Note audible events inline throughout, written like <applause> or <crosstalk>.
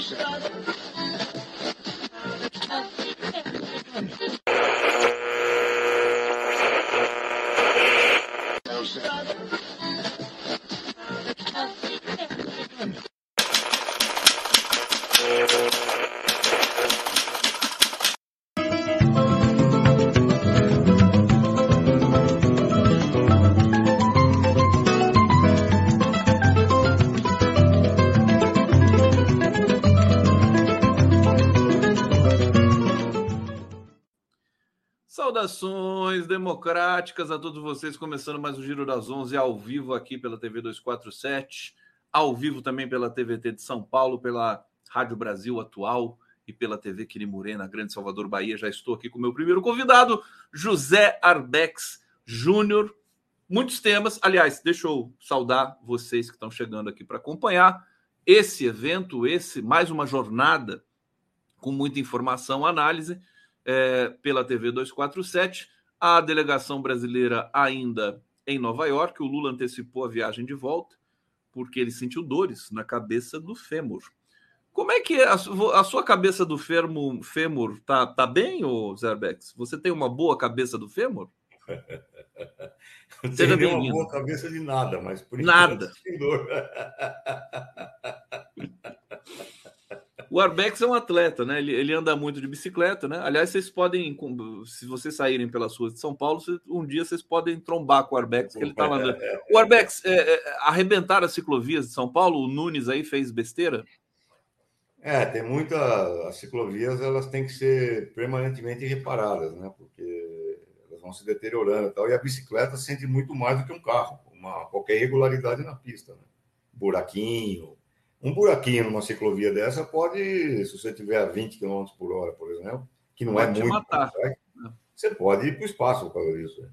是。的 democráticas a todos vocês, começando mais o Giro das Onze ao vivo aqui pela TV 247, ao vivo também pela TVT de São Paulo, pela Rádio Brasil Atual e pela TV Quirimurê, na Grande Salvador, Bahia. Já estou aqui com o meu primeiro convidado, José Arbex Júnior. Muitos temas, aliás, deixa eu saudar vocês que estão chegando aqui para acompanhar esse evento, esse mais uma jornada com muita informação, análise é, pela TV 247. A delegação brasileira ainda em Nova York. O Lula antecipou a viagem de volta porque ele sentiu dores na cabeça do fêmur. Como é que é a, a sua cabeça do fêmur, fêmur tá, tá bem, ô Zerbex? Você tem uma boa cabeça do fêmur? <laughs> Não tenho uma boa cabeça de nada, mas por nada. <laughs> <laughs> O Arbex é um atleta, né? Ele, ele, anda muito de bicicleta, né? Aliás, vocês podem, se vocês saírem pelas ruas de São Paulo, um dia vocês podem trombar com o Arbex, que ele tá lá. Andando. O Arbex, é, é, arrebentar as ciclovias de São Paulo, o Nunes aí fez besteira? É, tem muita. As ciclovias elas têm que ser permanentemente reparadas, né? Porque elas vão se deteriorando e tal. E a bicicleta sente muito mais do que um carro, uma, qualquer irregularidade na pista, né? Buraquinho, um buraquinho numa ciclovia dessa pode, se você tiver a 20 km por hora, por exemplo, que não é pode é muito, matar. você pode ir para o espaço por causa disso. Né?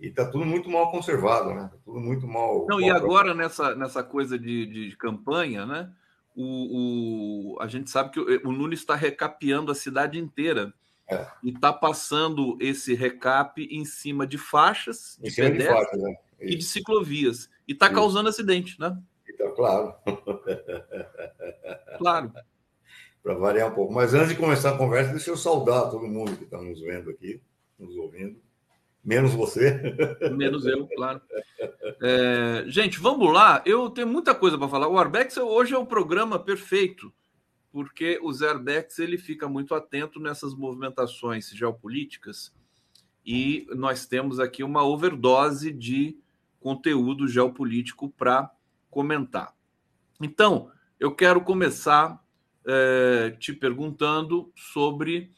E está tudo muito mal conservado, né? Tá tudo muito mal. Não, mal e agora nessa, nessa coisa de, de campanha, né? O, o, a gente sabe que o, o Nunes está recapeando a cidade inteira. É. E está passando esse recap em cima de faixas, de pedestres de faixas, né? e de ciclovias. E está causando acidente, né? Então, claro. <laughs> Claro. Para variar um pouco. Mas antes de começar a conversa, deixa eu saudar todo mundo que está nos vendo aqui, nos ouvindo. Menos você. <laughs> Menos eu, claro. É, gente, vamos lá. Eu tenho muita coisa para falar. O Arbex hoje é o programa perfeito, porque o Zé Arbex ele fica muito atento nessas movimentações geopolíticas e nós temos aqui uma overdose de conteúdo geopolítico para comentar. Então, eu quero começar é, te perguntando sobre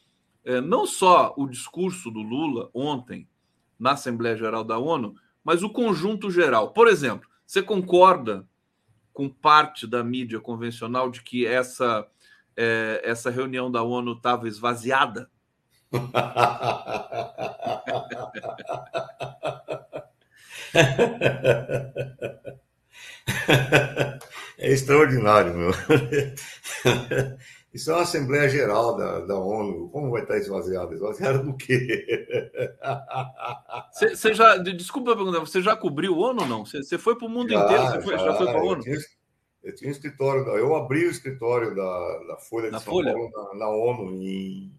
é, não só o discurso do Lula ontem na Assembleia Geral da ONU, mas o conjunto geral. Por exemplo, você concorda com parte da mídia convencional de que essa, é, essa reunião da ONU estava esvaziada? <laughs> <laughs> É extraordinário, meu. <laughs> Isso é uma Assembleia Geral da, da ONU. Como vai estar esvaziado? Esvaziado do quê? Você já, desculpa perguntar, você já cobriu o ONU ou não? Você foi para o mundo já, inteiro? Você foi, já, já foi para a ONU? Eu tinha, eu tinha um escritório, eu abri o escritório da, da Folha de na São Folha? Paulo na, na ONU em,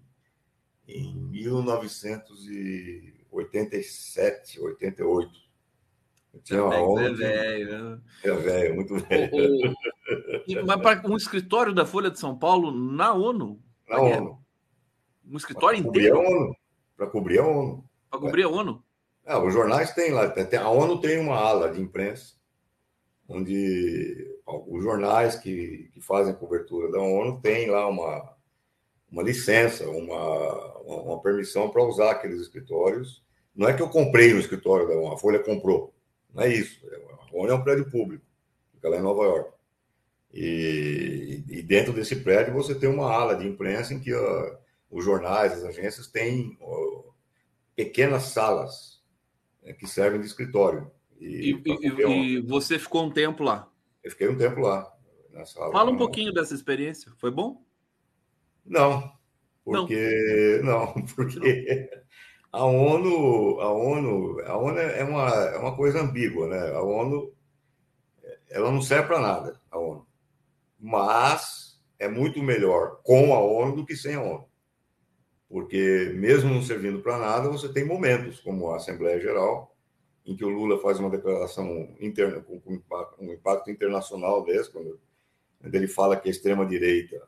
em 1987, 88. Uma onda. É velho. É velho, muito velho. O, o... Mas para um escritório da Folha de São Paulo na ONU? Na ONU. Um escritório inteiro? Para cobrir a ONU. Para cobrir a ONU? É, os jornais têm lá. A ONU tem uma ala de imprensa, onde os jornais que, que fazem cobertura da ONU têm lá uma, uma licença, uma, uma permissão para usar aqueles escritórios. Não é que eu comprei no escritório da ONU, a Folha comprou. Não é isso. A ONU é um prédio público, fica lá em Nova York. E, e dentro desse prédio você tem uma ala de imprensa em que uh, os jornais, as agências têm uh, pequenas salas né, que servem de escritório. E, e, e, você ficou um tempo lá? Eu fiquei um tempo lá. Fala um pouquinho dessa experiência. Foi bom? Não, porque não, <laughs> não porque a ONU, a ONU, a ONU é uma, é uma coisa ambígua, né? A ONU, ela não serve para nada, a ONU. Mas é muito melhor com a ONU do que sem a ONU. Porque, mesmo não servindo para nada, você tem momentos, como a Assembleia Geral, em que o Lula faz uma declaração interna, com, com um impacto internacional desse, quando ele fala que a extrema-direita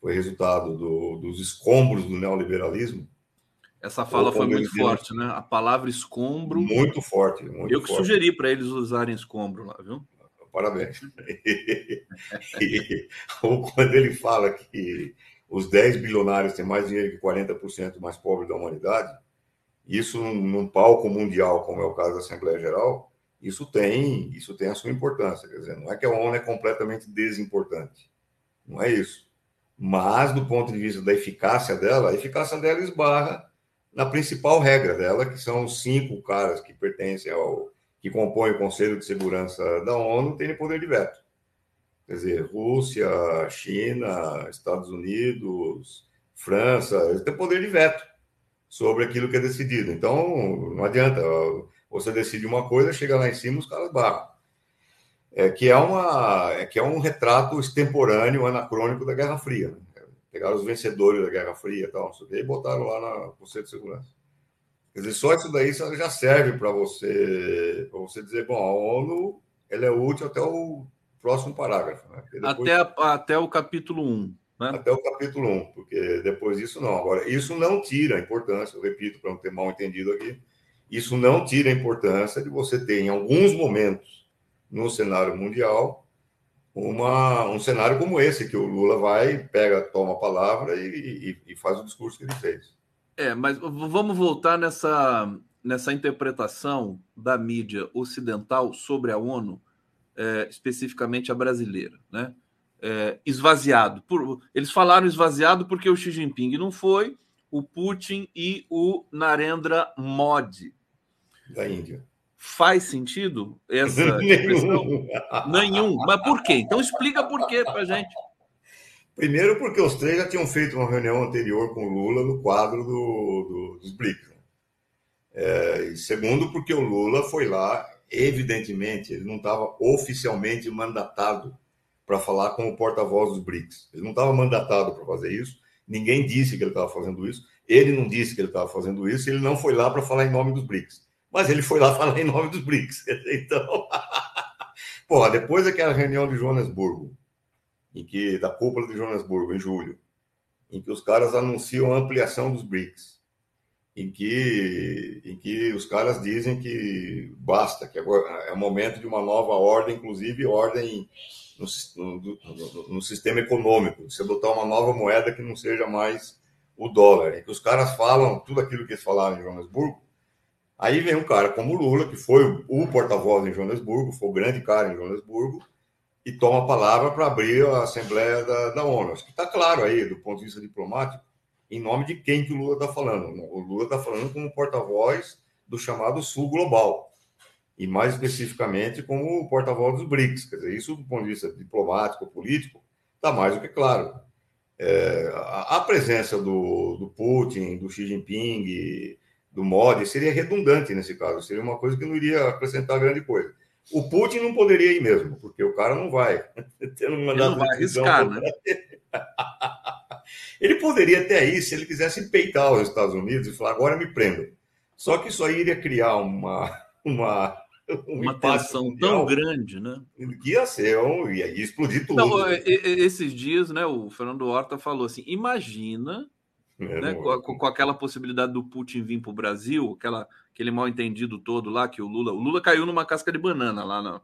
foi resultado do, dos escombros do neoliberalismo. Essa fala foi muito forte, né? A palavra escombro. Muito forte. Muito Eu que forte. sugeri para eles usarem escombro lá, viu? Parabéns. <laughs> ou quando ele fala que os 10 bilionários têm mais dinheiro que 40% mais pobres da humanidade, isso num palco mundial, como é o caso da Assembleia Geral, isso tem, isso tem a sua importância. Quer dizer, não é que a ONU é completamente desimportante. Não é isso. Mas, do ponto de vista da eficácia dela, a eficácia dela esbarra na principal regra dela, que são os cinco caras que pertencem ao. que compõem o Conselho de Segurança da ONU, têm poder de veto. Quer dizer, Rússia, China, Estados Unidos, França, eles têm poder de veto sobre aquilo que é decidido. Então, não adianta. Você decide uma coisa, chega lá em cima, os caras barram. É, que, é uma, é, que é um retrato extemporâneo, anacrônico da Guerra Fria. Pegaram os vencedores da Guerra Fria e tal, e botaram lá no Conselho de Segurança. Quer dizer, só isso daí já serve para você, você dizer, bom, a ONU ela é útil até o próximo parágrafo. Né? Depois, até, até o capítulo 1. Né? Até o capítulo 1, porque depois disso não. Agora, isso não tira a importância, eu repito para não ter mal entendido aqui, isso não tira a importância de você ter, em alguns momentos, no cenário mundial, uma, um cenário como esse, que o Lula vai, pega, toma a palavra e, e, e faz o discurso que ele fez. É, mas vamos voltar nessa, nessa interpretação da mídia ocidental sobre a ONU, é, especificamente a brasileira, né? É, esvaziado. Por, eles falaram esvaziado porque o Xi Jinping não foi, o Putin e o Narendra Modi. Da Índia. Faz sentido essa <laughs> expressão? Nenhum. Mas por quê? Então explica por quê para gente. Primeiro, porque os três já tinham feito uma reunião anterior com o Lula no quadro do, do, dos BRICS. É, e segundo, porque o Lula foi lá, evidentemente, ele não estava oficialmente mandatado para falar com o porta-voz dos BRICS. Ele não estava mandatado para fazer isso. Ninguém disse que ele estava fazendo isso. Ele não disse que ele estava fazendo isso. Ele não foi lá para falar em nome dos BRICS. Mas ele foi lá <laughs> falar em nome dos BRICS. <laughs> Então, pô, depois daquela reunião de Joanesburgo, em que da cúpula de Joanesburgo, em julho, em que os caras anunciam a ampliação dos BRICS, em que, em que os caras dizem que basta, que agora é o momento de uma nova ordem, inclusive ordem no, no, no, sistema econômico, se adotar uma nova moeda que não seja mais o dólar, em que os caras falam tudo aquilo que eles falaram em Joanesburgo, Aí vem um cara como Lula, que foi o porta-voz em Joanesburgo, foi o grande cara em Joanesburgo, e toma a palavra para abrir a Assembleia da, da ONU. Acho que está claro aí, do ponto de vista diplomático, em nome de quem que o Lula está falando. O Lula está falando como porta-voz do chamado Sul Global, e mais especificamente como porta-voz dos BRICS. Quer dizer, isso do ponto de vista diplomático, político, está mais do que claro. É, a, a, presença do, do Putin, do Xi Jinping, do mod seria redundante nesse caso, seria uma coisa que não iria acrescentar grande coisa. O Putin não poderia ir mesmo, porque o cara não vai. Tendo um mandato ele não vai arriscar, né? <laughs> Ele poderia até ir se ele quisesse peitar os Estados Unidos e falar, agora me prendo. Só que isso aí iria criar uma, <laughs> uma, um uma tensão tão grande, né? Que ia ser, um, ia explodir tudo. Não, esses dias, né, o Fernando Horta falou assim: imagina né? com, com, aquela possibilidade do Putin vir para o Brasil, aquela, aquele mal entendido todo lá que o Lula. O Lula caiu numa casca de banana lá na,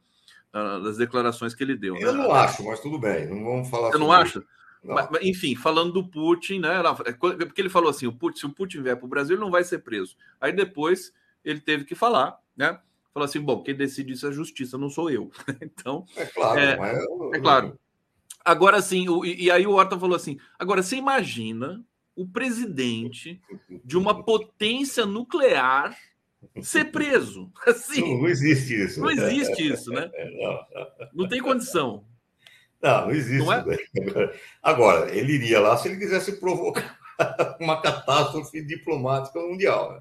na, nas declarações que ele deu. Eu né? não acho, mas tudo bem, não vamos falar Você não acha? Mas, enfim, falando do Putin, né? É porque ele falou assim: o Putin, se o Putin vier para o Brasil, ele não vai ser preso. Aí depois ele teve que falar, né? Falou assim: bom, quem decide isso é a justiça, não sou eu. <laughs> então. É claro, é, mas... é claro. Agora sim, e, e aí o Horta falou assim: agora você imagina o presidente de uma potência nuclear ser preso. <laughs> Assim, não, existe isso. Não existe isso, né? <laughs> Não, não tem condição. Não, não existe. Não é? <laughs> Agora, ele iria lá se ele quisesse provocar uma catástrofe diplomática mundial. Né?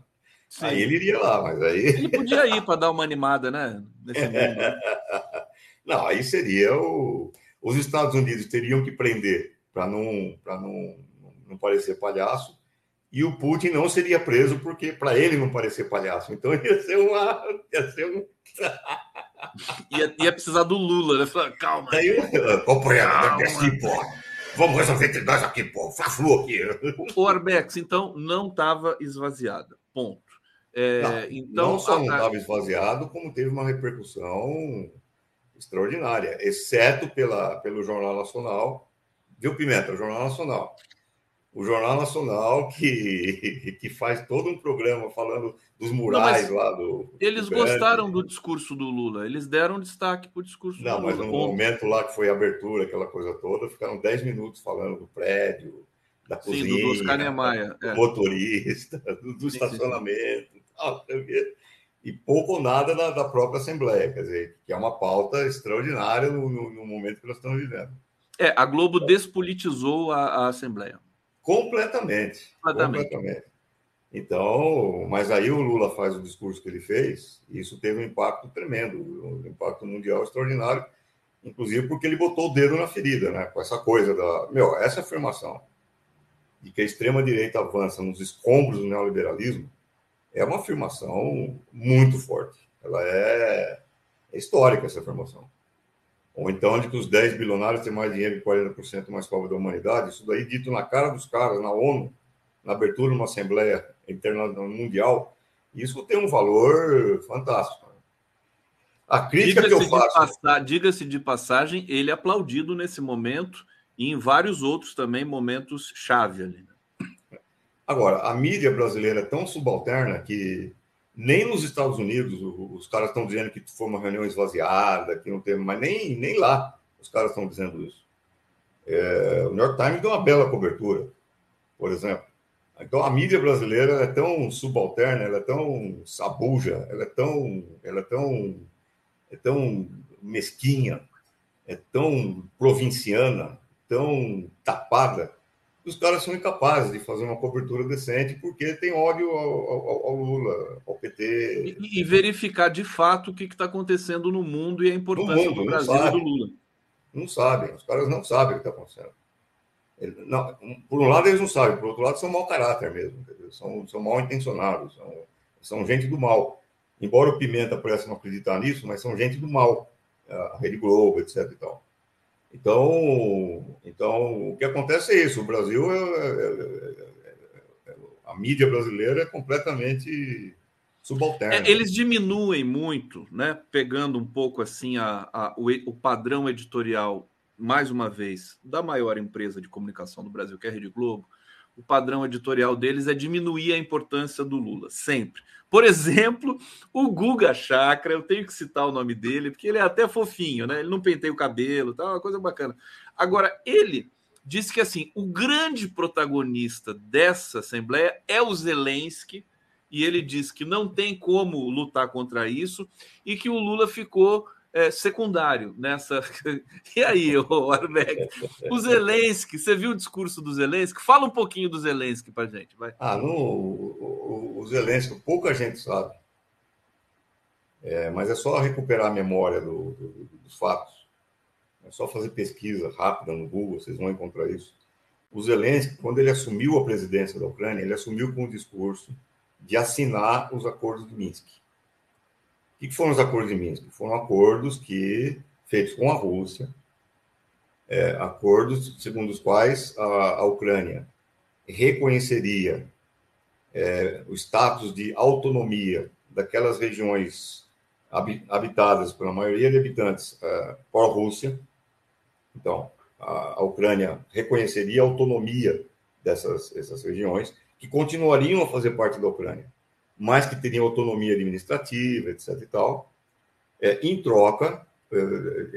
Aí ele iria lá, mas aí. Ele podia ir para dar uma animada, né? Nesse mundo, né? Não, aí seria o. Os Estados Unidos teriam que prender para não, não, não parecer palhaço, e o Putin não seria preso porque para ele não parecer palhaço. Então ia ser uma. Ia ser um. <laughs> ia, ia precisar do Lula, né? Falar, calma. Aí, companheiro, pô. Vamos resolver entre nós aqui, pô. Faz aqui. O Arbex, então, não estava esvaziada. Ponto. É, não, então, não só não estava esvaziado, como teve uma repercussão extraordinária, exceto pela, pelo Jornal Nacional. Viu, Pimenta? O Jornal Nacional o Jornal Nacional que, <laughs> que faz todo um programa falando dos murais não, lá do. Eles do gostaram do discurso do Lula, eles deram destaque para o discurso não, do Lula. Não, mas no momento lá que foi a abertura, aquela coisa toda, ficaram 10 minutos falando do prédio, da sim, cozinha, do, Oscar Niemeyer, do é. motorista, do, <laughs> do sim, estacionamento, sim. Tal, e pouco ou nada da, da, própria Assembleia, quer dizer, que é uma pauta extraordinária no, no, no momento que nós estamos vivendo. É, a Globo despolitizou a, a Assembleia. Completamente. Completamente. completamente. Então, mas aí o Lula faz o discurso que ele fez, e isso teve um impacto tremendo, um impacto mundial extraordinário, inclusive porque ele botou o dedo na ferida, né? Com essa coisa da. Meu, essa afirmação de que a extrema-direita avança nos escombros do neoliberalismo é uma afirmação muito forte. Ela é, é histórica, essa afirmação ou então de que os 10 bilionários têm mais dinheiro que 40% mais pobre da humanidade, isso daí dito na cara dos caras, na ONU, na abertura de uma Assembleia Internacional Mundial, isso tem um valor fantástico. A crítica que eu faço... Diga-se de passagem, ele é aplaudido nesse momento e em vários outros também momentos chave ali. Né? Agora, a mídia brasileira é tão subalterna que nem nos Estados Unidos os caras estão dizendo que foi uma reunião esvaziada, que não teve, mas nem, nem lá os caras estão dizendo isso. É, o New York Times deu uma bela cobertura, por exemplo. Então a mídia brasileira é tão subalterna, ela é tão sabuja, ela é tão, ela é tão, é tão mesquinha, é tão provinciana, tão tapada, os caras são incapazes de fazer uma cobertura decente porque tem ódio ao, ao, ao Lula, ao PT. E, e, verificar de fato o que está acontecendo no mundo e a importância mundo, do Brasil e do Lula. Não sabem, os caras não sabem o que está acontecendo. Ele, não, por um lado, eles não sabem, por outro lado, são mau caráter mesmo, são, são mal intencionados, são, são gente do mal. Embora o Pimenta pareça não acreditar nisso, mas são gente do mal, a Rede Globo, etc. E tal. Então, então, o que acontece é isso: o Brasil, é, é, é, a mídia brasileira é completamente subalterna. É, eles diminuem muito, né? Pegando um pouco assim a, a o, o, padrão editorial, mais uma vez, da maior empresa de comunicação do Brasil, que é a Rede Globo. O padrão editorial deles é diminuir a importância do Lula, sempre. Por exemplo, o Guga Chakra, eu tenho que citar o nome dele, porque ele é até fofinho, né? Ele não penteia o cabelo, tá? Uma coisa bacana. Agora, ele disse que assim, o grande protagonista dessa Assembleia é o Zelensky, e ele disse que não tem como lutar contra isso, e que o Lula ficou é, secundário nessa. <laughs> E aí, Armeg? O Zelensky, você viu o discurso do Zelensky? Fala um pouquinho do Zelensky para gente, vai. Ah, no, o, o Zelensky, pouca gente sabe. É, mas é só recuperar a memória do, do, dos fatos. É só fazer pesquisa rápida no Google, vocês vão encontrar isso. O Zelensky, quando ele assumiu a presidência da Ucrânia, ele assumiu com o discurso de assinar os acordos de Minsk. Que foram os acordos de Minsk? Foram acordos que feitos com a Rússia, é, acordos segundo os quais a, a Ucrânia reconheceria é, o status de autonomia daquelas regiões habitadas pela maioria de habitantes é, Rússia. Então, a, a, Ucrânia reconheceria a autonomia dessas essas regiões, que continuariam a fazer parte da Ucrânia mas que teriam autonomia administrativa, etc. e tal. É, em troca, é,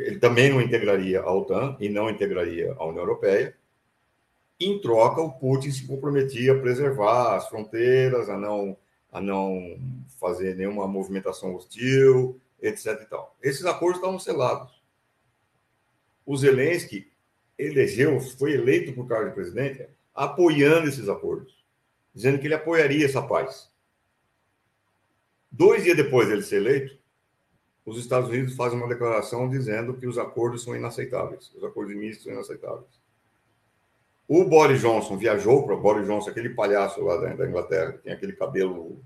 ele também não integraria a OTAN e não integraria a União Europeia. Em troca, o Putin se comprometia a preservar as fronteiras, a não, a não fazer nenhuma movimentação hostil, etc. E tal. Esses acordos estavam selados. O Zelensky elegeu, foi eleito por cargo de presidente, apoiando esses acordos, dizendo que ele apoiaria essa paz. Dois dias depois dele ser eleito, os Estados Unidos fazem uma declaração dizendo que os acordos são inaceitáveis, os acordos de Minsk são inaceitáveis. O Boris Johnson viajou para Boris Johnson, aquele palhaço lá da, Inglaterra, que tem aquele cabelo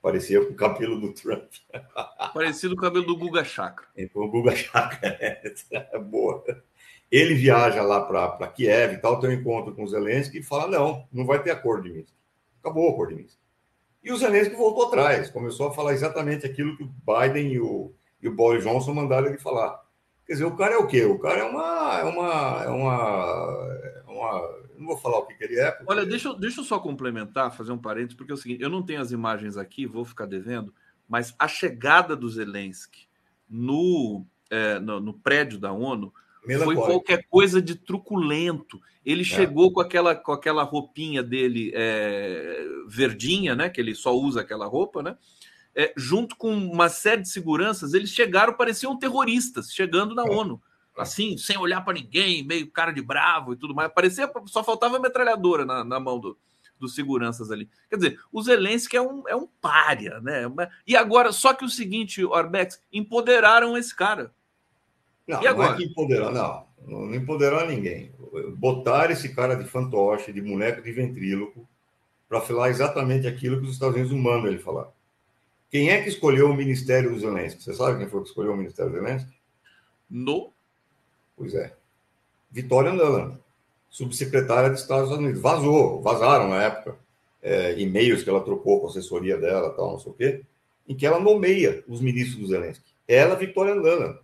parecia com o cabelo do Trump. <laughs> Parecido com o cabelo do Guga Chakra. o Guga Chakra, <laughs> é boa. Ele viaja lá para Kiev e tal, tem um encontro com o Zelensky e fala: não, não vai ter acordo de Minsk. Acabou o acordo de Minsk. E o Zelensky voltou atrás, começou a falar exatamente aquilo que o Biden e o, e o Boris Johnson mandaram ele falar. Quer dizer, o cara é o quê? O cara é uma. É uma, é uma, é uma não vou falar o que, que ele é. Porque... Olha, deixa, deixa eu só complementar, fazer um parênteses, porque é o seguinte: eu não tenho as imagens aqui, vou ficar devendo, mas a chegada do Zelensky no, é, no, no, prédio da ONU foi qualquer coisa de truculento. Ele é. chegou com aquela, com aquela roupinha dele é, verdinha, né? Que ele só usa aquela roupa, né? é, junto com uma série de seguranças, eles chegaram, pareciam terroristas chegando na é. ONU. Assim, sem olhar para ninguém, meio cara de bravo e tudo mais. Parecia, só faltava metralhadora na, na mão do, dos seguranças ali. Quer dizer, o Zelensky é um, é um pária, né? E agora, só que o seguinte, Orbex, empoderaram esse cara. Não, e agora? não é que empoderaram, não. Não empoderaram ninguém. Botaram esse cara de fantoche, de boneco de ventríloco, para falar exatamente aquilo que os Estados Unidos mandam ele falar. Quem é que escolheu o ministério do Zelensky? Você sabe quem foi que escolheu o ministério do Zelensky? No. Pois é. Vitória Nuland, subsecretária de Estados Unidos. Vazou, vazaram na época é, e-mails que ela trocou com a assessoria dela, tal, não sei o quê, em que ela nomeia os ministros do Zelensky. Ela, Vitória Nuland.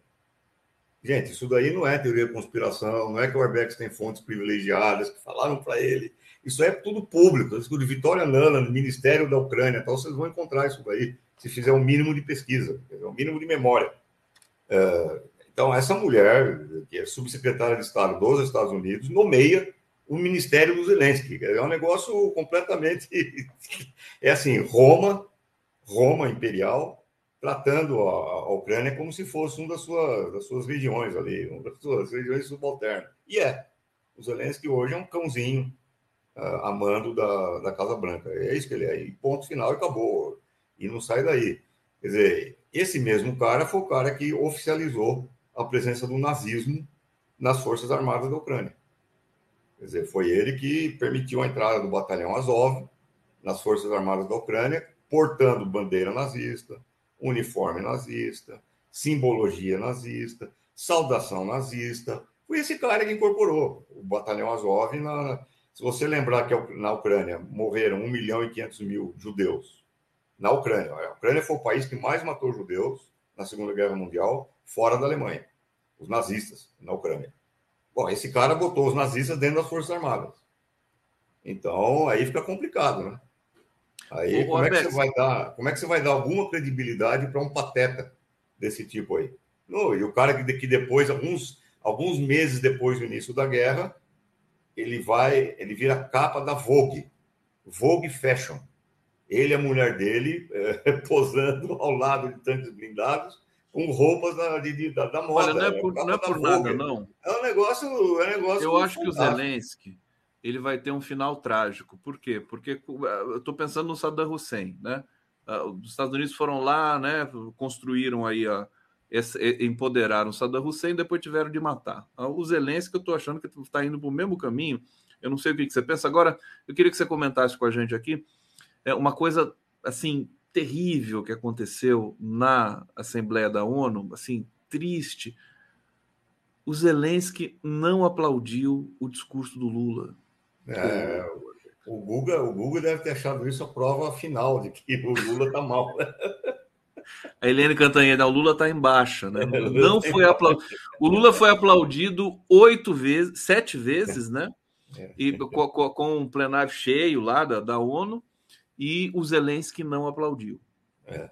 Gente, isso daí não é teoria da conspiração, não é que o Arbex tem fontes privilegiadas que falaram para ele. Isso é tudo público. Isso de Vitória Nuland, Ministério da Ucrânia, tal, vocês vão encontrar isso daí se fizer um mínimo de pesquisa, um mínimo de memória. É, então, essa mulher, que é subsecretária de Estado dos Estados Unidos, nomeia o Ministério do Zelensky. É um negócio completamente. <laughs> É assim, Roma, Roma imperial, tratando a, a Ucrânia como se fosse uma das suas, das suas regiões ali, uma das suas regiões subalternas. E é. O Zelensky hoje é um cãozinho uh, amando da, da Casa Branca. É isso que ele é. E ponto final, acabou e não sai daí. Quer dizer, esse mesmo cara foi o cara que oficializou a presença do nazismo nas Forças Armadas da Ucrânia. Quer dizer, foi ele que permitiu a entrada do batalhão Azov nas Forças Armadas da Ucrânia, portando bandeira nazista, uniforme nazista, simbologia nazista, saudação nazista. Foi esse cara que incorporou o batalhão Azov. Na... Se você lembrar que na Ucrânia morreram 1 milhão e 500 mil judeus na Ucrânia. A Ucrânia foi o país que mais matou judeus na Segunda Guerra Mundial, fora da Alemanha. Os nazistas na Ucrânia. Bom, esse cara botou os nazistas dentro das Forças Armadas. Então, aí fica complicado, né? Aí, como é, que você vai dar, como é que você vai dar alguma credibilidade para um pateta desse tipo aí? No, e o cara que, que depois, alguns, alguns meses depois do início da guerra, ele vai, ele vira capa da Vogue, Vogue Fashion ele e a mulher dele é, <laughs> posando ao lado de tanques blindados com roupas da, de, da, da moda. Olha, não é por, não é por nada, não. É um negócio. É um negócio Eu acho que o Zelensky ele vai ter um final trágico. Por quê? Porque eu estou pensando no Saddam Hussein, né? Ah, os Estados Unidos foram lá, né? Construíram aí a, empoderaram o Saddam Hussein, depois tiveram de matar. Ah, o Zelensky, eu estou achando que está indo para o mesmo caminho. Eu não sei o que você pensa. Agora, eu queria que você comentasse com a gente aqui é uma coisa assim terrível que aconteceu na Assembleia da ONU, assim triste. O Zelensky não aplaudiu o discurso do Lula. É, o Guga, o Guga deve ter achado isso a prova final de que o Lula está mal. A Helene Cantanheda, o Lula está em baixa, né? <laughs> Não foi aplaudido. O Lula foi aplaudido oito vezes, sete vezes, né? É. E com, com um plenário cheio lá da, da ONU e o Zelensky não aplaudiu. É,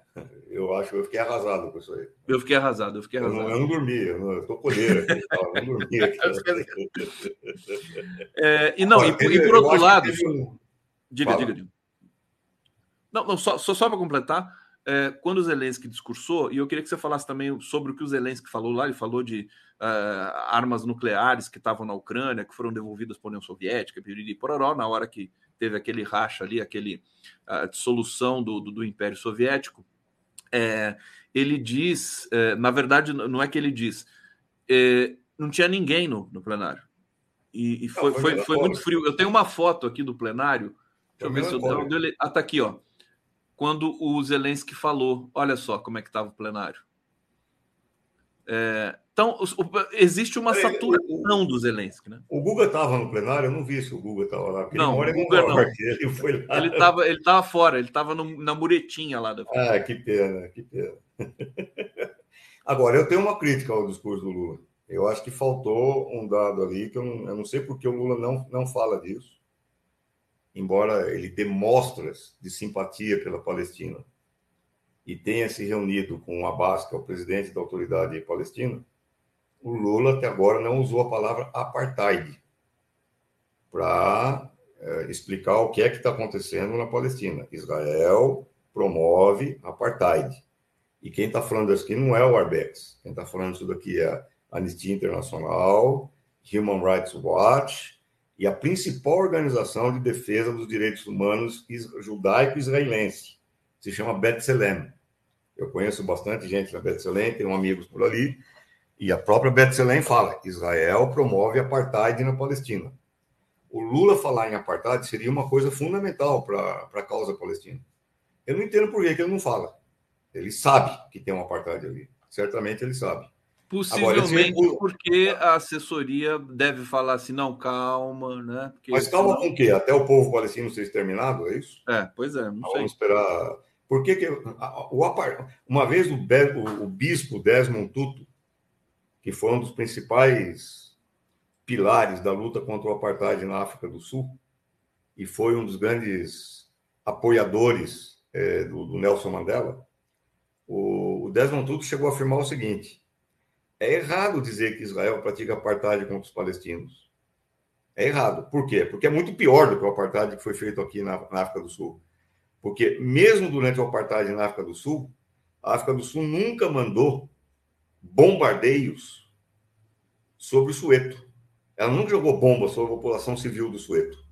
eu acho, eu fiquei arrasado com isso aí. Eu fiquei arrasado, eu fiquei arrasado. Eu não, eu não dormi, eu, não, eu tô colheira aqui, eu não dormi aqui. <laughs> é, e não, Olha, e, e, por outro lado. Um... Diga, diga, diga. Não, não só, só, só para completar, é, quando o Zelensky discursou, e eu queria que você falasse também sobre o que o Zelensky falou lá, ele falou de uh, armas nucleares que estavam na Ucrânia, que foram devolvidas para a União Soviética, piriri, pororó, na hora que teve aquele racha ali, aquele a dissolução do, do, do Império Soviético, é, ele diz, é, na verdade, não é que ele diz, é, não tinha ninguém no, no plenário. E, e foi, foi, foi, muito frio. Eu tenho uma foto aqui do plenário. Deixa eu ver se eu tenho. Ah, tá aqui, ó. Quando o Zelensky falou, olha só como é que estava o plenário. É, então, existe uma saturação do Zelensky. Né? O Guga estava no plenário, eu não vi se o Guga estava lá. Não, o Guga não. Ele foi lá. Ele estava ele tava fora, ele estava na muretinha lá. Da... Ah, que pena, que pena. <laughs> Agora, eu tenho uma crítica ao discurso do Lula. Eu acho que faltou um dado ali, que eu não, eu não sei porque o Lula não, não fala disso, embora ele dê mostras de simpatia pela Palestina e tenha se reunido com Abbas, que é o presidente da autoridade palestina, o Lula até agora não usou a palavra apartheid para é, explicar o que é que está acontecendo na Palestina. Israel promove apartheid. E quem está falando isso aqui não é o Arbex. Quem está falando isso daqui é a Anistia Internacional, Human Rights Watch e a principal organização de defesa dos direitos humanos judaico-israelense. Se chama Betselem. Eu conheço bastante gente na Betselem, tenho amigos por ali. E a própria Betselem fala: Israel promove apartheid na Palestina. O Lula falar em apartheid seria uma coisa fundamental para a causa palestina. Eu não entendo por que, que ele não fala. Ele sabe que tem um apartheid ali. Certamente ele sabe. Possivelmente Agora, porque a assessoria deve falar assim, não, calma, né? Porque Mas calma com o quê? Até o povo palestino ser exterminado, é isso? É, pois é, não Vamos sei. esperar. Por que, que o, uma vez o, o, o bispo Desmond Tutu, que foi um dos principais pilares da luta contra o apartheid na África do Sul, e foi um dos grandes apoiadores é, do, do Nelson Mandela, o, Desmond Tutu chegou a afirmar o seguinte: é errado dizer que Israel pratica apartheid contra os palestinos. É errado. Por quê? Porque é muito pior do que o apartheid que foi feito aqui na, na África do Sul. Porque mesmo durante o apartheid na África do Sul, a África do Sul nunca mandou bombardeios sobre o Sueto. Ela nunca jogou bombas sobre a população civil do Sueto,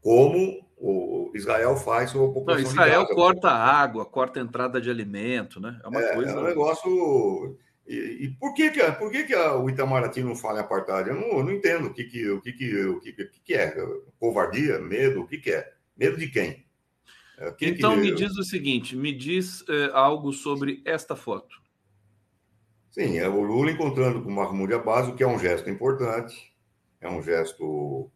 como o Israel faz sobre a população. Não, Israel corta água, corta entrada de alimento, né? É uma é, coisa. É um negócio. E, e, por que, que, por que, que a, o Itamaraty não fala em apartheid? Eu não, eu não entendo o que, que, o que, que, o que, que, que é. Covardia, medo, o que, que é? Medo de quem? É, quem então que... me diz o seguinte: me diz é, algo sobre esta foto. Sim, é o Lula encontrando com o Mahmoud Abbas, o que é um gesto importante, é um gesto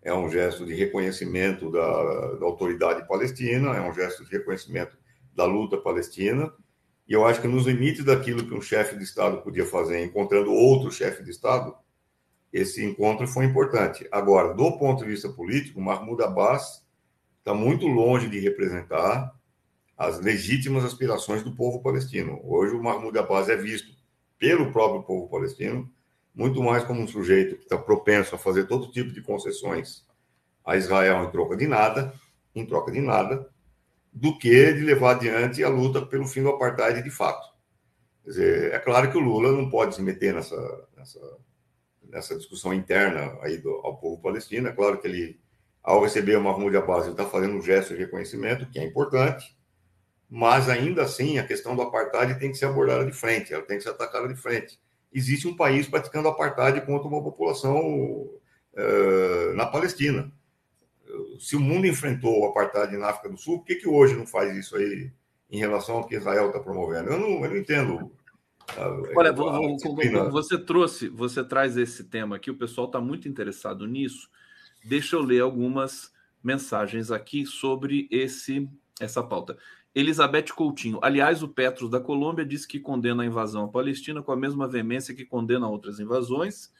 é um gesto de reconhecimento da, da, autoridade palestina, é um gesto de reconhecimento da luta palestina. E eu acho que nos limites daquilo que um chefe de Estado podia fazer, encontrando outro chefe de Estado, esse encontro foi importante. Agora, do ponto de vista político, Mahmoud Abbas está muito longe de representar as legítimas aspirações do povo palestino. Hoje, o Mahmoud Abbas é visto pelo próprio povo palestino muito mais como um sujeito que está propenso a fazer todo tipo de concessões a Israel em troca de nada, em troca de nada, do que de levar adiante a luta pelo fim do apartheid de fato. Quer dizer, é claro que o Lula não pode se meter nessa, nessa, nessa discussão interna aí do, ao povo palestino. É claro que ele, ao receber o Mahmoud Abbas, ele está fazendo um gesto de reconhecimento, que é importante, mas ainda assim a questão do apartheid tem que ser abordada de frente, ela tem que ser atacada de frente existe um país praticando apartheid contra uma população uh, na Palestina. Se o mundo enfrentou o apartheid na África do Sul, por que, que hoje não faz isso aí em relação ao que Israel está promovendo? Eu não, eu não entendo. Uh, Olha, você trouxe, você traz esse tema aqui, o pessoal está muito interessado nisso. Deixa eu ler algumas mensagens aqui sobre esse essa pauta. Elizabeth Coutinho. Aliás, o Petros da Colômbia disse que condena a invasão à Palestina com a mesma veemência que condena outras invasões.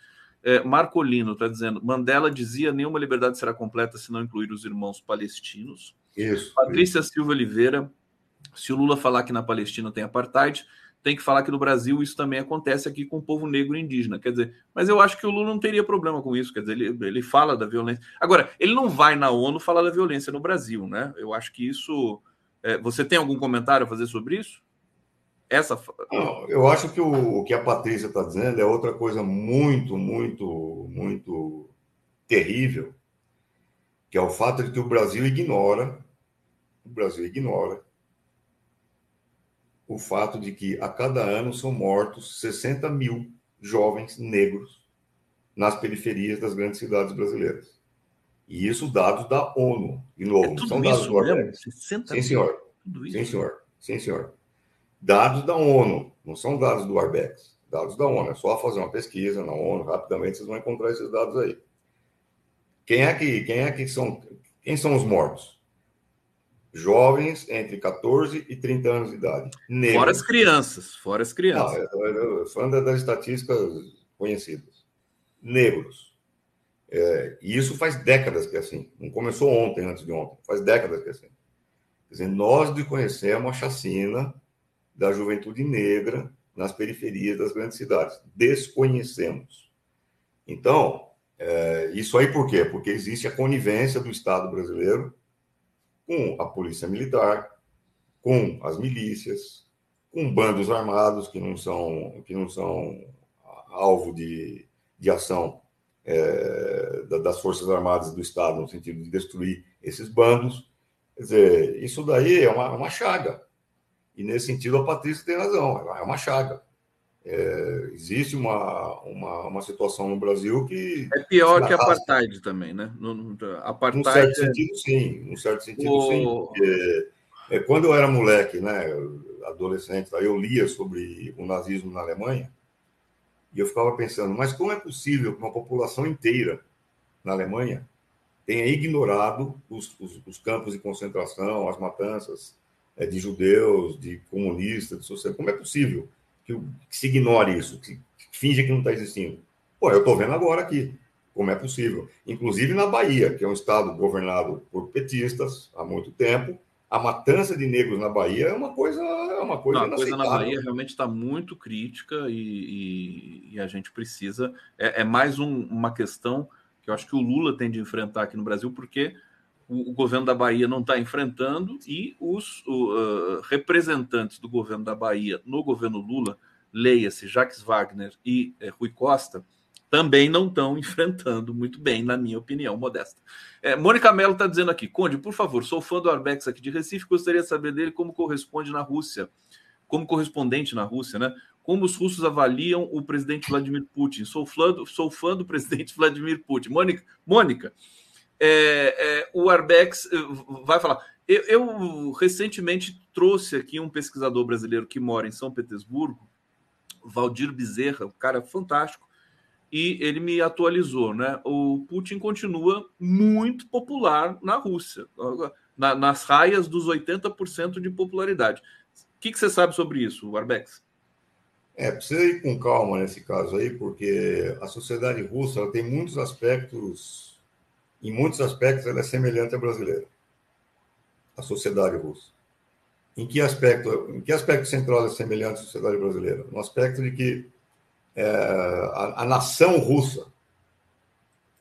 É, Marcolino está dizendo: Mandela dizia nenhuma liberdade será completa se não incluir os irmãos palestinos. Isso. Patrícia isso. Silva Oliveira. Se o Lula falar que na Palestina tem apartheid, tem que falar que no Brasil isso também acontece aqui com o povo negro e indígena. Quer dizer, mas eu acho que o Lula não teria problema com isso. Quer dizer, ele, ele fala da violência. Agora, ele não vai na ONU falar da violência no Brasil, né? Eu acho que isso é, você tem algum comentário a fazer sobre isso? Essa... Eu acho que o, o que a Patrícia está dizendo é outra coisa muito, muito, muito terrível, que é o fato de que o Brasil ignora, o Brasil ignora o fato de que a cada ano são mortos 60 mil jovens negros nas periferias das grandes cidades brasileiras. E isso dados da ONU, de novo, é são dados do Arbex. Sim, senhor. Sim, senhor. Sim, senhor. Dados da ONU, não são dados do Arbex. Dados da ONU. É só fazer uma pesquisa na ONU, rapidamente vocês vão encontrar esses dados aí. Quem é que, quem é que são, quem são os mortos? Jovens entre 14 e 30 anos de idade. Negros. Fora as crianças, fora as crianças. Não, falando das estatísticas conhecidas. Negros. É, e isso faz décadas que é assim. Não começou ontem, antes de ontem. Faz décadas que é assim. Quer dizer, nós desconhecemos a chacina da juventude negra nas periferias das grandes cidades. Desconhecemos. Então, é, isso aí por quê? Porque existe a conivência do Estado brasileiro com a polícia militar, com as milícias, com bandos armados que não são, que não são alvo de, de ação é, das Forças Armadas do Estado, no sentido de destruir esses bandos. Quer dizer, isso daí é uma, uma chaga. E nesse sentido a Patrícia tem razão, é uma chaga. É, existe uma, uma, uma situação no Brasil que. É pior que a apartheid também, né? No, no, apartheid num certo é... sentido, sim. Num certo sentido, o... sim. Porque, é, quando eu era moleque, né, adolescente, eu lia sobre o nazismo na Alemanha e eu ficava pensando, mas como é possível que uma população inteira na Alemanha tenha ignorado os, os, os campos de concentração, as matanças é, de judeus, de comunistas, de socialistas? Como é possível? Que, que se ignore isso, que, que finge que não está existindo. Pô, eu estou vendo agora aqui como é possível. Inclusive na Bahia, que é um estado governado por petistas há muito tempo, a matança de negros na Bahia é uma coisa, é uma coisa não, A coisa na Bahia realmente está muito crítica e, e, e, a gente precisa. É, é mais um, uma questão que eu acho que o Lula tem de enfrentar aqui no Brasil, porque o, o governo da Bahia não está enfrentando e os uh, representantes do governo da Bahia no governo Lula, leia-se Jacques Wagner e uh, Rui Costa, também não estão <laughs> enfrentando muito bem, na minha opinião, modesta. É, Mônica Mello está dizendo aqui, Conde, por favor, sou fã do Arbex aqui de Recife, gostaria de saber dele como corresponde na Rússia, como correspondente na Rússia, né? Como os russos avaliam o presidente Vladimir Putin? Sou fã do, sou fã do presidente <laughs> Vladimir Putin. Mônica, Mônica é, é, o Arbex eh, vai falar. Eu, eu, recentemente trouxe aqui um pesquisador brasileiro que mora em São Petersburgo, Valdir Bezerra, um cara fantástico, e ele me atualizou, né? O Putin continua muito popular na Rússia, na, nas raias dos 80% de popularidade. O que, que, você sabe sobre isso, Arbex? É, precisa ir com calma nesse caso aí, porque a sociedade russa tem muitos aspectos em muitos aspectos, ela é semelhante à brasileira, a sociedade russa. Em que aspecto, em que aspecto central é semelhante à sociedade brasileira? No aspecto de que é, a, a nação russa,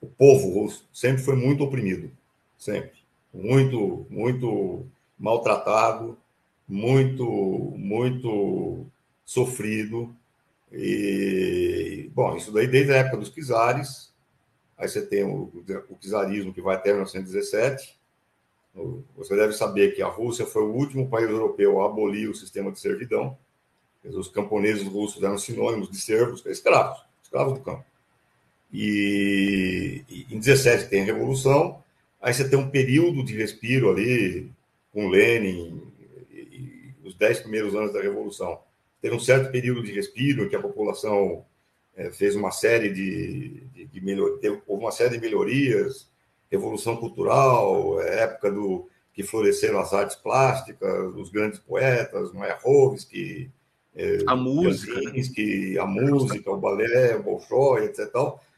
o povo russo, sempre foi muito oprimido, sempre, muito, muito maltratado, muito, muito sofrido. E, bom, isso daí desde a época dos czares, Aí você tem o, o czarismo, que vai até 1917. Você deve saber que a Rússia foi o último país europeu a abolir o sistema de servidão. Os camponeses russos eram sinônimos de servos, escravos, escravos do campo. E, e em 17 tem a Revolução, aí você tem um período de respiro ali, com Lenin, e, e os dez primeiros anos da Revolução. Tem um certo período de respiro que a população é, fez uma série de, de, de houve uma série de melhorias, revolução cultural, é, época do que floresceram as artes plásticas, os grandes poetas, Mayakovsky, é, a música, que a música, o balé, o Bolshoi, etc.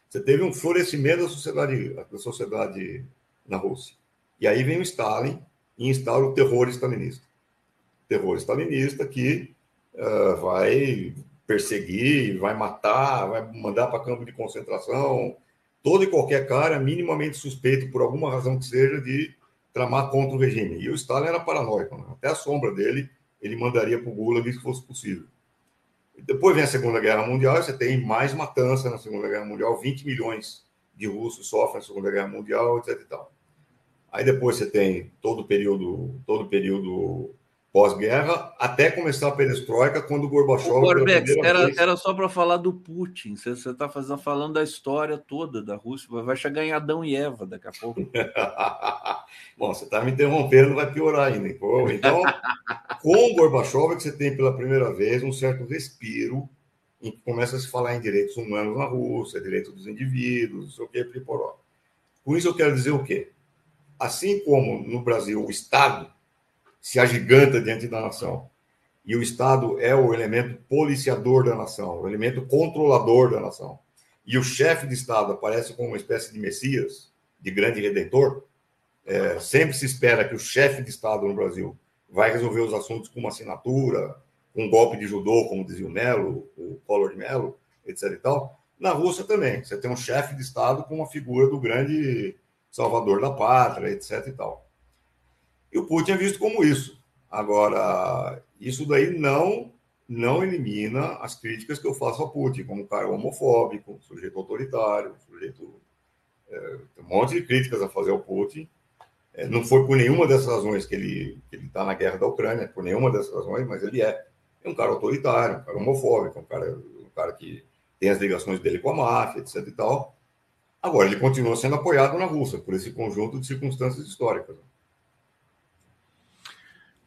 Você teve um florescimento da sociedade, da sociedade na Rússia. E aí vem o Stalin e instaura o terror stalinista. terror stalinista que uh, vai perseguir, vai matar, vai mandar para campo de concentração, todo e qualquer cara minimamente suspeito, por alguma razão que seja, de tramar contra o regime. E o Stalin era paranoico, né? até a sombra dele ele mandaria para o Gulag se fosse possível. Depois vem a Segunda Guerra Mundial, você tem mais matança na Segunda Guerra Mundial, 20 milhões de russos sofrem na Segunda Guerra Mundial, etc. Aí depois você tem todo o período, todo o período pós-guerra, até começar a perestroika, quando o Gorbachev... Era, vez... era só para falar do Putin. Você está falando da história toda da Rússia. Vai chegar em Adão e Eva daqui a pouco. <laughs> Bom, você está me interrompendo, vai piorar ainda. Então, com o Gorbachev é que você tem pela primeira vez um certo respiro em que começa a se falar em direitos humanos na Rússia, direitos dos indivíduos, não sei o que, priporó. Com isso eu quero dizer o quê? Assim como no Brasil o Estado se agiganta diante da nação. E o Estado é o elemento policiador da nação, o elemento controlador da nação. E o chefe de Estado aparece como uma espécie de Messias, de grande redentor. É, sempre se espera que o chefe de Estado no Brasil vai resolver os assuntos com uma assinatura, um golpe de judô, como dizia o Melo, o Collor de Melo, etc. E tal. Na Rússia também, você tem um chefe de Estado com uma figura do grande salvador da pátria, etc. E tal. E o Putin é visto como isso. Agora, isso daí não não elimina as críticas que eu faço ao Putin, como um cara homofóbico, sujeito autoritário, sujeito. É, um monte de críticas a fazer ao Putin. É, não foi por nenhuma dessas razões que ele está na guerra da Ucrânia, por nenhuma dessas razões, mas ele é. É um cara autoritário, um cara homofóbico, um cara, um cara que tem as ligações dele com a máfia, etc. e tal. Agora, ele continua sendo apoiado na Rússia por esse conjunto de circunstâncias históricas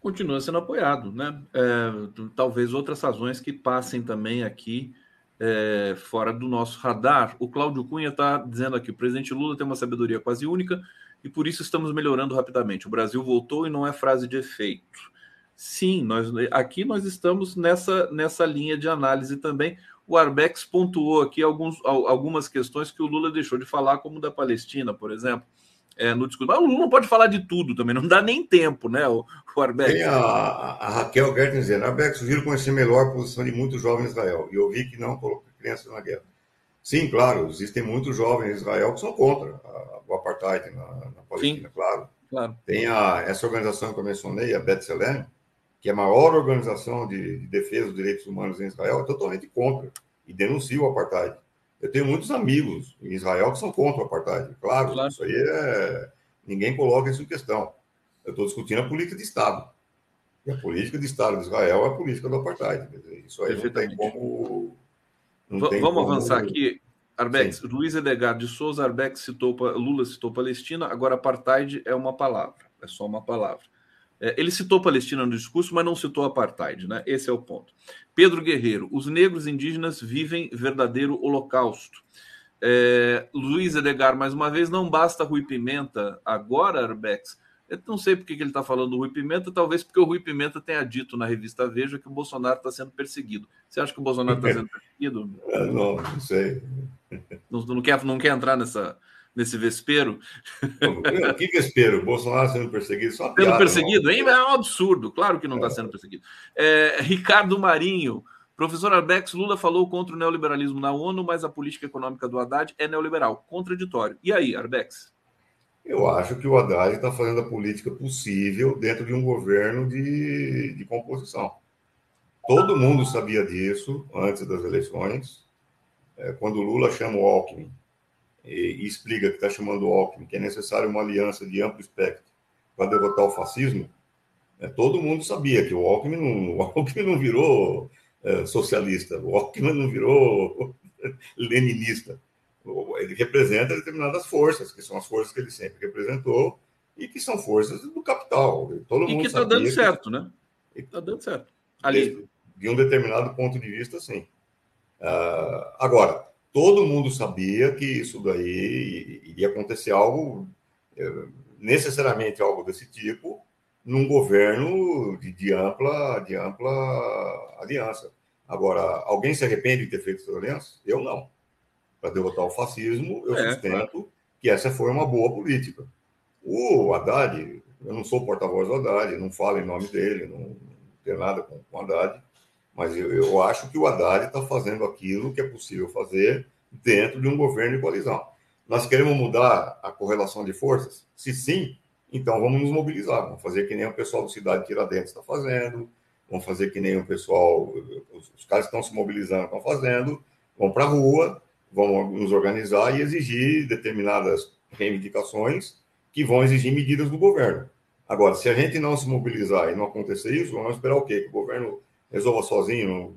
continua sendo apoiado, né? É, talvez outras razões que passem também aqui é, fora do nosso radar. O Cláudio Cunha está dizendo aqui: o presidente Lula tem uma sabedoria quase única e por isso estamos melhorando rapidamente. O Brasil voltou e não é frase de efeito. Sim, nós aqui nós estamos nessa, nessa linha de análise também. O Arbex pontuou aqui alguns, algumas questões que o Lula deixou de falar, como da Palestina, por exemplo é, no discurso. Mas o Lula não pode falar de tudo também, não dá nem tempo, né, o, o Arbex? Tem a, a Raquel Gertner dizendo, Arbex, sugiro conhecer melhor a posição de muitos jovens em Israel, e ouvi que não coloca crianças na guerra. Sim, claro, existem muitos jovens em Israel que são contra a, o apartheid na, na Palestina, Sim, claro. claro. Tem a, essa organização que eu mencionei, a B'Tselem, que é a maior organização de, de defesa dos direitos humanos em Israel, é totalmente contra e denuncia o apartheid. Eu tenho muitos amigos em Israel que são contra o apartheid. Claro, claro. isso aí é. Ninguém coloca isso em questão. Eu estou discutindo a política de Estado. E a política de Estado de Israel é a política do apartheid. Isso aí não tem como. Não tem Vamos como... avançar aqui. Arbex, Sim. Luiz Edgar de Souza, Arbex citou, Lula citou Palestina, agora apartheid é uma palavra, é só uma palavra. É, ele citou Palestina no discurso, mas não citou apartheid, né? Esse é o ponto. Pedro Guerreiro, os negros indígenas vivem verdadeiro holocausto. É, Luiz Edgar, mais uma vez, não basta Rui Pimenta agora, Arbex. Eu não sei porque que ele está falando do Rui Pimenta, talvez porque o Rui Pimenta tenha dito na revista Veja que o Bolsonaro está sendo perseguido. Você acha que o Bolsonaro está sendo <laughs> perseguido? Não, não sei. Não, não, quer, não quer entrar nessa, nesse vespero. Que vespero? Bolsonaro sendo perseguido? Só sendo piada, perseguido, hein? É um absurdo. Claro que não está é. sendo perseguido. É, Ricardo Marinho. Professor Arbex, Lula falou contra o neoliberalismo na ONU, mas a política econômica do Haddad é neoliberal. Contraditório. E aí, Arbex? Eu acho que o Haddad está fazendo a política possível dentro de um governo de, de composição. Todo mundo sabia disso antes das eleições. É, quando o Lula chama o Alckmin e, e explica que está chamando o Alckmin, que é necessário uma aliança de amplo espectro para derrotar o fascismo, é, todo mundo sabia que o Alckmin não, o Alckmin não virou é, socialista, o Alckmin não virou <laughs> leninista. Ele representa determinadas forças, que são as forças que ele sempre representou e que são forças do capital. Todo e que está dando certo, né? Está dando certo. Ali. De um determinado ponto de vista, sim. Uh, agora, todo mundo sabia que isso daí iria acontecer algo, é, necessariamente algo desse tipo, num governo de, de, ampla, de ampla aliança. Agora, alguém se arrepende de ter feito essa aliança? Eu não. Para derrotar o fascismo, eu é, sustento que essa foi uma boa política. O Haddad, eu não sou porta-voz do Haddad, não falo em nome dele, não, não tenho nada com o Haddad, mas eu, eu acho que o Haddad está fazendo aquilo que é possível fazer dentro de um governo de coalizão. Nós queremos mudar a correlação de forças? Se sim, então vamos nos mobilizar. Vamos fazer que nem o pessoal do Cidade Tiradentes está fazendo, vamos fazer que nem o pessoal, os, os caras estão se mobilizando estão fazendo, vão para a rua, vão nos organizar e exigir determinadas reivindicações que vão exigir medidas do governo. Agora, se a gente não se mobilizar e não acontecer isso, vamos esperar o quê? Que o governo resolva sozinho,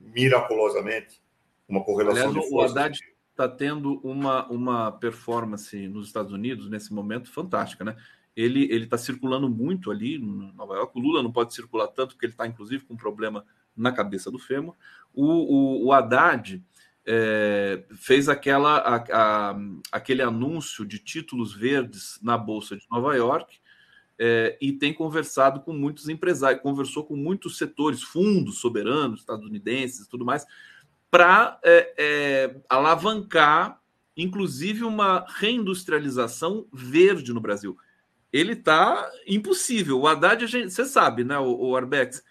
miraculosamente, uma correlação Aliás, de. O Haddad está tendo uma, uma performance nos Estados Unidos nesse momento fantástica, né? Ele está circulando muito ali em Nova York. O Lula não pode circular tanto, porque ele está, inclusive, com um problema na cabeça do fêmur. O, o, o Haddad é, fez aquela, a, a, aquele anúncio de títulos verdes na Bolsa de Nova York é, e tem conversado com muitos empresários, conversou com muitos setores, fundos soberanos, estadunidenses e tudo mais, para é, é, alavancar, inclusive, uma reindustrialização verde no Brasil. Ele está impossível. O Haddad, gente, você sabe, né, o, o Arbex?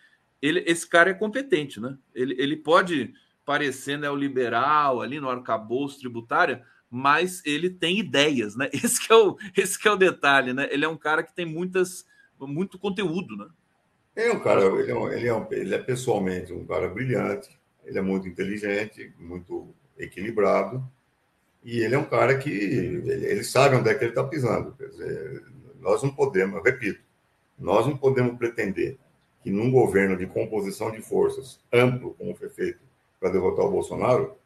Ele, esse cara é competente, né? Ele, ele pode parecer neoliberal ali no arcabouço tributário, mas ele tem ideias, né? <laughs> Esse é o, esse é o detalhe, né? Ele é um cara que tem muitas, muito conteúdo, né? É um cara, ele é, um, ele, é um, ele é pessoalmente um cara brilhante, ele é muito inteligente, muito equilibrado, e ele é um cara que ele, ele sabe onde é que ele está pisando. Quer dizer, nós não podemos, eu repito, nós não podemos pretender que num governo de composição de forças amplo, como foi feito para derrotar o Bolsonaro,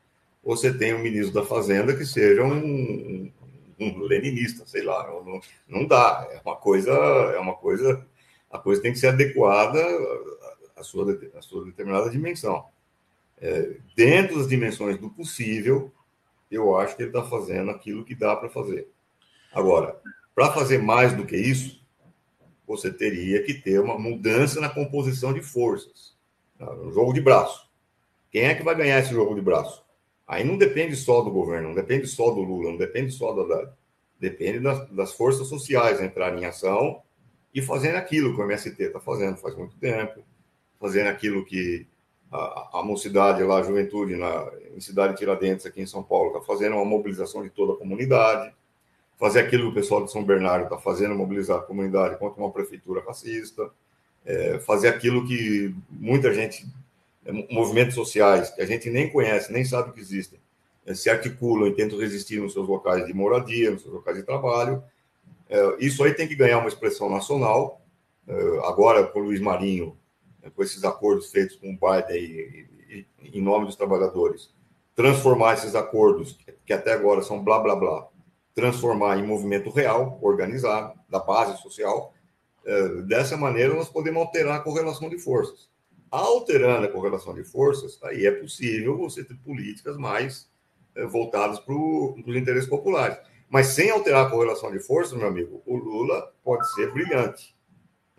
você tenha um ministro da Fazenda que seja um, um leninista, sei lá, não, não dá. É uma coisa, é uma coisa, a coisa tem que ser adequada à sua, à sua determinada dimensão. É, dentro das dimensões do possível, eu acho que ele está fazendo aquilo que dá para fazer. Agora, para fazer mais do que isso, você teria que ter uma mudança na composição de forças, no jogo de braço. Quem é que vai ganhar esse jogo de braço? Aí não depende só do governo, não depende só do Lula, não depende só da Haddad. Depende das, das forças sociais entrarem em ação e fazendo aquilo que o MST está fazendo faz muito tempo, fazendo aquilo que a, a mocidade lá, a juventude na, em Cidade Tiradentes, aqui em São Paulo, está fazendo uma mobilização de toda a comunidade, fazer aquilo que o pessoal de São Bernardo está fazendo, mobilizar a comunidade contra uma prefeitura racista, é, fazer aquilo que muita gente, movimentos sociais, que a gente nem conhece, nem sabe que existem, é, se articulam e tentam resistir nos seus locais de moradia, nos seus locais de trabalho. É, isso aí tem que ganhar uma expressão nacional. É, agora, com o Luiz Marinho, com esses acordos feitos com o Biden em nome dos trabalhadores, transformar esses acordos, que até agora são blá blá blá, transformar em movimento real, organizado, da base social. É, dessa maneira, nós podemos alterar a correlação de forças. Alterando a correlação de forças, aí é possível você ter políticas mais é, voltadas para os interesses populares. Mas sem alterar a correlação de forças, meu amigo, o Lula pode ser brilhante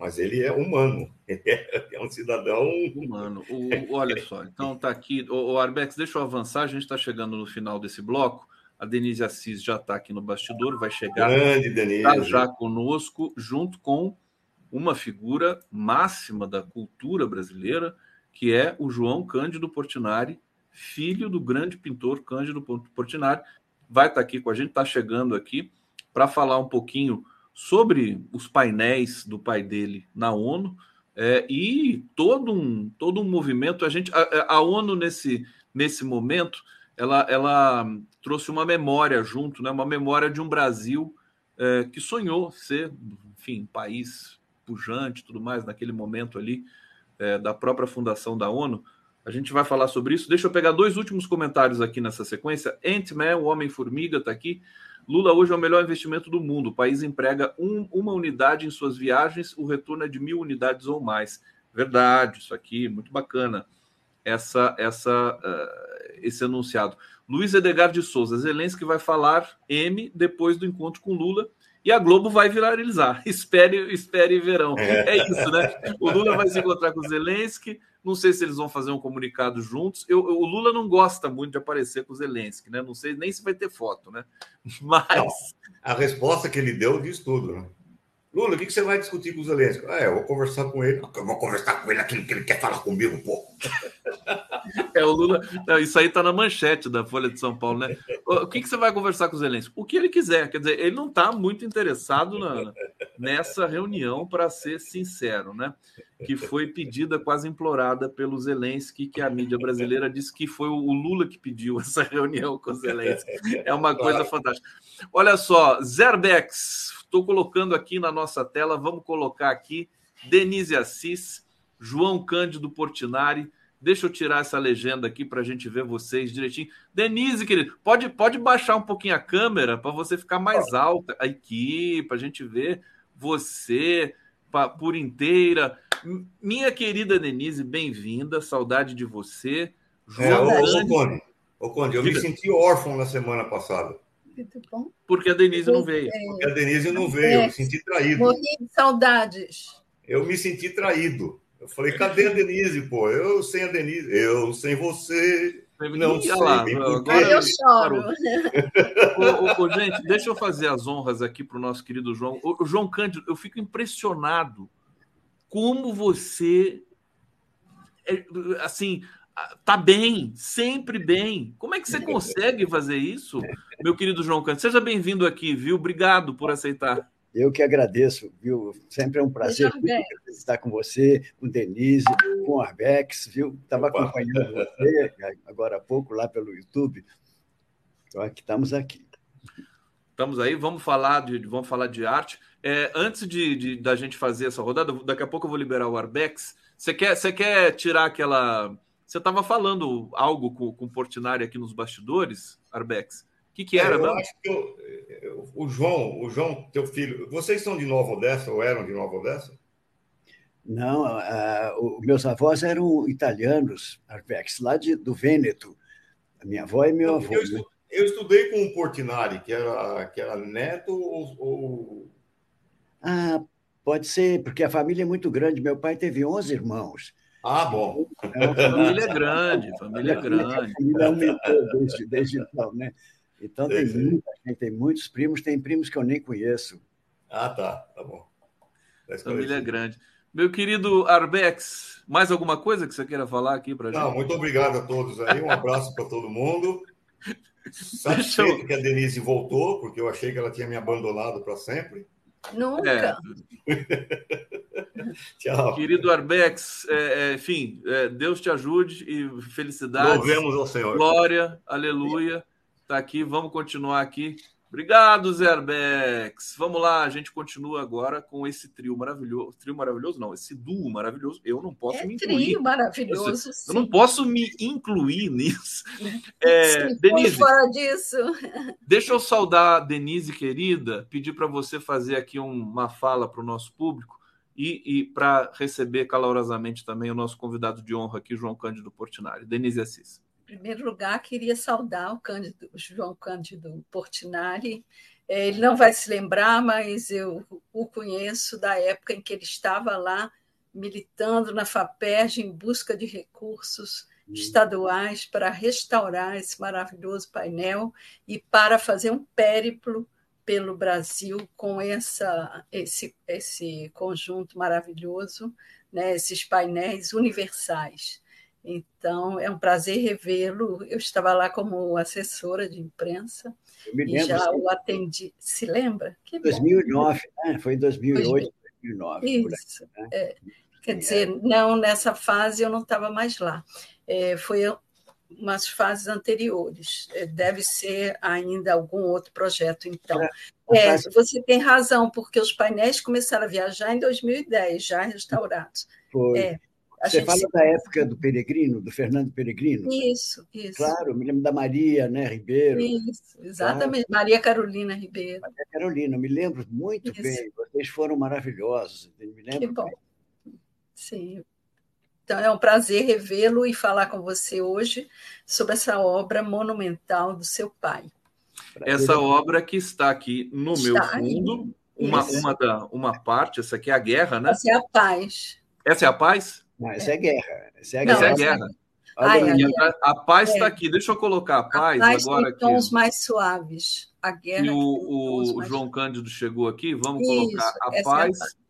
mas ele é humano, <laughs> é um cidadão humano. O, olha só, então tá aqui, o, o Arbex, deixa eu avançar, a gente está chegando no final desse bloco. A Denise Assis já está aqui no bastidor, vai chegar Grande, Denise. Tá já conosco, junto com uma figura máxima da cultura brasileira, que é o João Cândido Portinari, filho do grande pintor Cândido Portinari. Vai estar tá aqui com a gente, está chegando aqui para falar um pouquinho sobre os painéis do pai dele na ONU é, e todo um, todo um movimento. A gente, a, a, ONU nesse, nesse momento, ela, ela trouxe uma memória junto, né, uma memória de um Brasil é, que sonhou ser, enfim, país pujante, tudo mais naquele momento ali é, da própria fundação da ONU. A gente vai falar sobre isso. Deixa eu pegar dois últimos comentários aqui nessa sequência. Ant-Man, o Homem-Formiga, está aqui. Lula hoje é o melhor investimento do mundo. O país emprega um, uma unidade em suas viagens, o retorno é de mil unidades ou mais. Verdade, isso aqui, muito bacana. Essa, essa, uh, esse enunciado. Luiz Edgar de Souza, Zelensky vai falar M depois do encontro com Lula e a Globo vai viralizar. <laughs> Espere, espere verão. É. é isso, né? O Lula vai se encontrar com o Zelensky, não sei se eles vão fazer um comunicado juntos. Eu, eu, o Lula não gosta muito de aparecer com o Zelensky, né? Não sei nem se vai ter foto, né? <laughs> Mas. Não, a resposta que ele deu diz tudo, né? Lula, o que, você vai discutir com o Zelensky? Ah, eu vou conversar com ele. Eu vou conversar com ele aquilo que ele quer falar comigo, pô. <laughs> É, o Lula. Não, isso aí tá na manchete da Folha de São Paulo, né? O que, que você vai conversar com o Zelensky? O que ele quiser. Quer dizer, ele não está muito interessado na, nessa reunião, para ser sincero, né? que foi pedida, quase implorada pelo Zelensky, que a mídia brasileira disse que foi o Lula que pediu <laughs> essa reunião com o Zelensky. É uma coisa fantástica. Olha só, Zerbex, estou colocando aqui na nossa tela, vamos colocar aqui Denise Assis, João Cândido Portinari. Deixa eu tirar essa legenda aqui para a gente ver vocês direitinho. Denise, querido, pode, pode baixar um pouquinho a câmera para você ficar mais alta aqui, para a gente ver você pra, por inteira. Minha querida Denise, bem-vinda, saudade de você. João é, ô, ô, Conde, ô, Conde, eu Diga. me senti órfão na semana passada. Muito bom. Porque a Denise não veio. Porque a Denise não veio, eu me senti traído. Morri de saudades. Eu me senti traído. Eu falei, cadê a Denise, pô? Eu sem a Denise, eu sem você. Não Ih, sei lá, agora eu choro. ô, ô, gente, deixa eu fazer as honras aqui para o nosso querido João. O João Cândido, eu fico impressionado como você, é, assim, tá bem, sempre bem. Como é que você consegue fazer isso, meu querido João Cândido? Seja bem-vindo aqui, viu? Obrigado por aceitar. Eu que agradeço, viu? Sempre é um prazer estar com você, com Denise, com o Arbex, viu? Estava acompanhando você agora há pouco lá pelo YouTube. Então, aqui estamos aqui. Estamos aí, vamos falar de, vamos falar de arte. É, antes de, de, da gente fazer essa rodada, daqui a pouco eu vou liberar o Arbex. Você quer, você quer tirar aquela. Você estava falando algo com, com o Portinari aqui nos bastidores, Arbex? O que, que era, é, eu acho que eu, o João, o João, teu filho, vocês são de Nova Odessa ou eram de Nova Odessa? Não, uh, meus avós eram italianos, Arbex, lá de, do Vêneto. A minha avó e meu avô. Eu, né? eu, estudei com o Portinari, que era, que era neto ou, ou... Ah, pode ser, porque a família é muito grande. Meu pai teve 11 irmãos. Ah, bom. É uma família grande, família grande. A família aumentou desde, desde então, né? Então tem muita gente, tem muitos primos, tem primos que eu nem conheço. Ah, tá, tá bom. Tá Família grande. Meu querido Arbex, mais alguma coisa que você queira falar aqui para gente? Não, muito obrigado a todos aí, um abraço para todo mundo. <laughs> Satisfeito eu... que a Denise voltou, porque eu achei que ela tinha me abandonado para sempre. Nunca. É. <laughs> <laughs> Tchau. Querido Arbex, é, é, enfim, é, Deus te ajude e felicidades. Louvemos ao Senhor. Glória, aleluia. Está aqui, vamos continuar aqui. Obrigado, Zerbex. Vamos lá, a gente continua agora com esse trio maravilhoso. Trio maravilhoso, não, esse duo maravilhoso. Eu não posso é me incluir. Trio maravilhoso. Eu, eu não posso me incluir nisso. <laughs> É, Denise, fora disso. <laughs> Deixa eu saudar a Denise, querida, pedir para você fazer aqui uma fala para o nosso público e, e para receber calorosamente também o nosso convidado de honra aqui, João Cândido Portinari. Denise Assis primeiro lugar, queria saudar o, Cândido, o João Cândido Portinari. É, ele não vai se lembrar, mas eu o conheço da época em que ele estava lá militando na FAPERJ em busca de recursos hum. estaduais para restaurar esse maravilhoso painel e para fazer um périplo pelo Brasil com essa, esse, esse conjunto maravilhoso, né, esses painéis universais. Então, é um prazer revê-lo. Eu estava lá como assessora de imprensa e já o atendi. Se lembra? Que 2009, né? foi em 2008, 2009. Isso. Aí, né? é. Quer dizer, é. não, nessa fase eu não estava mais lá. É, foi umas fases anteriores. É, deve ser ainda algum outro projeto, então. É, você tem razão, porque os painéis começaram a viajar em 2010, já restaurados. Foi. É, você fala se... da época do Peregrino, do Fernando Peregrino? Isso, isso. Claro, me lembro da Maria né, Ribeiro. Isso, exatamente. Claro. Maria Carolina Ribeiro. Maria Carolina, me lembro muito isso. bem. Vocês foram maravilhosos. Me lembro que bom. Bem. Sim. Então é um prazer revê-lo e falar com você hoje sobre essa obra monumental do seu pai. Essa obra que está aqui no está meu fundo, uma, uma, da, uma parte, essa aqui é a guerra, né? Essa é a paz. Essa é a paz? Não, essa é guerra. Essa é a guerra. Essa é guerra. Ai, a, a, paz está é. aqui. Deixa eu colocar a paz, a paz agora aqui. tons mais suaves. A guerra. E o, o João Cândido chegou aqui. Vamos Isso, colocar a paz. É a...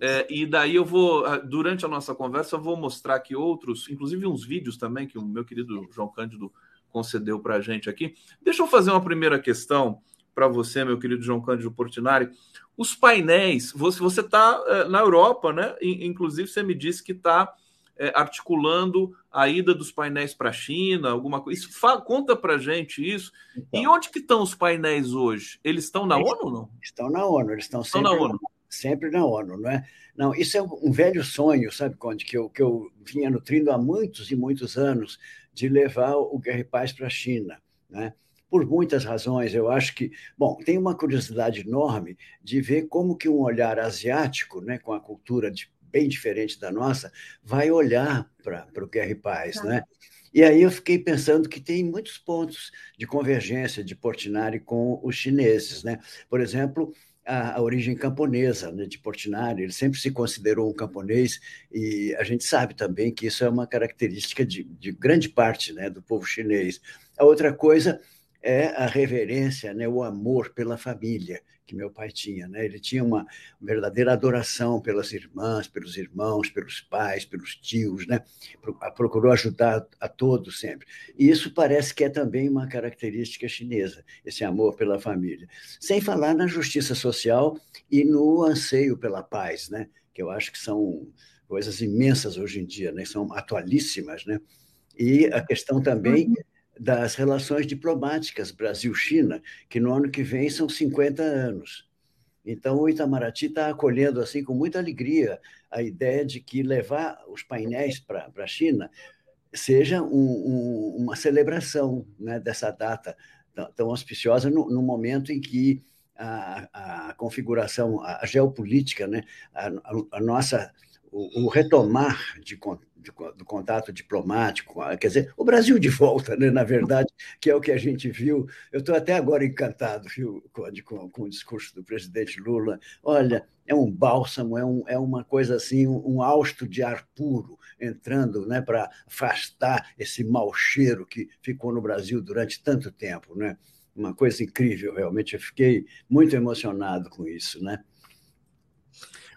É, e daí eu vou, durante a nossa conversa, eu vou mostrar aqui outros, inclusive uns vídeos também que o meu querido João Cândido concedeu para a gente aqui. Deixa eu fazer uma primeira questão para você, meu querido João Cândido Portinari. Os painéis, você está eh, na Europa, né? Inclusive, você me disse que está é, articulando a ida dos painéis para a China, alguma coisa. Isso fala, conta para gente isso. Então, e onde que estão os painéis hoje? Eles estão na eles, ONU ou não? Estão na ONU, eles estão, estão sempre na ONU. Sempre na ONU, não é? Não, isso é um velho sonho, sabe, Conde, que eu, que eu vinha nutrindo há muitos e muitos anos de levar o Guerra e Paz para a China, né? por muitas razões. Eu acho que, bom, tem uma curiosidade enorme de ver como que um olhar asiático, né, com a cultura de bem diferente da nossa, vai olhar para o Guerra e Paz, né? E aí eu fiquei pensando que tem muitos pontos de convergência de Portinari com os chineses, né? Por exemplo, a, a origem camponesa né, de Portinari, ele sempre se considerou um camponês e a gente sabe também que isso é uma característica de, de grande parte né, do povo chinês. A outra coisa é a reverência, né, o amor pela família que meu pai tinha. Né? Ele tinha uma verdadeira adoração pelas irmãs, pelos irmãos, pelos pais, pelos tios. Né? Procurou ajudar a todos sempre. E isso parece que é também uma característica chinesa, esse amor pela família. Sem falar na justiça social e no anseio pela paz, né? que eu acho que são coisas imensas hoje em dia, né? são atualíssimas. Né? E a questão também uhum das relações diplomáticas Brasil-China, que no ano que vem são 50 anos. Então, o Itamaraty está acolhendo assim com muita alegria a ideia de que levar os painéis para a China seja um, um, uma celebração né, dessa data tão, auspiciosa no, no, momento em que a, a configuração, a geopolítica, né, a, a nossa o, retomar de, de, do contato diplomático, quer dizer, o Brasil de volta, né, na verdade, que é o que a gente viu. Eu estou até agora encantado viu, com, com, com, o discurso do presidente Lula. Olha, é um bálsamo, é, um, é uma coisa assim, um, um hausto de ar puro entrando né, para afastar esse mau cheiro que ficou no Brasil durante tanto tempo. Né? Uma coisa incrível, realmente. Eu fiquei muito emocionado com isso. Né?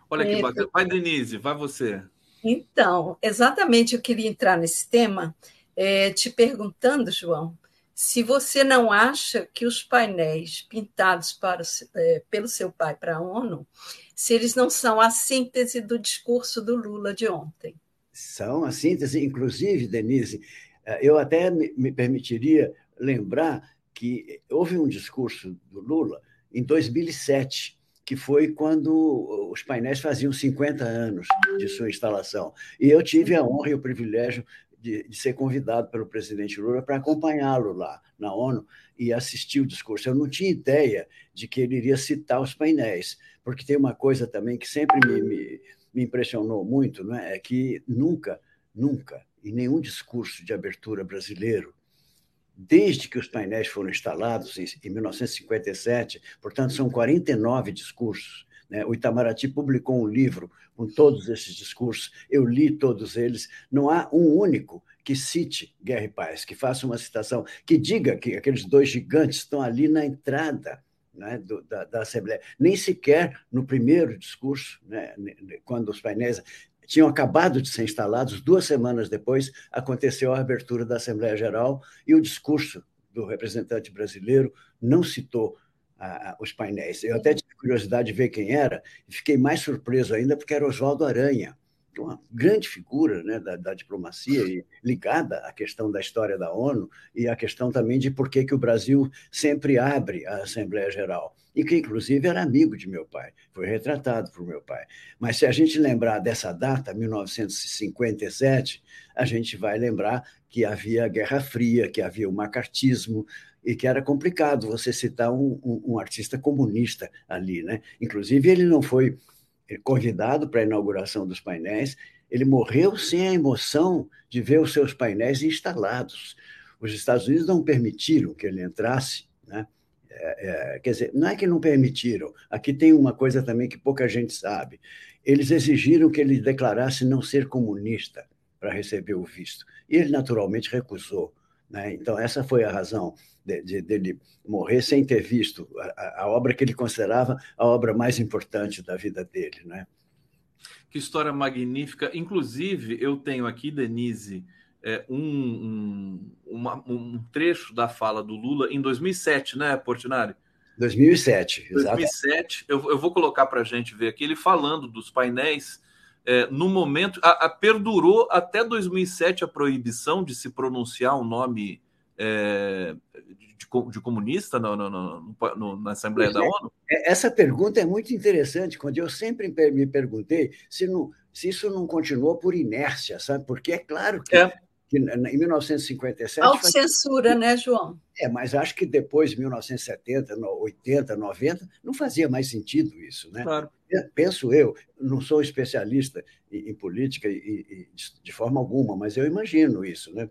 Olha que é, bacana. Vai, Denise, vai você. Então, exatamente, eu queria entrar nesse tema é, te perguntando, João, se você não acha que os painéis pintados para, é, pelo seu pai para a ONU, se eles não são a síntese do discurso do Lula de ontem. São a síntese, inclusive, Denise, é, eu até me permitiria lembrar que houve um discurso do Lula em 2007, que foi quando os painéis faziam 50 anos de sua instalação. E eu tive a honra e o privilégio de, de ser convidado pelo presidente Lula para acompanhá-lo lá na ONU e assistir o discurso. Eu não tinha ideia de que ele iria citar os painéis, porque tem uma coisa também que sempre me, me, me impressionou muito, não é? é que nunca, nunca, em nenhum discurso de abertura brasileiro, desde que os painéis foram instalados em 1957, portanto, são 49 discursos. Né? O Itamaraty publicou um livro com todos esses discursos, eu li todos eles. Não há um único que cite Guerra e Paz, que faça uma citação, que diga que aqueles dois gigantes estão ali na entrada né, do, da, da, Assembleia. Nem sequer no primeiro discurso, né, quando os painéis tinham acabado de ser instalados, duas semanas depois aconteceu a abertura da Assembleia Geral e o discurso do representante brasileiro não citou ah, os painéis. Eu até tive curiosidade de ver quem era e fiquei mais surpreso ainda porque era Oswaldo Aranha, é uma grande figura né, da, da, diplomacia ligada à questão da história da ONU e à questão também de por que, que o Brasil sempre abre a Assembleia Geral. E que, inclusive, era amigo de meu pai, foi retratado por meu pai. Mas se a gente lembrar dessa data, 1957, a gente vai lembrar que havia a Guerra Fria, que havia o macartismo, e que era complicado você citar um, um, um artista comunista ali. Né? Inclusive, ele não foi convidado para a inauguração dos painéis, ele morreu sem a emoção de ver os seus painéis instalados. Os Estados Unidos não permitiram que ele entrasse, né? É, é, quer dizer, não é que não permitiram, aqui tem uma coisa também que pouca gente sabe. Eles exigiram que ele declarasse não ser comunista para receber o visto. E ele, naturalmente, recusou. Né? Então, essa foi a razão de, de, dele morrer sem ter visto a, a, obra que ele considerava a obra mais importante da vida dele. Né? Que história magnífica. Inclusive, eu tenho aqui, Denise, é, um, um, uma, um trecho da fala do Lula em 2007, né, Portinari? 2007, exatamente. 2007, eu, eu vou colocar para a gente ver aqui, ele falando dos painéis, é, no momento, a, a, perdurou até 2007 a proibição de se pronunciar um nome é, de, de, comunista no, no, no, na Assembleia pois da é. ONU? Essa pergunta é muito interessante, quando eu sempre me perguntei se, não, se isso não continuou por inércia, sabe? Porque é claro que é que em 1957. Autocensura, fazia... né, João? É, mas acho que depois, 1970, 80, 90, não fazia mais sentido isso, né? Claro. Penso eu, não sou especialista em, política e, e, de forma alguma, mas eu imagino isso, né?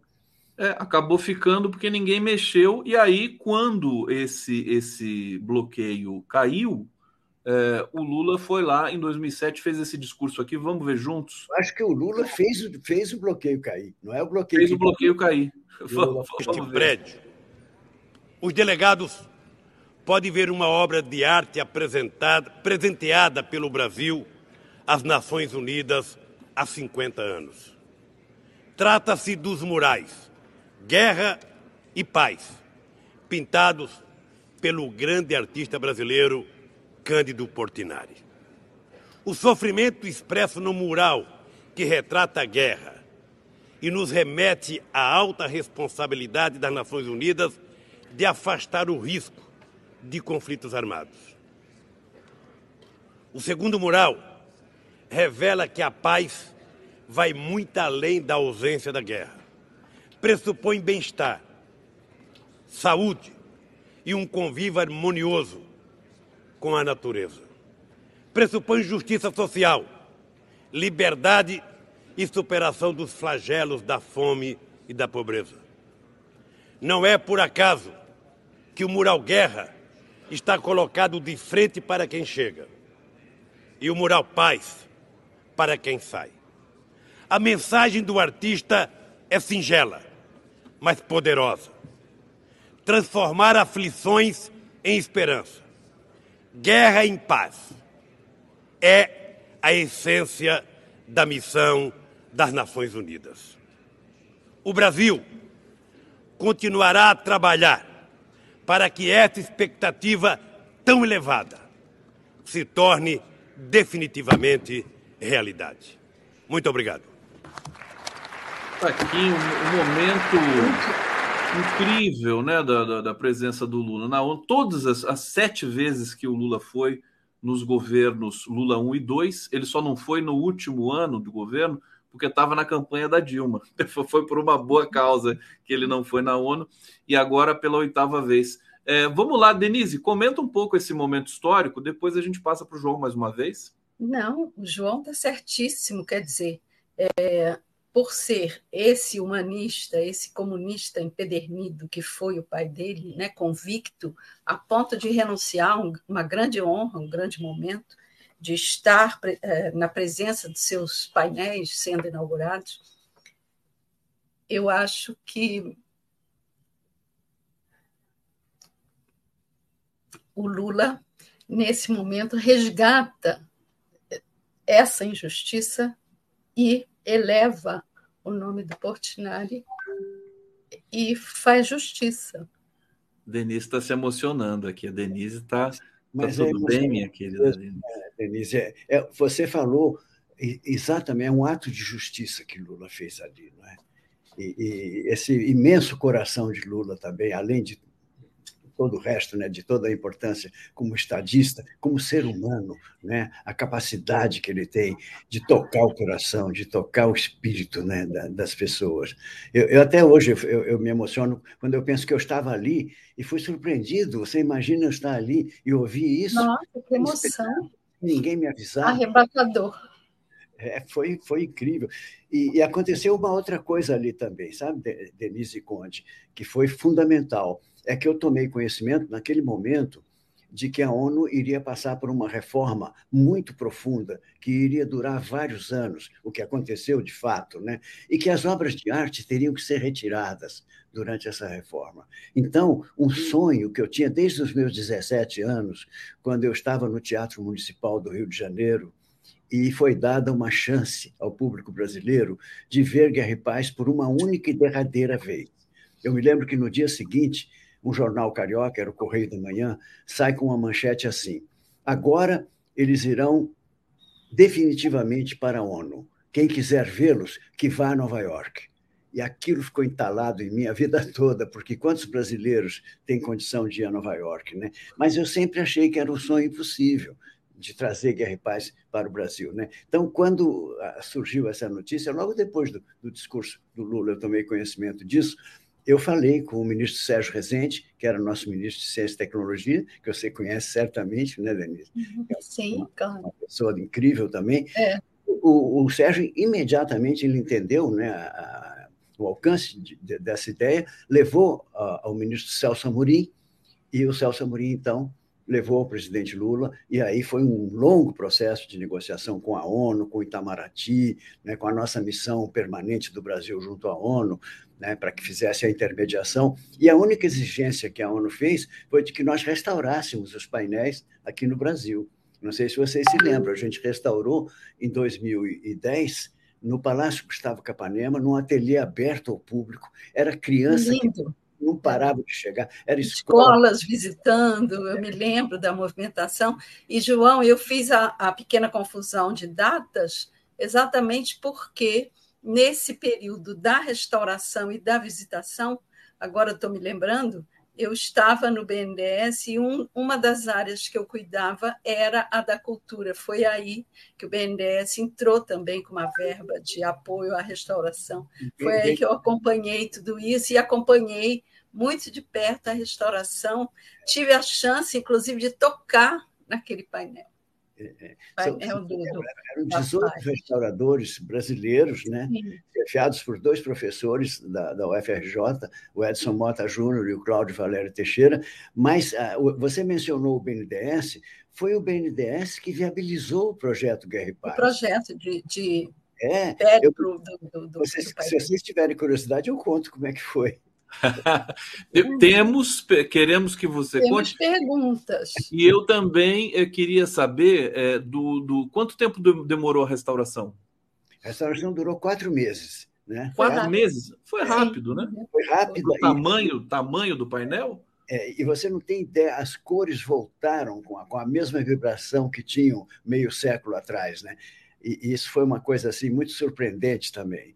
É, acabou ficando porque ninguém mexeu, e aí, quando esse, esse bloqueio caiu, é, o Lula foi lá em 2007, fez esse discurso aqui. Vamos ver juntos? Acho que o Lula fez, fez o bloqueio cair, não é o bloqueio. Fez o bloqueio cair. Este <laughs> prédio, os delegados podem ver uma obra de arte apresentada, presenteada pelo Brasil às Nações Unidas há 50 anos. Trata-se dos murais Guerra e Paz, pintados pelo grande artista brasileiro Cândido Portinari. O sofrimento expresso no mural que retrata a guerra e nos remete à alta responsabilidade das Nações Unidas de afastar o risco de conflitos armados. O segundo mural revela que a paz vai muito além da ausência da guerra. Pressupõe bem-estar, saúde e um convívio harmonioso com a natureza. Pressupõe justiça social, liberdade e superação dos flagelos da fome e da pobreza. Não é por acaso que o mural Guerra está colocado de frente para quem chega e o mural Paz para quem sai. A mensagem do artista é singela, mas poderosa. Transformar aflições em esperança guerra em paz é a essência da missão das Nações Unidas. O Brasil continuará a trabalhar para que essa expectativa tão elevada se torne definitivamente realidade. Muito obrigado. Aqui um, um momento incrível né, da, da, da, presença do Lula na ONU. Todas as, as, sete vezes que o Lula foi nos governos Lula 1 e 2, ele só não foi no último ano do governo porque estava na campanha da Dilma. <laughs> Foi por uma boa causa que ele não foi na ONU e agora pela oitava vez. É, vamos lá, Denise, comenta um pouco esse momento histórico, depois a gente passa para o João mais uma vez. Não, o João está certíssimo, quer dizer, é, por ser esse humanista, esse comunista empedernido que foi o pai dele, né, convicto, a ponto de renunciar uma grande honra, um grande momento, de estar eh, na presença de seus painéis sendo inaugurados, eu acho que o Lula, nesse momento, resgata essa injustiça e eleva o nome do Portinari e faz justiça. Denise está se emocionando aqui. A Denise está. Tá, tá tudo bem, minha querida Denise? É, Denise é, é, você falou exatamente, é um ato de justiça que Lula fez ali. Não é? E, e, esse imenso coração de Lula também, além de todo o resto, né, de toda a importância como estadista, como ser humano, né, a capacidade que ele tem de tocar o coração, de tocar o espírito né, das pessoas. Eu, eu até hoje eu, eu, me emociono quando eu penso que eu estava ali e fui surpreendido. Você imagina eu estar ali e ouvir isso? Nossa, que emoção! Ninguém me avisar. Arrebatador. É, foi, foi incrível. E, e, aconteceu uma outra coisa ali também, sabe, Denise Conde, que foi fundamental. É que eu tomei conhecimento, naquele momento, de que a ONU iria passar por uma reforma muito profunda, que iria durar vários anos, o que aconteceu de fato, né? e que as obras de arte teriam que ser retiradas durante essa reforma. Então, um sonho que eu tinha desde os meus 17 anos, quando eu estava no Teatro Municipal do Rio de Janeiro, e foi dada uma chance ao público brasileiro de ver Guerra e Paz por uma única e derradeira vez. Eu me lembro que no dia seguinte um jornal carioca, era o Correio da Manhã, sai com uma manchete assim: agora eles irão definitivamente para a ONU. Quem quiser vê-los, que vá a Nova York. E aquilo ficou entalado em mim a vida <laughs> toda, porque quantos brasileiros têm condição de ir a Nova York? Né? Mas eu sempre achei que era um sonho impossível de trazer guerra e paz para o Brasil. Né? Então, quando ah, surgiu essa notícia, logo depois do, do discurso do Lula, eu tomei conhecimento disso, eu falei com o ministro Sérgio Rezende, que era nosso ministro de Ciência e Tecnologia, que você conhece certamente, né, Denise? Uhum. Sim, claro. Uma pessoa incrível também. É. O, o, Sérgio, imediatamente, ele entendeu né, a, o alcance de, de, dessa ideia, levou a, ao ministro Celso Amorim, e o Celso Amorim, então, levou o presidente Lula, e aí foi um longo processo de negociação com a ONU, com o Itamaraty, né, com a nossa missão permanente do Brasil junto à ONU, né, para que fizesse a intermediação. E a única exigência que a ONU fez foi de que nós restaurássemos os painéis aqui no Brasil. Não sei se vocês se lembram, a gente restaurou em 2010 no Palácio Gustavo Capanema, num ateliê aberto ao público. Era criança Lindo. que não parava de chegar. Era escola. Escolas visitando, eu me lembro da movimentação. E, João, eu fiz a, a pequena confusão de datas exatamente porque, nesse período da restauração e da visitação, agora estou me lembrando, eu estava no BNDES e um, uma das áreas que eu cuidava era a da cultura. Foi aí que o BNDES entrou também com uma verba de apoio à restauração. Foi aí que eu acompanhei tudo isso e acompanhei muito de perto a restauração. Tive a chance, inclusive, de tocar naquele painel. É, é. Do, do, eram 18 restauradores brasileiros, né? chefiados por dois professores da, da UFRJ, o Edson Mota Júnior e o Cláudio Valério Teixeira. Mas uh, você mencionou o BNDES, foi o BNDES que viabilizou o projeto Guerra e Paz. O projeto de, de é, eu, do, do, do, vocês, se vocês tiverem curiosidade, eu conto como é que foi. <laughs> Temos, queremos que você Temos conte. perguntas. E eu também eu queria saber é, do, do quanto tempo demorou a restauração? A restauração durou quatro meses. Né? Quatro Foi meses? Foi rápido, né? Foi rápido. O tamanho, tamanho do painel? É, e você não tem ideia, as cores voltaram com a, com a mesma vibração que tinham meio século atrás, né? E, e isso foi uma coisa assim muito surpreendente também.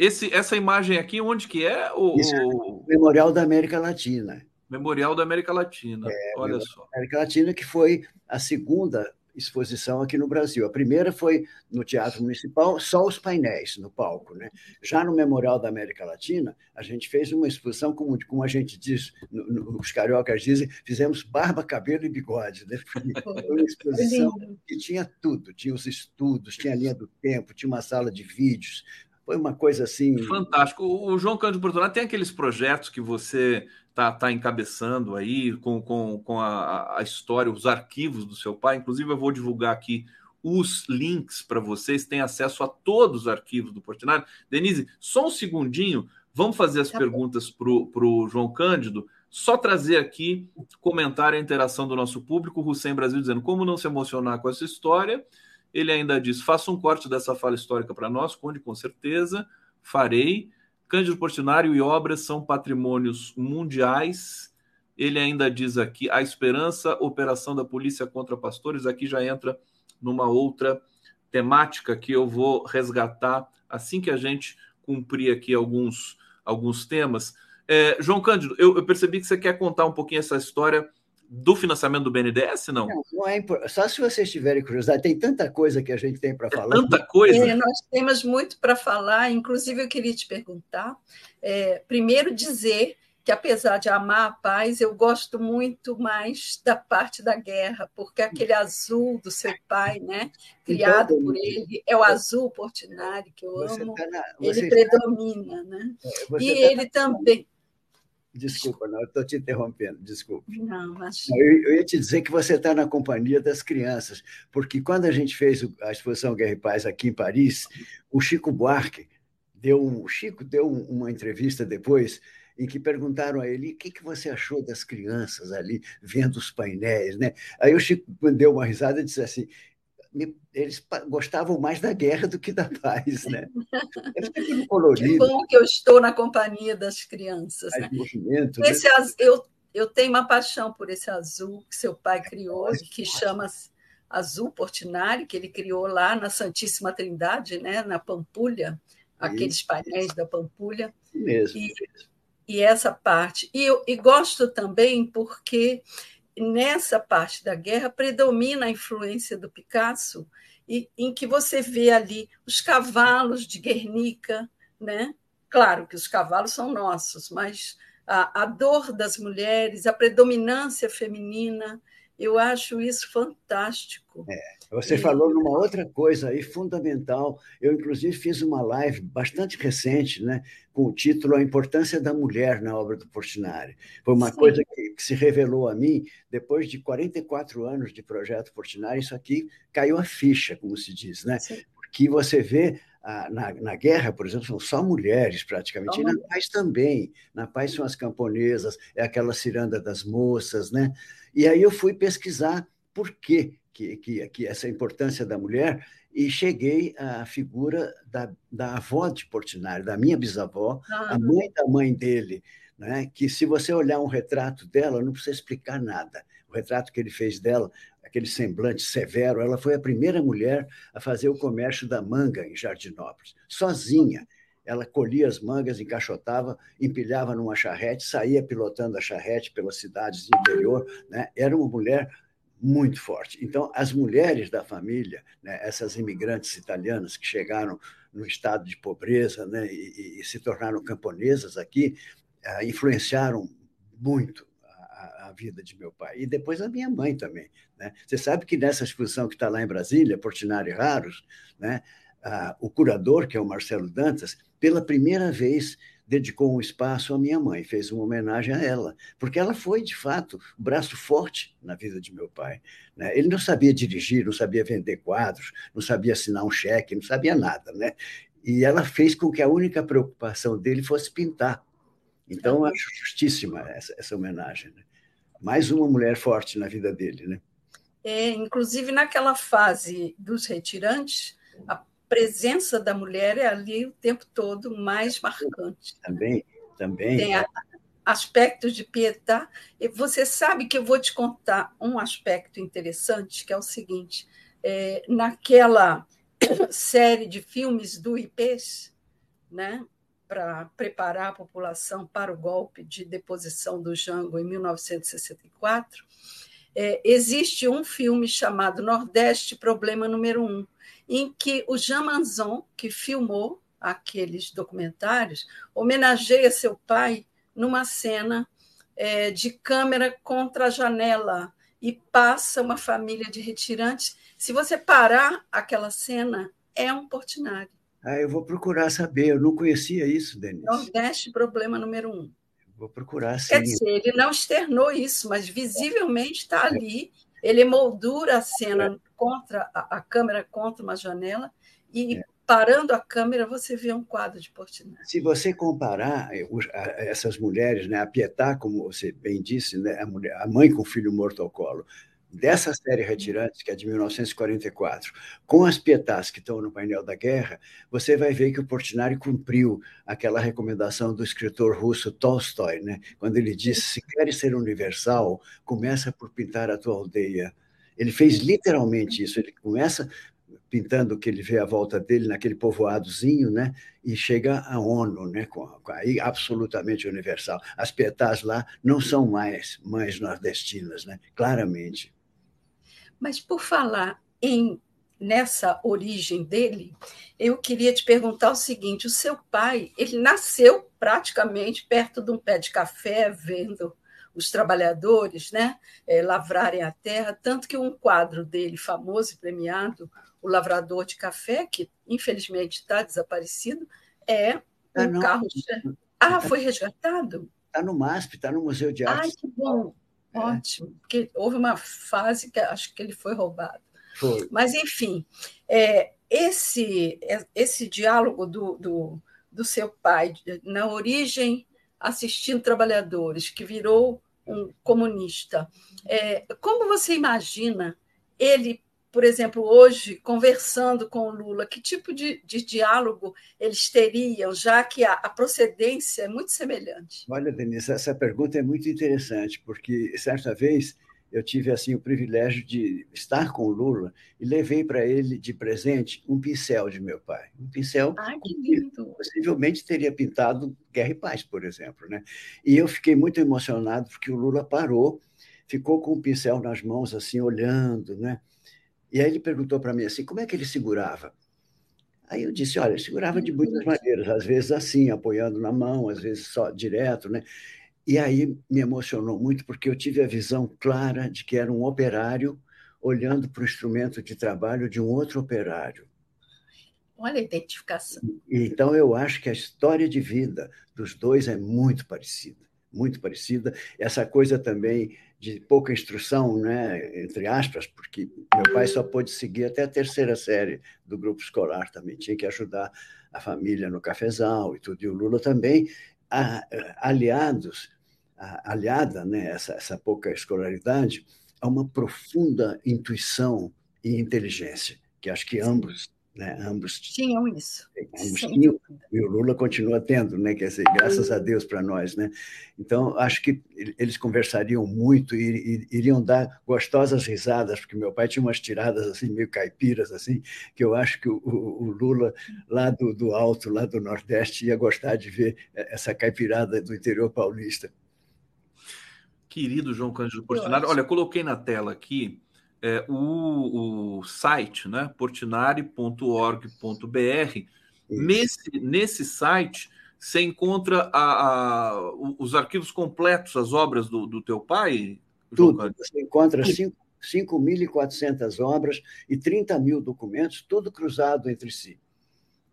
Esse, essa imagem aqui, onde que é? O, Isso é o Memorial da América Latina. Memorial da América Latina, é, olha só. América Latina, que foi a segunda exposição aqui no Brasil. A primeira foi no Teatro Municipal, só os painéis no palco. Né? Já no Memorial da América Latina, a gente fez uma exposição, como, como a gente diz, no, no, os cariocas dizem, fizemos barba, cabelo e bigode. Né? Foi <laughs> uma exposição que tinha tudo, tinha os estudos, tinha a linha do tempo, tinha uma sala de vídeos, foi uma coisa assim. Fantástico. O João Cândido Portugal tem aqueles projetos que você está tá encabeçando aí com, com, com a, a história, os arquivos do seu pai. Inclusive, eu vou divulgar aqui os links para vocês, têm acesso a todos os arquivos do Portinari. Denise, só um segundinho, vamos fazer as tá perguntas para o João Cândido. Só trazer aqui comentário e interação do nosso público, o Hussein Brasil dizendo como não se emocionar com essa história. Ele ainda diz: faça um corte dessa fala histórica para nós, Conde, com certeza, farei. Cândido Portinari e obras são patrimônios mundiais. Ele ainda diz aqui: a esperança, operação da polícia contra pastores. Aqui já entra numa outra temática que eu vou resgatar assim que a gente cumprir aqui alguns, alguns temas. É, João Cândido, eu, eu percebi que você quer contar um pouquinho essa história do financiamento do BNDES, não? Não, não é Só se vocês tiverem curiosidade, tem tanta coisa que a gente tem para é falar. Tanta coisa. É, nós temos muito para falar, inclusive eu queria te perguntar. É, primeiro, dizer que, apesar de amar a paz, eu gosto muito mais da parte da guerra, porque aquele azul do seu pai, né, criado por ele, é o azul Portinari, que eu amo, tá na, ele predomina. Né? É, e tá ele na... também Desculpa, não, estou te interrompendo, desculpa. Não, mas... eu, eu ia te dizer que você está na companhia das crianças, porque quando a gente fez a exposição Guerra e Paz aqui em Paris, o Chico Buarque deu um, o Chico deu uma entrevista depois em que perguntaram a ele o que, que você achou das crianças ali vendo os painéis, né? Aí o Chico deu uma risada e disse assim: eles gostavam mais da guerra do que da paz, né? <laughs> É colorido. Que bom que eu estou na companhia das crianças. Né? Movimento, esse né? eu, eu tenho uma paixão por esse azul que seu pai criou, que chama Azul Portinari, que ele criou lá na Santíssima Trindade, né? na Pampulha, aqueles painéis da Pampulha. Mesmo. E, e essa parte. E, eu, e gosto também porque nessa parte da guerra predomina a influência do Picasso, e, em que você vê ali os cavalos de Guernica, né? Claro que os cavalos são nossos, mas a, a dor das mulheres, a predominância feminina, eu acho isso fantástico. É. Você e... falou numa outra coisa aí fundamental. Eu, inclusive, fiz uma live bastante recente, né, com o título A Importância da Mulher na obra do Portinari. Foi uma Sim. coisa que, que, se revelou a mim depois de 44 anos de projeto Portinari. Isso aqui caiu a ficha, como se diz, né? Sim. Porque você vê na, na, guerra, por exemplo, são só mulheres praticamente, e na paz também. Na paz são as camponesas, é aquela ciranda das moças, né? E aí eu fui pesquisar por quê que, que, que essa importância da mulher e cheguei à figura da, da avó de Portinari, da minha bisavó, ah. a mãe da mãe dele, né? que se você olhar um retrato dela, não precisa explicar nada. O retrato que ele fez dela, aquele semblante severo, ela foi a primeira mulher a fazer o comércio da manga em Jardinópolis, sozinha. Ela colhia as mangas, encaixotava, empilhava numa charrete, saía pilotando a charrete pelas cidades do interior. Né? Era uma mulher muito forte. Então, as mulheres da família, né, essas imigrantes italianas que chegaram no estado de pobreza né, e, e se tornaram camponesas aqui, uh, influenciaram muito a, a, vida de meu pai. E depois a minha mãe também. Né? Você sabe que nessa exposição que está lá em Brasília, Portinari Raros, né, uh, o curador, que é o Marcelo Dantas, pela primeira vez dedicou um espaço à minha mãe, fez uma homenagem a ela, porque ela foi, de fato, o braço forte na vida de meu pai. Né? Ele não sabia dirigir, não sabia vender quadros, não sabia assinar um cheque, não sabia nada. Né? E ela fez com que a única preocupação dele fosse pintar. Então, eu acho justíssima essa, essa homenagem. Né? Mais uma mulher forte na vida dele. Né? É, inclusive, naquela fase dos retirantes, a presença da mulher é ali o tempo todo mais marcante. Também, também. Tem aspectos de pietá. E você sabe que eu vou te contar um aspecto interessante, que é o seguinte: é, naquela <coughs> série de filmes do IPES, né, para preparar a população para o golpe de deposição do Jango em 1964, é, existe um filme chamado Nordeste Problema Número Um, em que o Jean Manzon, que filmou aqueles documentários, homenageia seu pai numa cena é, de câmera contra a janela e passa uma família de retirantes. Se você parar aquela cena, é um Portinari. Ah, eu vou procurar saber, eu não conhecia isso, Denise. Nordeste, problema número um. Vou procurar, sim. Quer dizer, ele não externou isso, mas visivelmente está ali. Ele moldura a cena contra a, a câmera contra uma janela e é. parando a câmera você vê um quadro de Portinari. Se você comparar eh, essas mulheres, né, a Pietá, como você bem disse, né, a, mulher, a mãe com o filho morto ao colo, dessa série Retirantes, que é de 1944, com as pietás que estão no painel da guerra, você vai ver que o Portinari cumpriu aquela recomendação do escritor russo Tolstói, né? quando ele disse: se queres ser universal, começa por pintar a tua aldeia. Ele fez literalmente isso. Ele começa pintando o que ele vê à volta dele naquele povoadozinho, né? E chega à ONU, né? Com, com absolutamente universal. As pietás lá não são mais mães nordestinas, né? Claramente. Mas por falar em nessa origem dele, eu queria te perguntar o seguinte: o seu pai, ele nasceu praticamente perto de um pé de café, vendo os trabalhadores né, é, lavrarem a terra, tanto que um quadro dele, famoso e premiado, O Lavrador de Café, que infelizmente está desaparecido, é tá um carro. Ah, foi resgatado? Está no MASP, está no Museu de Arte. Ai, que bom! É. Ótimo, porque houve uma fase que acho que ele foi roubado. Foi. Mas, enfim, é, esse, é, esse diálogo do, do, do seu pai na origem assistindo trabalhadores, que virou um comunista. É, como você imagina ele por exemplo, hoje, conversando com o Lula, que tipo de, de diálogo eles teriam, já que a, a, procedência é muito semelhante? Olha, Denise, essa pergunta é muito interessante, porque certa vez eu tive assim o privilégio de estar com o Lula e levei para ele de presente um pincel de meu pai. Um pincel Ai, que lindo. possivelmente teria pintado Guerra e Paz, por exemplo. Né? E eu fiquei muito emocionado porque o Lula parou, ficou com o pincel nas mãos, assim, olhando. Né? E aí ele perguntou para mim assim, como é que ele segurava? Aí eu disse, olha, ele segurava de muitas maneiras, às vezes assim, apoiando na mão, às vezes só direto, né? E aí me emocionou muito, porque eu tive a visão clara de que era um operário olhando para o instrumento de trabalho de um outro operário. Olha a identificação. Então, eu acho que a história de vida dos dois é muito parecida, muito parecida. Essa coisa também de pouca instrução, né, entre aspas, porque meu pai só pôde seguir até a terceira série do grupo escolar também, tinha que ajudar a família no cafezal e tudo, e o Lula também, aliados aliada, né, essa, essa pouca escolaridade, a uma profunda intuição e inteligência, que acho que ambos, né, ambos tinham isso. Ambos tinham, e o Lula continua tendo, né, quer dizer, graças a Deus para nós, né? Então acho que eles conversariam muito e, e, iriam dar gostosas risadas, porque meu pai tinha umas tiradas assim meio caipiras assim, que eu acho que o, o, o Lula lá do, do alto, lá do Nordeste, ia gostar de ver essa caipirada do interior paulista querido João Cândido Portinari. Olha, coloquei na tela aqui é, o, o, site, né? portinari.org.br. Nesse, nesse site você encontra a, a, os arquivos completos, as obras do, do teu pai? João Tudo. Você encontra 5.400 obras e 30 mil documentos, tudo cruzado entre si.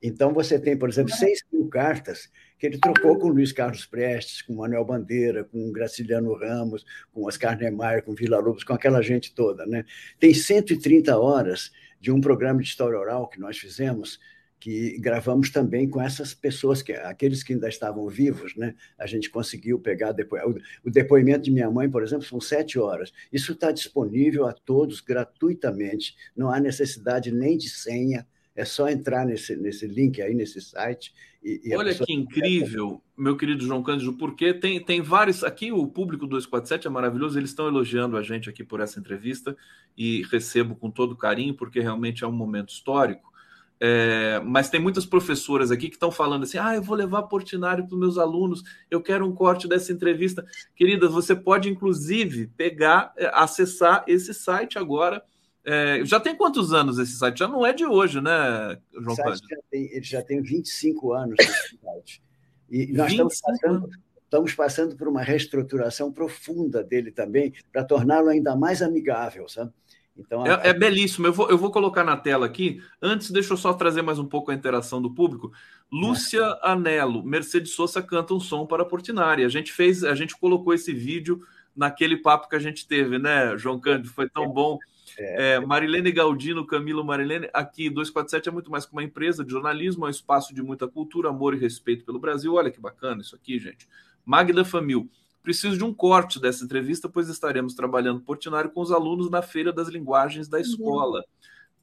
Então, você tem, por exemplo, 6 mil cartas que ele trocou com Luiz Carlos Prestes, com Manuel Bandeira, com Graciliano Ramos, com Oscar Niemeyer, com Vila Lobos, com aquela gente toda. Né? Tem 130 horas de um programa de história oral que nós fizemos, que gravamos também com essas pessoas, que aqueles que ainda estavam vivos, né? A gente conseguiu pegar depois. O depoimento de minha mãe, por exemplo, são sete horas. Isso está disponível a todos gratuitamente. Não há necessidade nem de senha é só entrar nesse, nesse link aí, nesse site. E, e Olha que incrível, meu querido João Cândido, porque tem, tem vários. Aqui o público 247 é maravilhoso, eles estão elogiando a gente aqui por essa entrevista e recebo com todo carinho, porque realmente é um momento histórico. É, mas tem muitas professoras aqui que estão falando assim: ah, eu vou levar Portinari para os meus alunos, eu quero um corte dessa entrevista. Queridas, você pode inclusive pegar, é, acessar esse site agora é, já tem quantos anos esse site? Já não é de hoje, né, João Cândido? ele já tem 25 anos esse site. E nós estamos passando, estamos passando por uma reestruturação profunda dele também, para torná-lo ainda mais amigável, sabe? Então, a... é, é, belíssimo. Eu vou, eu vou colocar na tela aqui. Antes, deixa eu só trazer mais um pouco a interação do público. Lúcia é. Anelo, Mercedes Souza canta um som para Portinari. A gente fez, a gente colocou esse vídeo naquele papo que a gente teve, né, João Cândido? Foi tão bom. É, é, Marilene Galdino, Camilo Marilene, aqui 247 é muito mais que uma empresa de jornalismo, é um espaço de muita cultura, amor e respeito pelo Brasil. Olha que bacana isso aqui, gente. Magda Famil, preciso de um corte dessa entrevista, pois estaremos trabalhando Portinari com os alunos na Feira das Linguagens da escola. Uhum.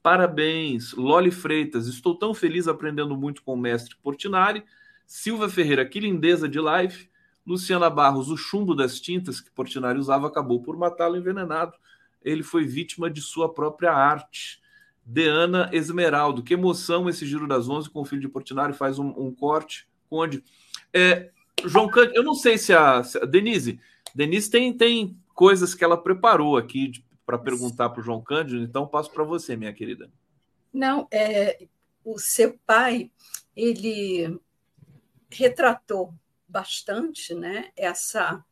Parabéns, Loli Freitas, estou tão feliz aprendendo muito com o mestre Portinari. Silva Ferreira, que lindeza de live. Luciana Barros, o chumbo das tintas que Portinari usava acabou por matá-lo envenenado ele foi vítima de sua própria arte. Deana Esmeraldo, que emoção esse Giro das Onze com o filho de Portinari faz um, um corte. Conde. É, João Cândido, eu não sei se a, se a, Denise, Denise tem, tem coisas que ela preparou aqui para perguntar para o João Cândido, então passo para você, minha querida. Não, é, o seu pai, ele retratou bastante né, essa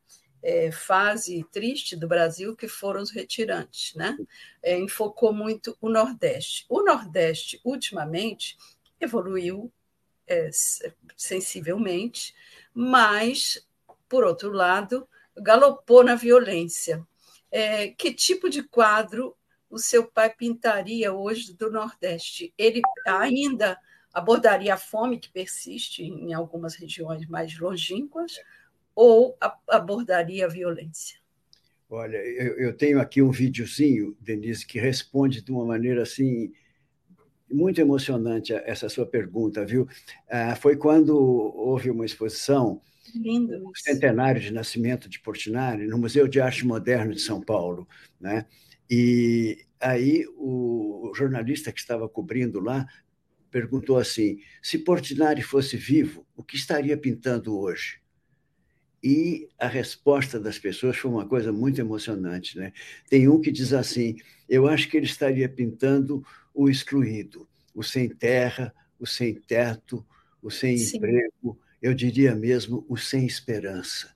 é, fase triste do Brasil, que foram os retirantes. Né? É, enfocou muito o Nordeste. O Nordeste, ultimamente, evoluiu é, sensivelmente, mas, por outro lado, galopou na violência. É, que tipo de quadro o seu pai pintaria hoje do Nordeste? Ele ainda abordaria a fome que persiste em algumas regiões mais longínquas, ou abordaria a violência? Olha, eu, eu tenho aqui um videozinho, Denise, que responde de uma maneira assim muito emocionante essa sua pergunta, viu? Ah, foi quando houve uma exposição Lindo. Centenário de nascimento de Portinari no Museu de Arte Moderna de São Paulo, né? E aí o jornalista que estava cobrindo lá perguntou assim: se Portinari fosse vivo, o que estaria pintando hoje? E a resposta das pessoas foi uma coisa muito emocionante. Né? Tem um que diz assim: eu acho que ele estaria pintando o excluído, o sem terra, o sem teto, o sem Sim. emprego, eu diria mesmo o sem esperança.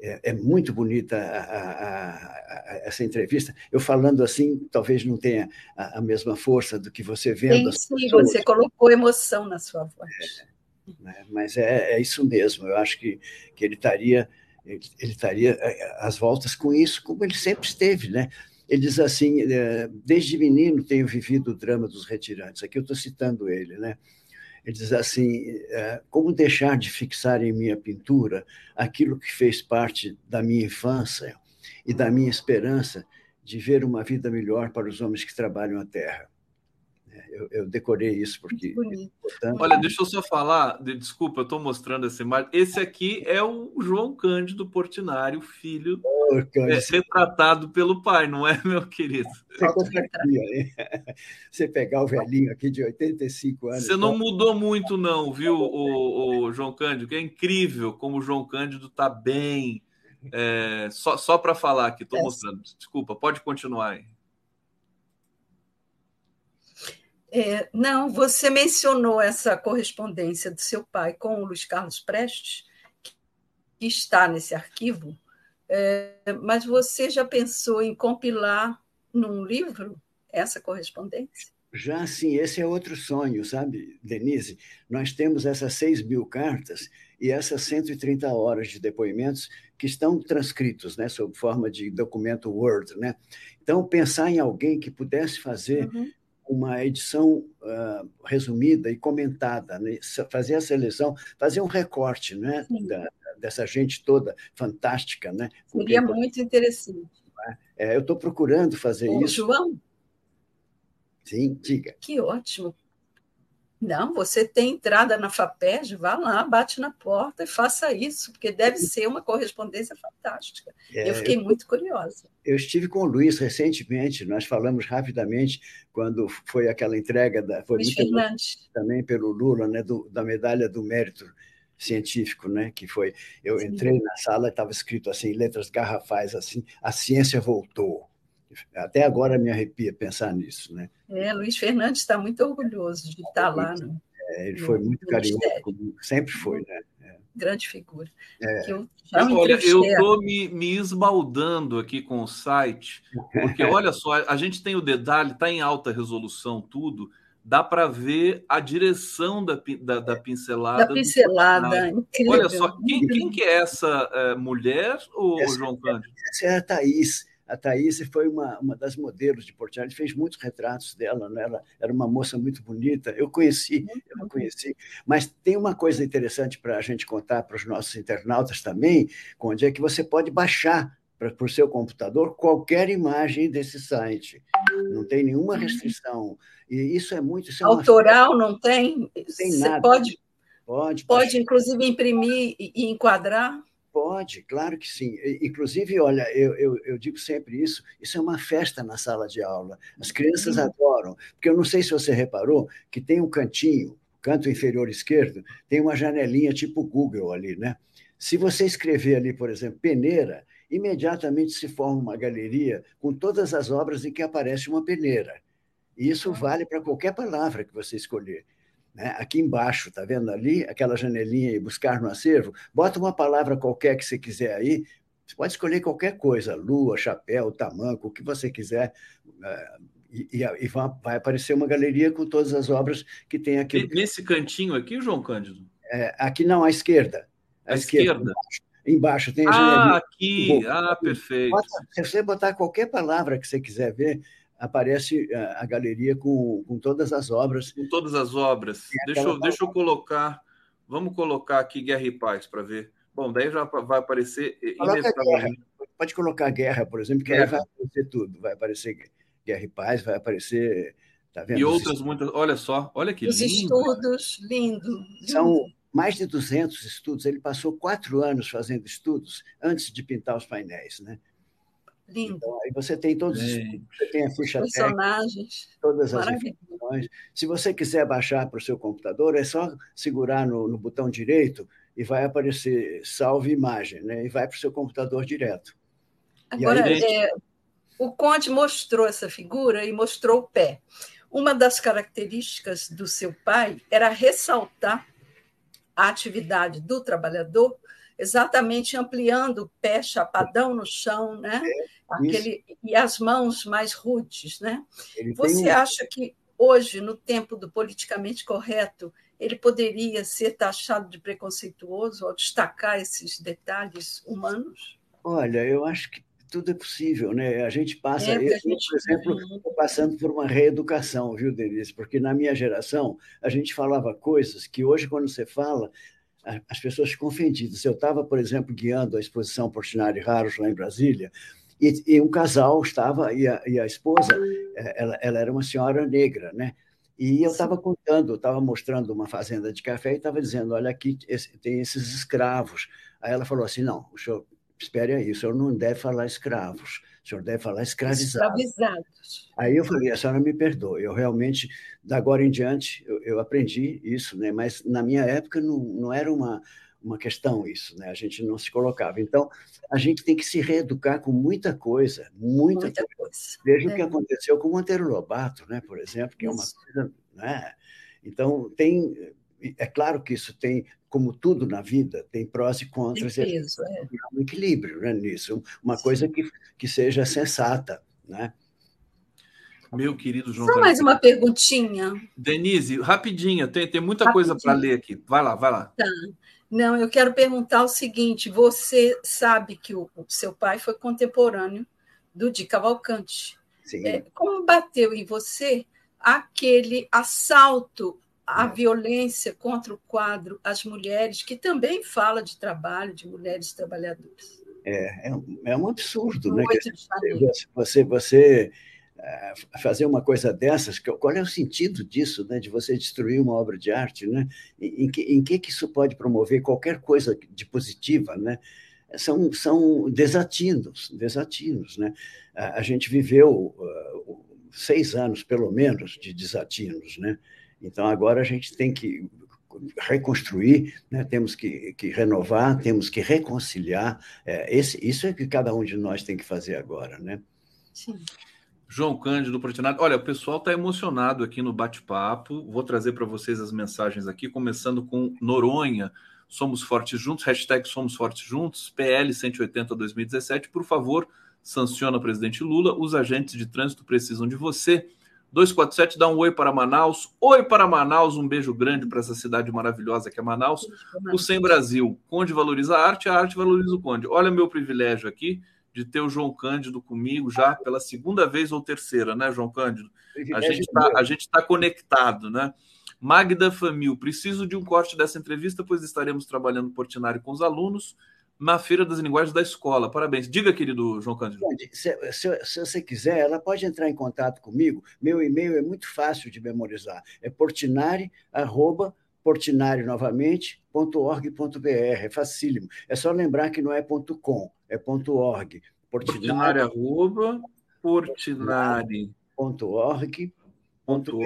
É, é muito bonita a, a, a, essa entrevista. Eu falando assim, talvez não tenha a, mesma força do que você vendo. Sim, sim você colocou emoção na sua voz. É, né? Mas é, é, isso mesmo. Eu acho que, que ele estaria ele, estaria é, às voltas com isso, como ele sempre esteve, né? Ele diz assim: é, desde menino tenho vivido o drama dos retirantes. Aqui eu estou citando ele, né? Ele diz assim: é, como deixar de fixar em minha pintura aquilo que fez parte da minha infância e da minha esperança de ver uma vida melhor para os homens que trabalham a terra? Eu, eu decorei isso porque. É Olha, deixa eu só falar, de, desculpa, eu estou mostrando essa imagem. Esse aqui é o João Cândido Portinari, filho oh, é, retratado pelo pai, não é, meu querido? Você, <laughs> Você pegar o velhinho aqui de 85 anos. Você não tá... mudou muito, não, viu, o, o João Cândido? Que é incrível como o João Cândido está bem. É, só só para falar aqui, estou é. mostrando. Desculpa, pode continuar aí. É, não, você mencionou essa correspondência do seu pai com o Luiz Carlos Prestes, que está nesse arquivo, é, mas você já pensou em compilar num livro essa correspondência? Já sim, esse é outro sonho, sabe, Denise? Nós temos essas 6 mil cartas e essas 130 horas de depoimentos que estão transcritos, né, sob forma de documento Word, né? Então, pensar em alguém que pudesse fazer uhum uma edição uh, resumida e comentada, né? fazer a seleção, fazer um recorte né? Da, dessa gente toda fantástica. Né? Seria muito interessante. É, eu estou procurando fazer o isso. João? Sim, diga. Que ótimo. Não, você tem entrada na FAPESG, vá lá, bate na porta e faça isso, porque deve ser uma correspondência fantástica. É, eu fiquei eu, muito curiosa. Eu estive com o Luiz recentemente, nós falamos rapidamente quando foi aquela entrega da foi Luiz Fernandes. também pelo Lula, né, do, da medalha do mérito científico, né, que foi eu Sim. entrei na sala estava escrito assim, letras garrafais assim, a ciência voltou. Até agora me arrepia pensar nisso, né? É, Luiz Fernandes está muito orgulhoso de estar lá. No, é, ele foi muito carinhoso comigo, sempre foi, né? É. Grande figura. É. Eu olha, eu estou me, me esbaldando aqui com o site, porque <laughs> olha só, a gente tem o dedalhe, está em alta resolução tudo, dá para ver a direção da, da, da pincelada. Da pincelada, incrível. Olha só, quem, quem que é essa é, mulher, ou João Cândido? Essa é a Thaís. A Thaís foi uma, uma das modelos de Portinari, fez muitos retratos dela, né? ela era uma moça muito bonita. Eu conheci, eu conheci. Mas tem uma coisa interessante para a gente contar para os nossos internautas também, onde é que você pode baixar para o seu computador qualquer imagem desse site. Não tem nenhuma uhum. restrição. E isso é muito. Isso é Autoral uma... não tem? Não tem você nada. Pode, pode, pode inclusive imprimir e enquadrar? Pode, claro que sim. Inclusive, olha, eu, eu, eu, digo sempre isso: isso é uma festa na sala de aula. As crianças uhum. adoram, porque eu não sei se você reparou que tem um cantinho, canto inferior esquerdo, tem uma janelinha tipo Google ali, né? Se você escrever ali, por exemplo, peneira, imediatamente se forma uma galeria com todas as obras em que aparece uma peneira. E isso vale para qualquer palavra que você escolher. Né? Aqui embaixo, tá vendo ali, aquela janelinha e buscar no acervo, bota uma palavra qualquer que você quiser aí, você pode escolher qualquer coisa, lua, chapéu, tamanco, o que você quiser, eh, e, e, e vai aparecer uma galeria com todas as obras que tem aqui. Nesse cantinho aqui, João Cândido? É, aqui não, à esquerda. À, à esquerda. esquerda. Embaixo, embaixo, tem a. Ah, aqui. Ah, perfeito. Bota, se você botar qualquer palavra que você quiser ver, aparece a, a galeria com, com todas as obras. Com todas as obras. Deixa eu, deixa eu colocar. Vamos colocar aqui Guerra e Paz para ver. Bom, daí já vai aparecer pode colocar guerra, por exemplo, que guerra. aí vai aparecer tudo. Vai aparecer guerra e paz, vai aparecer. Tá vendo? E outras muitas. Olha só, olha que Os lindo. estudos, lindo. São mais de 200 estudos. Ele passou quatro anos fazendo estudos antes de pintar os painéis, né? Lindo. Então, aí você tem todos os você tem a ficha personagens, técnica, todas as informações. Se você quiser baixar para o seu computador, é só segurar no, no, botão direito e vai aparecer salve imagem, né? E vai para o seu computador direto. Agora, aí... é, o Conte mostrou essa figura e mostrou o pé. Uma das características do seu pai era ressaltar a atividade do trabalhador, exatamente ampliando o pé chapadão no chão, né? É aquele e as mãos mais rudes, né? Ele Você tem... acha que hoje, no tempo do politicamente correto, ele poderia ser taxado de preconceituoso ao destacar esses detalhes humanos? Olha, eu acho que tudo é possível, né? A gente passa, é, eu, gente... por exemplo, estou passando por uma reeducação, viu, Denise? Porque na minha geração a gente falava coisas que hoje, quando você fala, as pessoas ficam ofendidas. Eu estava, por exemplo, guiando a exposição Portinari Raros lá em Brasília, e, e um casal estava, e a, e a esposa, é, ela, ela, era uma senhora negra, né? E eu estava contando, estava mostrando uma fazenda de café e estava dizendo: olha, aqui esse, tem esses escravos. Aí ela falou assim: não, o senhor, espere aí, o senhor não deve falar escravos, o senhor deve falar escravizados. escravizados. Aí eu falei: a senhora me perdoe, eu realmente, da agora em diante, eu, eu aprendi isso, né? mas na minha época não, não era uma uma questão isso, né? A gente não se colocava. Então, a gente tem que se reeducar com muita coisa, muita, muita coisa. coisa. Veja é. o que aconteceu com o Monteiro Lobato, né? Por exemplo, que é uma coisa, né? Então, tem é claro que isso tem, como tudo na vida, tem prós e contras. Tem peso, é. um equilíbrio né, nisso, uma Sim. coisa que, que seja sensata, né? Meu querido João. Só mais uma perguntinha. Denise, rapidinha, tem, tem muita rapidinho. coisa para ler aqui. Vai lá, vai lá. Tá. Não, eu quero perguntar o seguinte: você sabe que o, o seu pai foi contemporâneo do Di Cavalcante. Sim. É, como bateu em você aquele assalto é. violência contra o quadro As Mulheres, que também fala de trabalho, de mulheres trabalhadoras? É, é, um, é um absurdo, né? Você, você eh, fazer uma coisa dessas, qual é o sentido disso, né, de você destruir uma obra de arte, né? Em que, em que, que isso pode promover qualquer coisa de positiva, né? São, são desatinos, desatinos, né? A, gente viveu uh, seis anos, pelo menos, de desatinos, né? Então, agora a gente tem que reconstruir, né? temos que, que, renovar, temos que reconciliar. É, esse, isso é que cada um de nós tem que fazer agora, né? Sim. João Cândido Portinado. Olha, o pessoal está emocionado aqui no bate-papo. Vou trazer para vocês as mensagens aqui, começando com Noronha. Somos Fortes Juntos, hashtag Somos Fortes Juntos, PL 180 2017. Por favor, sanciona presidente Lula. Os agentes de trânsito precisam de você. 247 dá um oi para Manaus. Oi para Manaus, um beijo grande para essa cidade maravilhosa que é Manaus. O Sem Brasil. Conde valoriza a arte, a arte valoriza o Conde. Olha meu privilégio aqui de ter o João Cândido comigo já pela segunda vez ou terceira, né, João Cândido? A gente está tá conectado, né? Magda Famil, preciso de um corte dessa entrevista, pois estaremos trabalhando Portinari com os alunos na Feira das Linguagens da Escola. Parabéns. Diga, querido João Cândido. Se, se, se, você quiser, ela pode entrar em contato comigo. Meu e-mail é muito fácil de memorizar. É portinari, arroba, portinari novamente, .org.br. É facílimo. É só lembrar que não é .com é ponto .org. Portinari, arroba, portinari. Ponto .org. Ponto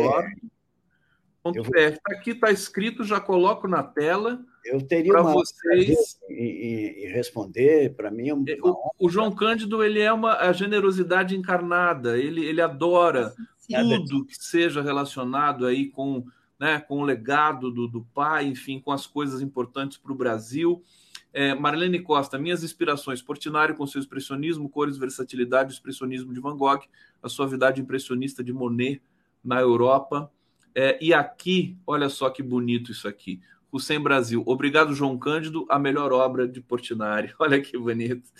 Está aqui, está escrito, já coloco na tela. Eu teria para vocês e, responder para mim. É uma... É, o, o, João Cândido ele é uma a generosidade encarnada. Ele, ele adora Sim. tudo que seja relacionado aí com, né, com o legado do, do pai, enfim, com as coisas importantes para o Brasil. É, Marlene Costa, minhas inspirações, Portinari com seu expressionismo, cores, versatilidade, expressionismo de Van Gogh, a suavidade impressionista de Monet na Europa. É, e aqui, olha só que bonito isso aqui. Hussein Brasil. Obrigado, João Cândido, a melhor obra de Portinari. <laughs> Olha que bonito.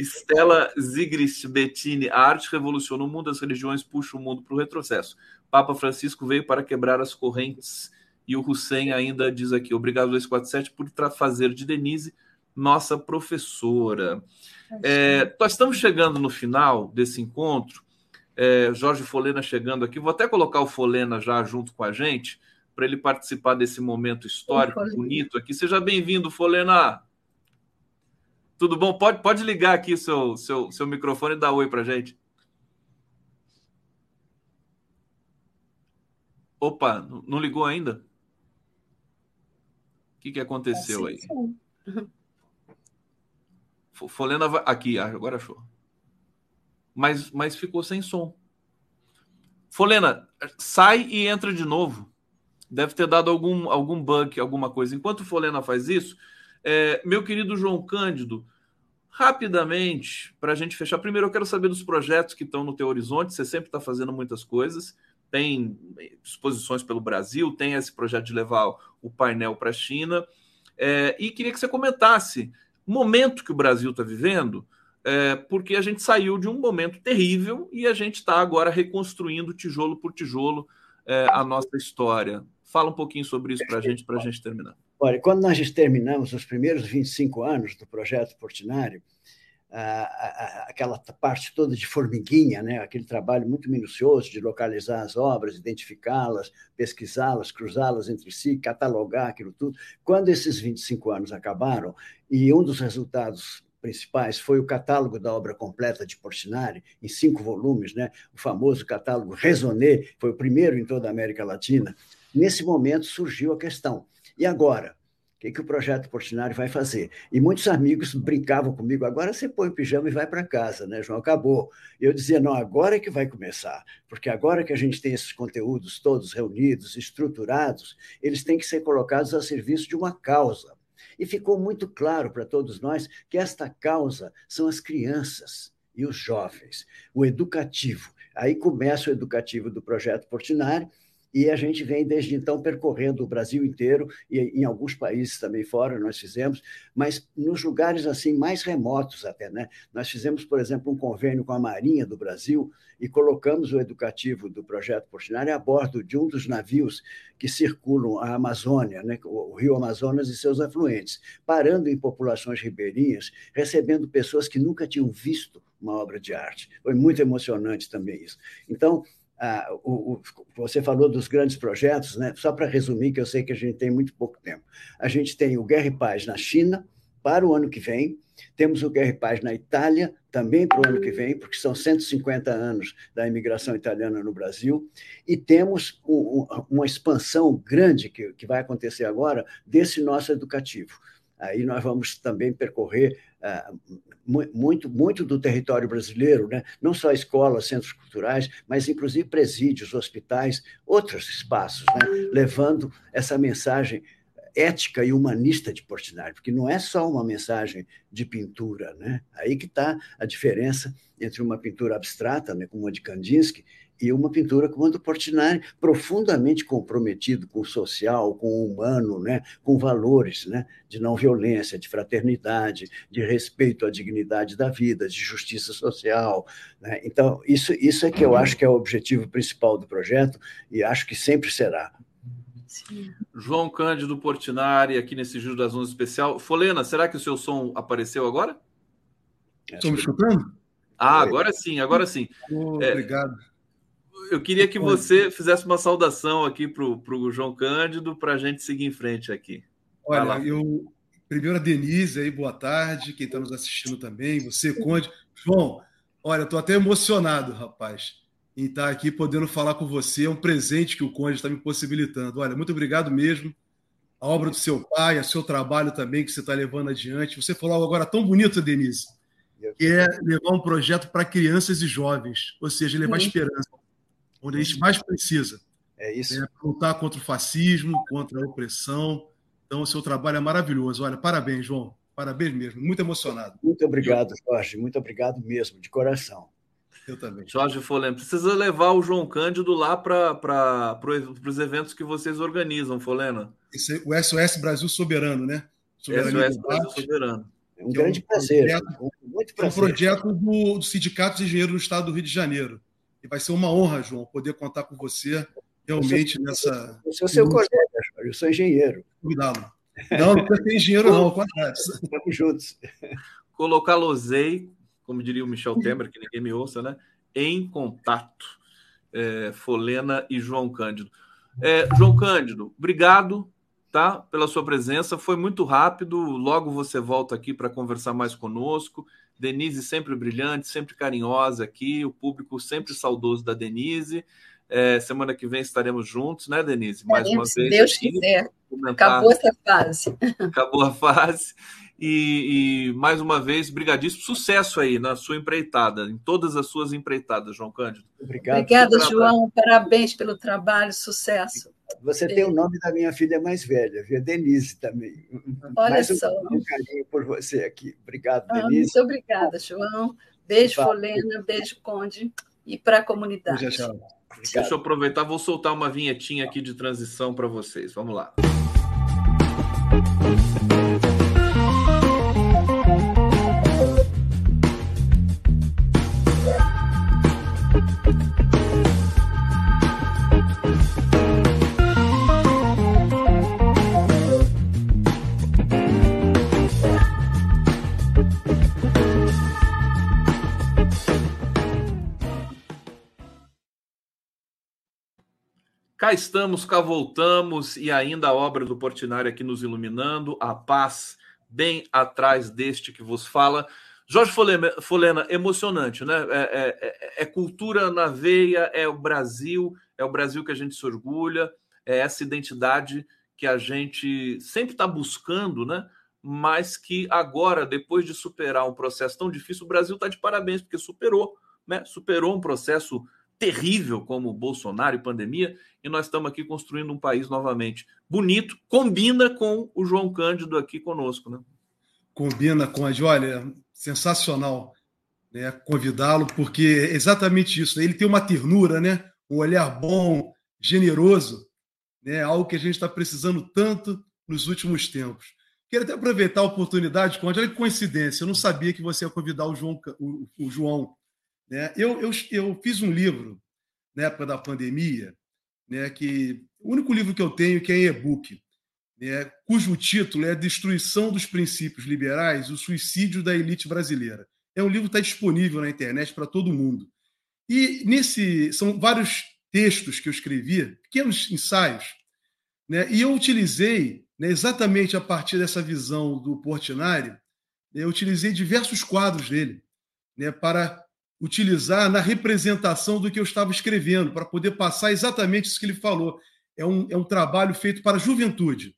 Estela Zigrist Bettini. A arte revoluciona o mundo, as religiões puxam o mundo para o retrocesso. Papa Francisco veio para quebrar as correntes. E o Hussein ainda diz aqui: obrigado, 247, por fazer de Denise nossa professora. É, nós estamos chegando no final desse encontro. É, Jorge Folena chegando aqui. Vou até colocar o Folena já junto com a gente, para ele participar desse momento histórico bonito aqui. Seja bem-vindo, Folena. Tudo bom? Pode, pode ligar aqui seu, seu, seu microfone e dar oi para a gente. Opa, não ligou ainda? O que, que aconteceu aí? Folena vai... aqui, agora achou. Mas, mas ficou sem som. Folena, sai e entra de novo. Deve ter dado algum, algum bug, alguma coisa. Enquanto Folena faz isso, é, meu querido João Cândido, rapidamente, para a gente fechar, primeiro eu quero saber dos projetos que estão no teu horizonte. Você sempre está fazendo muitas coisas, tem exposições pelo Brasil, tem esse projeto de levar o painel para a China. É, e queria que você comentasse o momento que o Brasil está vivendo, é, porque a gente saiu de um momento terrível e a gente está agora reconstruindo tijolo por tijolo é, a nossa história. Fala um pouquinho sobre isso para a gente, para a gente terminar. Olha, quando nós terminamos os primeiros 25 anos do projeto Portinari, aquela parte toda de formiguinha, né? aquele trabalho muito minucioso de localizar as obras, identificá-las, pesquisá-las, cruzá-las entre si, catalogar aquilo tudo. Quando esses 25 anos acabaram, e um dos resultados principais foi o catálogo da obra completa de Portinari, em cinco volumes, né? o famoso catálogo Raisonné, foi o primeiro em toda a América Latina. Nesse momento surgiu a questão: e agora? O que, que o projeto Portinari vai fazer? E muitos amigos brincavam comigo, agora você põe o pijama e vai para casa, né, João? Acabou. E eu dizia, não, agora é que vai começar, porque agora que a gente tem esses conteúdos todos reunidos, estruturados, eles têm que ser colocados a serviço de uma causa. E ficou muito claro para todos nós que esta causa são as crianças e os jovens, o educativo. Aí começa o educativo do projeto Portinari, e a gente vem desde então percorrendo o Brasil inteiro e em alguns países também fora nós fizemos, mas nos lugares assim mais remotos até, né? Nós fizemos, por exemplo, um convênio com a Marinha do Brasil e colocamos o educativo do projeto Portinari a bordo de um dos navios que circulam a Amazônia, né? o Rio Amazonas e seus afluentes, parando em populações ribeirinhas, recebendo pessoas que nunca tinham visto uma obra de arte. Foi muito emocionante também isso. Então, ah, o, o, você falou dos grandes projetos, né? só para resumir, que eu sei que a gente tem muito pouco tempo. A gente tem o Guerra e Paz na China para o ano que vem, temos o Guerra e Paz na Itália também para o ano que vem, porque são 150 anos da imigração italiana no Brasil, e temos um, uma expansão grande que, que vai acontecer agora desse nosso educativo. Aí nós vamos também percorrer uh, muito, muito do território brasileiro, né? não só escolas, centros culturais, mas inclusive presídios, hospitais, outros espaços, né? levando essa mensagem ética e humanista de Portinari, porque não é só uma mensagem de pintura, né? Aí que está a diferença entre uma pintura abstrata, né, como a de Kandinsky, e uma pintura como a do Portinari, profundamente comprometido com o social, com o humano, né? com valores né? de não violência, de fraternidade, de respeito à dignidade da vida, de justiça social. Né? Então, isso, isso é que eu acho que é o objetivo principal do projeto e acho que sempre será. Sim. João Cândido Portinari, aqui nesse Giro das Onze especial. Folena, será que o seu som apareceu agora? Estão me escutando? Ah, agora sim, agora sim. Oh, é, obrigado eu queria que você fizesse uma saudação aqui para o João Cândido para a gente seguir em frente aqui. Olha, eu primeiro a Denise aí, boa tarde, quem está nos assistindo também, você, Conde. João, olha, estou até emocionado, rapaz, em estar tá aqui podendo falar com você. É um presente que o Conde está me possibilitando. Olha, muito obrigado mesmo. A obra do seu pai, o seu trabalho também que você está levando adiante. Você falou agora tão bonito, Denise, que é levar um projeto para crianças e jovens, ou seja, levar Sim. esperança onde a gente mais precisa. É isso. É, lutar contra o fascismo, contra a opressão. Então, o seu trabalho é maravilhoso. Olha, parabéns, João. Parabéns mesmo. Muito emocionado. Muito obrigado, Jorge. Muito obrigado mesmo, de coração. Eu também. Jorge Folem, precisa levar o João Cândido lá para os eventos que vocês organizam, Folena. Esse, o SOS Brasil Soberano, né? Soberania SOS Brasil Soberano. É um grande é um prazer. Projeto, muito prazer. É um projeto do, do Sindicato de Engenheiros do Estado do Rio de Janeiro. E vai ser uma honra, João, poder contar com você realmente eu sou, nessa. Eu sou seu colega, eu sou engenheiro. Cuidado. Não, não tem engenheiro, não, contrário. Estamos juntos. Colocar Losei, como diria o Michel Temer, que ninguém me ouça, né? Em contato. É, Folena e João Cândido. É, João Cândido, obrigado tá, pela sua presença. Foi muito rápido. Logo você volta aqui para conversar mais conosco. Denise sempre brilhante, sempre carinhosa aqui. O público sempre saudoso da Denise. É, semana que vem estaremos juntos, né, Denise? Mais uma vez. Se Deus aqui, quiser. Acabou essa fase. Acabou a fase. E, e, mais uma vez, brigadíssimo. Sucesso aí na sua empreitada, em todas as suas empreitadas, João Cândido. Obrigado. Obrigada, João. Parabéns pelo trabalho, sucesso. Você tem o nome da minha filha mais velha, viu? Denise também. Olha mais só. Um carinho por você aqui. Obrigado, ah, Denise. Muito obrigada, João. Beijo, Folena, beijo, Conde, e para a comunidade. Deixa eu aproveitar, vou soltar uma vinhetinha aqui de transição para vocês. Vamos lá. Cá estamos, cá voltamos, e ainda a obra do Portinari aqui nos iluminando, a paz bem atrás deste que vos fala. Jorge Folena, emocionante, né? É, é, é, é, cultura na veia, é o Brasil, é o Brasil que a gente se orgulha, é essa identidade que a gente sempre está buscando, né? Mas que agora, depois de superar um processo tão difícil, o Brasil está de parabéns, porque superou, né? Superou um processo terrível como Bolsonaro e pandemia, e nós estamos aqui construindo um país novamente bonito, combina com o João Cândido aqui conosco, né? Combina com a olha, sensacional, né? Convidá-lo porque é exatamente isso. Né? Ele tem uma ternura, né? Um olhar bom, generoso, né? Algo que a gente está precisando tanto nos últimos tempos. Quero até aproveitar a oportunidade, Conde. Olha que coincidência, eu não sabia que você ia convidar o João, o, o João né? Eu, eu, eu fiz um livro na época da pandemia, né, que o único livro que eu tenho que é em e-book, né, cujo título é Destruição dos Princípios Liberais, o Suicídio da Elite Brasileira. É um livro que está disponível na internet para todo mundo. E nesse são vários textos que eu escrevi, pequenos ensaios, né, e eu utilizei né, exatamente a partir dessa visão do Portinari, eu utilizei diversos quadros dele né, para utilizar na representação do que eu estava escrevendo, para poder passar exatamente isso que ele falou. É um, é um trabalho feito para a juventude,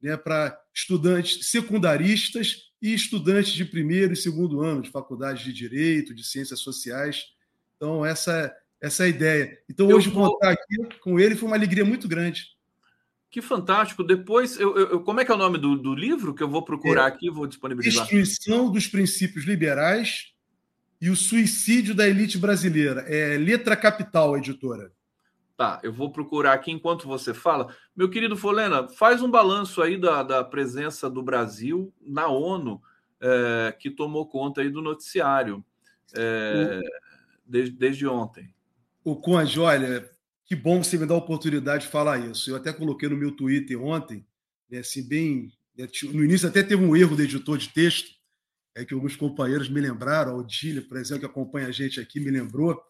né, para estudantes secundaristas e estudantes de primeiro e segundo ano de faculdades de Direito, de Ciências Sociais. Então, essa, essa é a ideia. Então, hoje, vou... contar aqui com ele foi uma alegria muito grande. Que fantástico. Depois, eu, eu, como é que é o nome do, do livro que eu vou procurar é, aqui vou disponibilizar? Destruição dos Princípios Liberais e o suicídio da elite brasileira. É Letra Capital, editora. Tá, eu vou procurar aqui enquanto você fala. Meu querido Folena, faz um balanço aí da, da presença do Brasil na ONU, é, que tomou conta aí do noticiário é, desde, desde ontem. O Conde, olha, que bom você me dar a oportunidade de falar isso. Eu até coloquei no meu Twitter ontem, né, assim, bem. Né, no início até teve um erro do editor de texto, é que alguns companheiros me lembraram, Odília, por exemplo, que acompanha a gente aqui, me lembrou,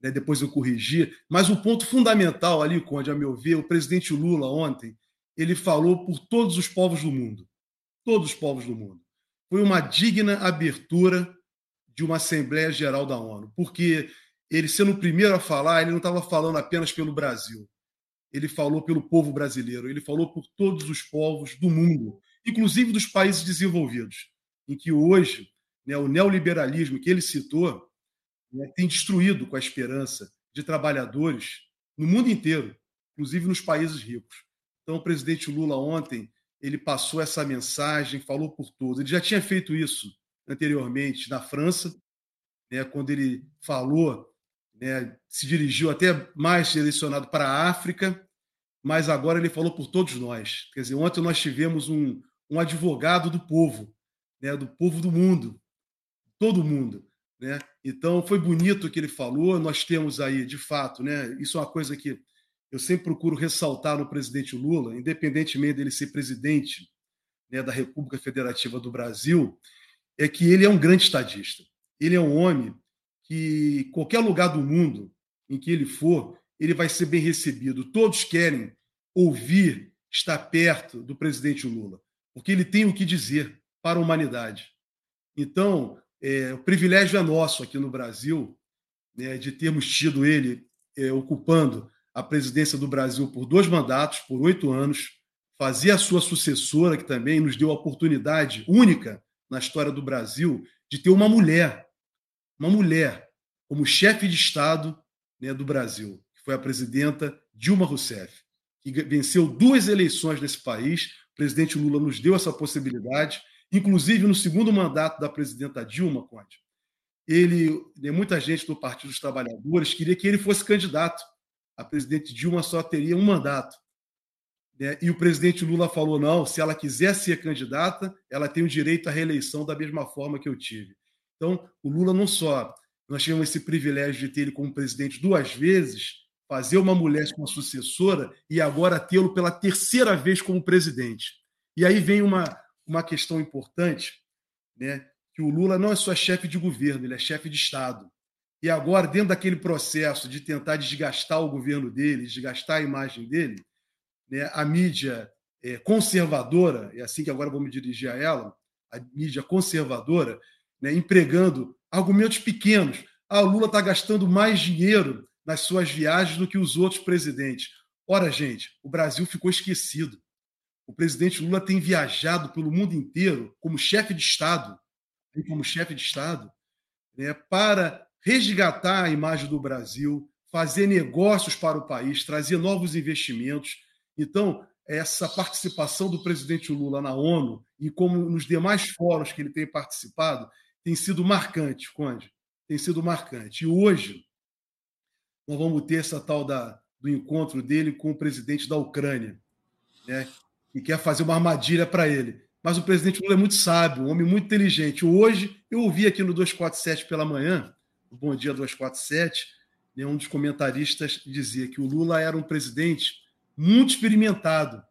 né, depois eu corrigi. Mas o ponto fundamental ali, Conde, a meu ver, o presidente Lula ontem, ele falou por todos os povos do mundo. Todos os povos do mundo. Foi uma digna abertura de uma Assembleia Geral da ONU, porque ele, sendo o primeiro a falar, ele não estava falando apenas pelo Brasil. Ele falou pelo povo brasileiro, ele falou por todos os povos do mundo, inclusive dos países desenvolvidos em que hoje né, o neoliberalismo que ele citou né, tem destruído com a esperança de trabalhadores no mundo inteiro, inclusive nos países ricos. Então, o presidente Lula ontem ele passou essa mensagem, falou por todos. Ele já tinha feito isso anteriormente na França, né, quando ele falou, né, se dirigiu até mais direcionado para a África, mas agora ele falou por todos nós. Quer dizer, ontem nós tivemos um, um advogado do povo, né, do povo do mundo, todo mundo. Né? Então, foi bonito o que ele falou. Nós temos aí, de fato, né, isso é uma coisa que eu sempre procuro ressaltar no presidente Lula, independentemente dele ser presidente né, da República Federativa do Brasil é que ele é um grande estadista. Ele é um homem que, qualquer lugar do mundo em que ele for, ele vai ser bem recebido. Todos querem ouvir, estar perto do presidente Lula, porque ele tem o que dizer para a humanidade. Então, é, o privilégio é nosso aqui no Brasil né, de termos tido ele é, ocupando a presidência do Brasil por dois mandatos, por oito anos, fazer a sua sucessora, que também nos deu a oportunidade única na história do Brasil de ter uma mulher, uma mulher como chefe de Estado né, do Brasil, que foi a presidenta Dilma Rousseff, que venceu duas eleições nesse país. O presidente Lula nos deu essa possibilidade, inclusive no segundo mandato da presidenta Dilma, Conde. Ele, né, muita gente do Partido dos Trabalhadores queria que ele fosse candidato. A presidente Dilma só teria um mandato. Né? E o presidente Lula falou: não, se ela quiser ser candidata, ela tem o direito à reeleição da mesma forma que eu tive. Então, o Lula não só nós tivemos esse privilégio de ter ele como presidente duas vezes, fazer uma mulher como sucessora e agora tê-lo pela terceira vez como presidente. E aí vem uma, uma questão importante, né? que o Lula não é só chefe de governo, ele é chefe de Estado. E agora, dentro daquele processo de tentar desgastar o governo dele, desgastar a imagem dele, né, a mídia é, conservadora, é assim que agora vou me dirigir a ela, a mídia conservadora, né, empregando argumentos pequenos. Ah, o Lula está gastando mais dinheiro nas suas viagens do que os outros presidentes. Ora, gente, o Brasil ficou esquecido. O presidente Lula tem viajado pelo mundo inteiro como chefe de Estado, como chefe de Estado, né, para resgatar a imagem do Brasil, fazer negócios para o país, trazer novos investimentos. Então, essa participação do presidente Lula na ONU e como nos demais fóruns que ele tem participado tem sido marcante, Conde, tem sido marcante. E hoje nós vamos ter essa tal da, do encontro dele com o presidente da Ucrânia, né, que quer fazer uma armadilha para ele. Mas o presidente Lula é muito sábio, um homem muito inteligente. Hoje, eu ouvi aqui no 247 pela manhã, o Bom Dia 247, né, um dos comentaristas dizia que o Lula era um presidente muito experimentado.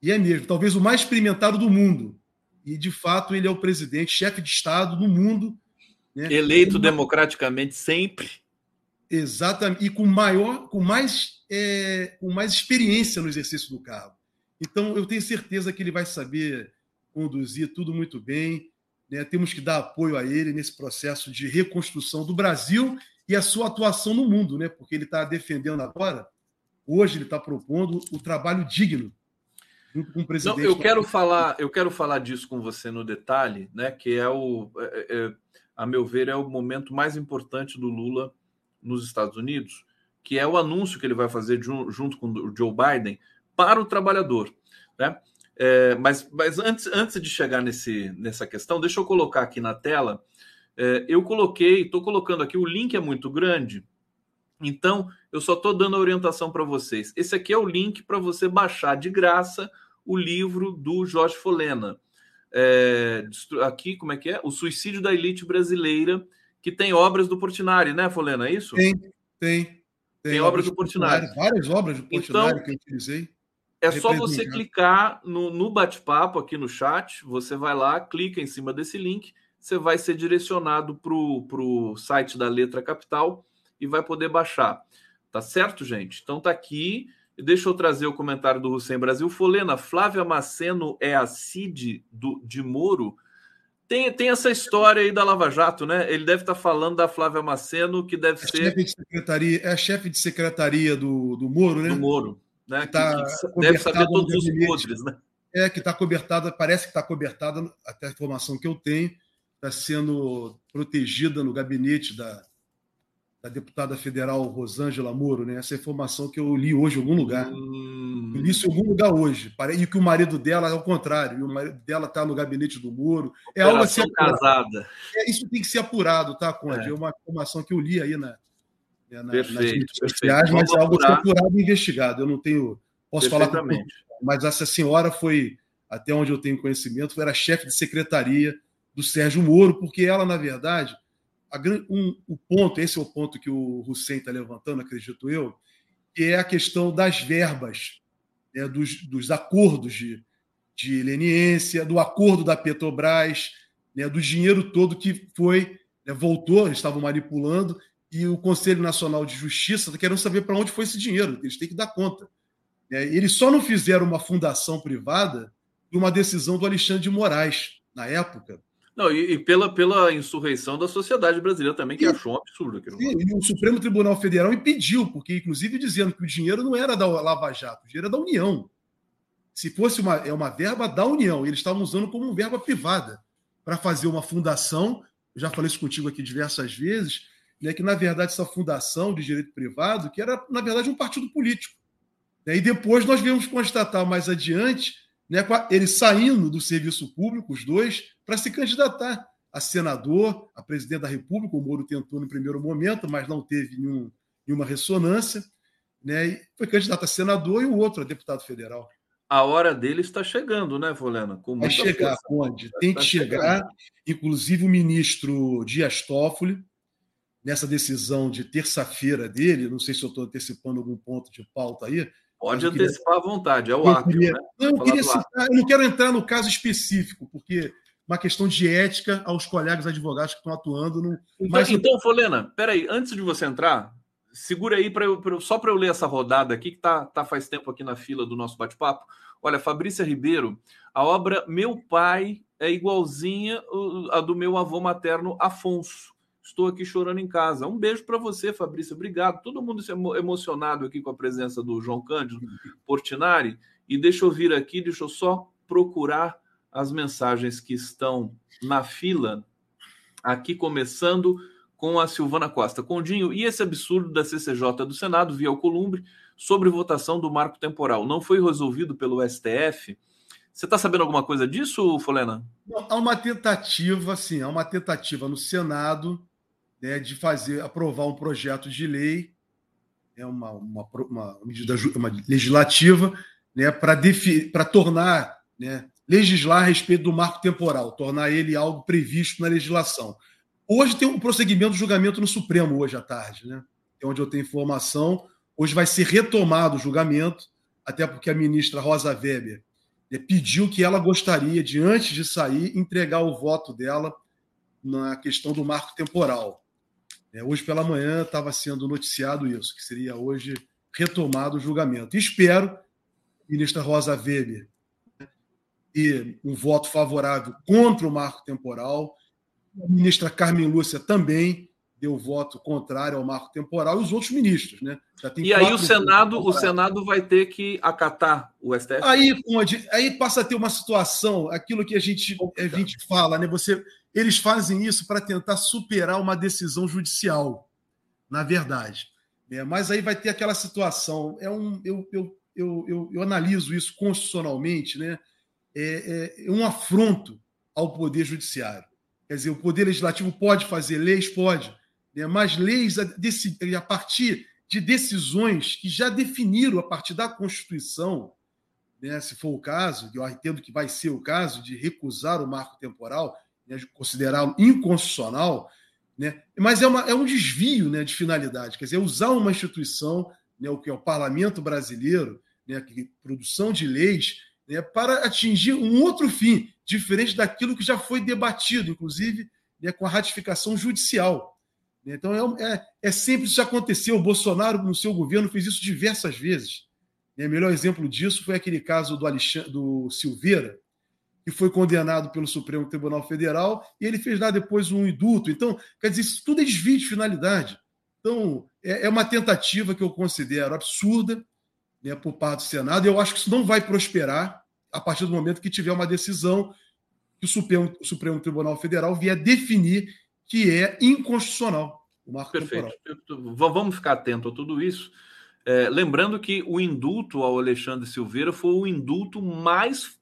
E é mesmo, talvez o mais experimentado do mundo. E, de fato, ele é o presidente, chefe de Estado do mundo. Né? Eleito com... democraticamente sempre. Exatamente. E com maior, com mais, é, com mais experiência no exercício do cargo. Então, eu tenho certeza que ele vai saber conduzir tudo muito bem. Né? Temos que dar apoio a ele nesse processo de reconstrução do Brasil e a sua atuação no mundo, né? porque ele está defendendo agora, hoje ele está propondo o trabalho digno junto com o presidente. Não, eu quero falar, eu quero falar disso com você no detalhe, né? Que é o, é, é, é, a meu ver, é o momento mais importante do Lula nos Estados Unidos, que é o anúncio que ele vai fazer junto com o Joe Biden para o trabalhador, né? É, mas mas antes, antes de chegar nesse, nessa questão, deixa eu colocar aqui na tela. É, eu coloquei, estou colocando aqui, o link é muito grande, então, eu só estou dando a orientação para vocês. Esse aqui é o link para você baixar de graça o livro do Jorge Folena. É, aqui, como é que é? O Suicídio da Elite Brasileira, que tem obras do Portinari, né, Folena? É isso? Tem, tem. Tem, tem obras do Portinari. Portinari. Várias obras do Portinari então, que eu utilizei. É só você clicar no, no bate-papo aqui no chat, você vai lá, clica em cima desse link, você vai ser direcionado para o site da Letra Capital e vai poder baixar. Tá certo, gente? Então tá aqui. Deixa eu trazer o comentário do Hussein Brasil. Folena, Flávia Maceno é a CID do, de Moro? Tem, tem essa história aí da Lava Jato, né? Ele deve estar tá falando da Flávia Maceno, que deve é ser. Chefe de secretaria, é a chefe de secretaria do, do Moro, né? Do Moro, né? Que, tá que deve saber todos os podres, né? É, que está cobertada, parece que está cobertada, até a informação que eu tenho, está sendo protegida no gabinete da, da deputada federal Rosângela Moro, né? Essa informação que eu li hoje em algum lugar. Hum. Eu li isso em algum lugar hoje. E que o marido dela é o contrário. o marido dela está no gabinete do Moro. É algo assim. casada. É, isso tem que ser apurado, tá, Conde? É, é uma informação que eu li aí na, né, na, perfeito, nas sociais, mas é algo ser apurado e investigado. Eu não tenho. Posso falar com mas essa senhora foi, até onde eu tenho conhecimento, era chefe de secretaria do Sérgio Moro, porque ela, na verdade a, um, o ponto, esse é o ponto que o Hussein está levantando, acredito eu, que é a questão das verbas, né, dos, dos, acordos de, de leniência, do acordo da Petrobras, né, do dinheiro todo que foi, né, voltou, estavam manipulando, e o Conselho Nacional de Justiça querendo saber para onde foi esse dinheiro, eles têm que dar conta. É, eles só não fizeram uma fundação privada de uma decisão do Alexandre de Moraes, na época. Não, e, e pela, pela insurreição da sociedade brasileira também, que e, achou um absurdo. Aquilo. Sim, e o Supremo Tribunal Federal impediu, porque, inclusive, dizendo que o dinheiro não era da Lava Jato, o dinheiro era da União. Se fosse uma, é uma verba da União, eles estavam usando como verba privada para fazer uma fundação. Eu já falei isso contigo aqui diversas vezes, né, que, na verdade, essa fundação de direito privado, que era, na verdade, um partido político. Né, e depois nós viemos constatar mais adiante né, eles saindo do serviço público, os dois, para se candidatar a senador, a presidente da República. O Moro tentou no primeiro momento, mas não teve nenhum, nenhuma ressonância. Né, e foi candidato a senador e o outro a deputado federal. A hora dele está chegando, né, Volena? Vai chegar, força. onde? Tem que chegar. Chegando. Inclusive, o ministro Dias Toffoli, nessa decisão de terça-feira dele, não sei se eu estou antecipando algum ponto de pauta aí, Pode antecipar queria... à vontade, é o ato. Queria... Né? Não, eu, queria citar, eu não quero entrar no caso específico, porque uma questão de ética aos colegas advogados que estão atuando. No... Então, Mas... então, Folena, peraí, antes de você entrar, segura aí pra eu, pra, só para eu ler essa rodada aqui, que tá, tá faz tempo aqui na fila do nosso bate-papo. Olha, Fabrícia Ribeiro, a obra Meu Pai é igualzinha a do meu avô materno Afonso. Estou aqui chorando em casa. Um beijo para você, Fabrício. Obrigado. Todo mundo emocionado aqui com a presença do João Cândido Portinari. E deixa eu vir aqui, deixa eu só procurar as mensagens que estão na fila. Aqui começando com a Silvana Costa. Condinho, e esse absurdo da CCJ do Senado via Alcolumbre sobre votação do marco temporal não foi resolvido pelo STF? Você está sabendo alguma coisa disso, Folena? há uma tentativa, sim, há uma tentativa no Senado né, de fazer aprovar um projeto de lei, é uma, uma, uma medida uma legislativa, né, para tornar, né, legislar a respeito do marco temporal, tornar ele algo previsto na legislação. Hoje tem um prosseguimento do julgamento no Supremo, hoje à tarde, né? É onde eu tenho informação. Hoje vai ser retomado o julgamento, até porque a ministra Rosa Weber né, pediu que ela gostaria de, antes de sair, entregar o voto dela na questão do marco temporal. É, hoje pela manhã estava sendo noticiado isso, que seria hoje retomado o julgamento. Espero, ministra Rosa Weber, e um voto favorável contra o marco temporal. A ministra Carmen Lúcia também deu voto contrário ao marco temporal e os outros ministros, né? e aí o Senado, o Senado vai ter que acatar o STF. Aí, aí passa a ter uma situação, aquilo que a gente, a gente fala, né? Você eles fazem isso para tentar superar uma decisão judicial, na verdade. É, mas aí vai ter aquela situação. É um, eu, eu, eu, eu, eu analiso isso constitucionalmente, né? É, é, um afronto ao poder judiciário. Quer dizer, o poder legislativo pode fazer leis, pode? Mas leis a, a partir de decisões que já definiram a partir da Constituição, né, se for o caso, eu entendo que vai ser o caso de recusar o marco temporal, né, considerá-lo inconstitucional, né, mas é, uma, é um desvio né, de finalidade, quer dizer, usar uma instituição, né, o que é o parlamento brasileiro, né, que, produção de leis, né, para atingir um outro fim, diferente daquilo que já foi debatido, inclusive né, com a ratificação judicial. Então, é, é, é sempre isso já aconteceu. O Bolsonaro, no seu governo, fez isso diversas vezes. O né. melhor exemplo disso foi aquele caso do, Alexandre, do Silveira, que foi condenado pelo Supremo Tribunal Federal, e ele fez lá depois um indulto. Então, quer dizer, isso tudo é desvio de finalidade. Então, é, é uma tentativa que eu considero absurda né, por parte do Senado, e eu acho que isso não vai prosperar a partir do momento que tiver uma decisão que o Supremo, o Supremo Tribunal Federal vier definir que é inconstitucional o marco Perfeito. Temporal. Vamos ficar atento a tudo isso. É, lembrando que o indulto ao Alexandre Silveira foi o indulto mais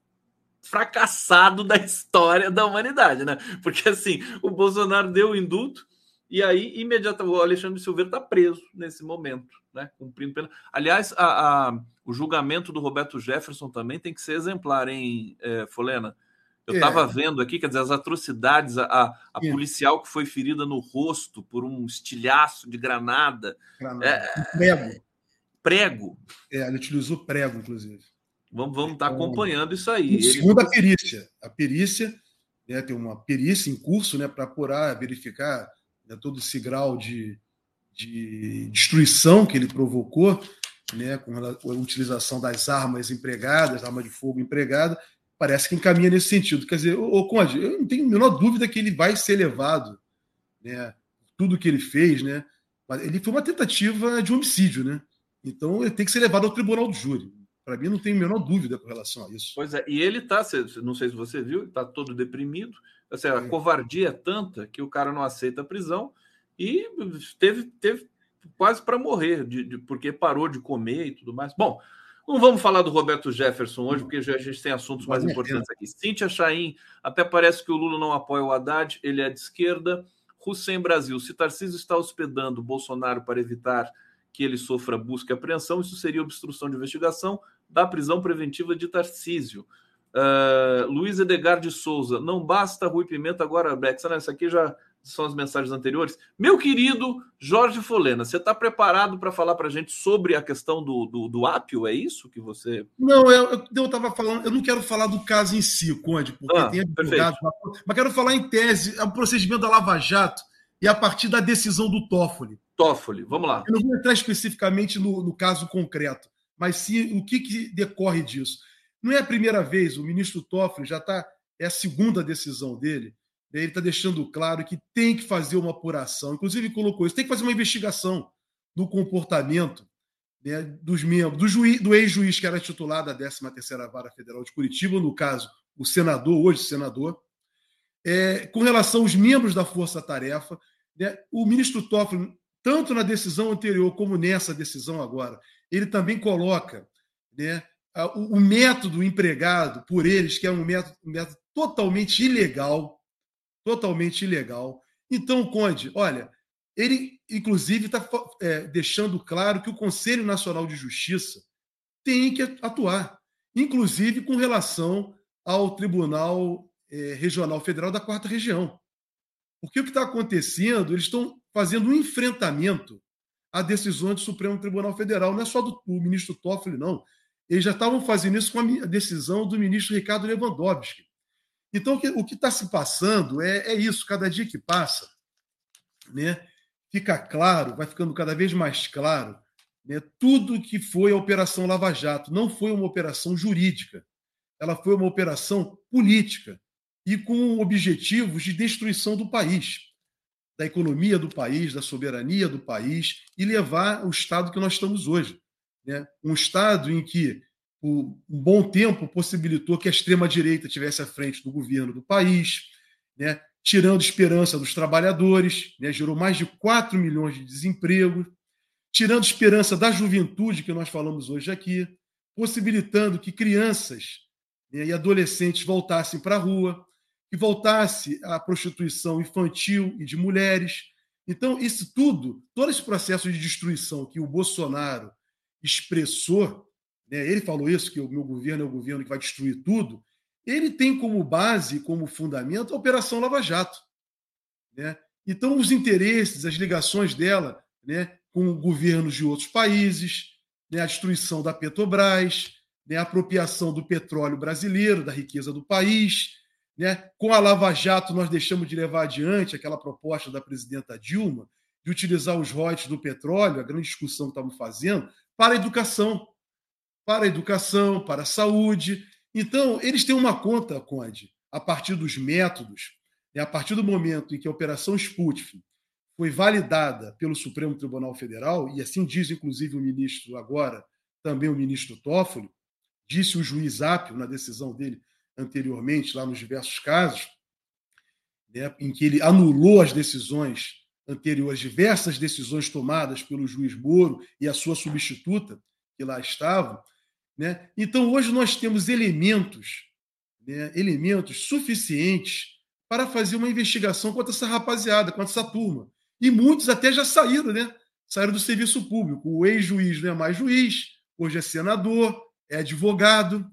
fracassado da história da humanidade, né? Porque assim, o Bolsonaro deu o indulto e aí imediatamente o Alexandre Silveira está preso nesse momento, né? Cumprindo pena. Aliás, a, a, o julgamento do Roberto Jefferson também tem que ser exemplar, hein, é, Folena? Eu estava é. vendo aqui, quer dizer, as atrocidades, a, a é. policial que foi ferida no rosto por um estilhaço de granada. granada. É, prego. Prego. É, ele utilizou prego, inclusive. Vamos, vamos estar tá então, acompanhando isso aí. Segundo a perícia, a perícia né, tem uma perícia em curso né, para apurar, verificar né, todo esse grau de, de destruição que ele provocou, né, com a utilização das armas empregadas, arma de fogo empregada, parece que encaminha nesse sentido. Quer dizer, o Conde, eu não tenho a menor dúvida que ele vai ser levado, né, tudo que ele fez, né, ele foi uma tentativa de homicídio, né? Então ele tem que ser levado ao tribunal do júri. Para mim, não tenho a menor dúvida com relação a isso. Pois é, e ele está, não sei se você viu, está todo deprimido. Assim, a é. covardia é tanta que o cara não aceita a prisão e teve, teve quase para morrer, de, de, porque parou de comer e tudo mais. Bom, não vamos falar do Roberto Jefferson hoje, porque a gente tem assuntos mais importantes aqui. Cíntia Chaim, até parece que o Lula não apoia o Haddad, ele é de esquerda. Hussein Brasil, se Tarcísio está hospedando Bolsonaro para evitar que ele sofra busca e apreensão, isso seria obstrução de investigação da prisão preventiva de Tarcísio. Uh, Luiz Edgar de Souza, não basta Rui Pimenta agora, Bex. Né? Isso aqui já são as mensagens anteriores. Meu querido Jorge Folena, você está preparado para falar para a gente sobre a questão do, do, do ápio? É isso que você. Não, eu estava falando, eu não quero falar do caso em si, Conde, porque ah, tem advogado, mas quero falar em tese, é o procedimento da Lava Jato e a partir da decisão do Toffoli. Toffoli, vamos lá. Eu não vou entrar especificamente no, no caso concreto, mas sim o que, que decorre disso. Não é a primeira vez, o ministro Toffoli já está, é a segunda decisão dele, ele está deixando claro que tem que fazer uma apuração, inclusive colocou isso, tem que fazer uma investigação do comportamento né, dos membros, do, do ex-juiz que era titular da 13ª Vara Federal de Curitiba, no caso, o senador, hoje senador, é, com relação aos membros da Força Tarefa, né, o ministro Toffoli, tanto na decisão anterior como nessa decisão agora, ele também coloca né, o, o, método empregado por eles, que é um método, um método totalmente ilegal, totalmente ilegal. Então, Conde, olha, ele inclusive está é, deixando claro que o Conselho Nacional de Justiça tem que atuar, inclusive com relação ao Tribunal é, Regional Federal da Quarta Região. Porque o que está acontecendo, eles estão fazendo um enfrentamento a decisões do Supremo Tribunal Federal. Não é só do, do ministro Toffoli, não. Eles já estavam fazendo isso com a decisão do ministro Ricardo Lewandowski. Então, o que está se passando é, é, isso. Cada dia que passa, né, fica claro, vai ficando cada vez mais claro, né, tudo que foi a Operação Lava Jato. Não foi uma operação jurídica, ela foi uma operação política e com objetivos de destruição do país da economia do país, da soberania do país e levar o Estado que nós estamos hoje. Né? Um Estado em que por um bom tempo possibilitou que a extrema-direita tivesse à frente do governo do país, né? tirando esperança dos trabalhadores, né? gerou mais de 4 milhões de desemprego, tirando esperança da juventude, que nós falamos hoje aqui, possibilitando que crianças né, e adolescentes voltassem para a rua, que voltasse à prostituição infantil e de mulheres. Então, isso tudo, todo esse processo de destruição que o Bolsonaro expressou, né, ele falou isso, que o meu governo é o governo que vai destruir tudo, ele tem como base, como fundamento, a Operação Lava Jato. Né? Então, os interesses, as ligações dela né, com governos de outros países, né, a destruição da Petrobras, né, a apropriação do petróleo brasileiro, da riqueza do país, né? Com a Lava Jato, nós deixamos de levar adiante aquela proposta da presidenta Dilma de utilizar os royalties do petróleo, a grande discussão que estamos fazendo, para a educação. Para a educação, para a saúde. Então, eles têm uma conta, Conde, a partir dos métodos, né? a partir do momento em que a Operação Sputnik foi validada pelo Supremo Tribunal Federal, e assim diz, inclusive, o ministro agora, também o ministro Toffoli, disse o juiz Apio na decisão dele anteriormente, lá nos diversos casos, né, em que ele anulou as decisões anteriores, diversas decisões tomadas pelo juiz Moro e a sua substituta, que lá estavam. Né? Então, hoje nós temos elementos, né, elementos suficientes para fazer uma investigação contra essa rapaziada, contra essa turma. E muitos até já saíram, né? Saíram do serviço público. O ex-juiz não é mais juiz, hoje é senador, é advogado,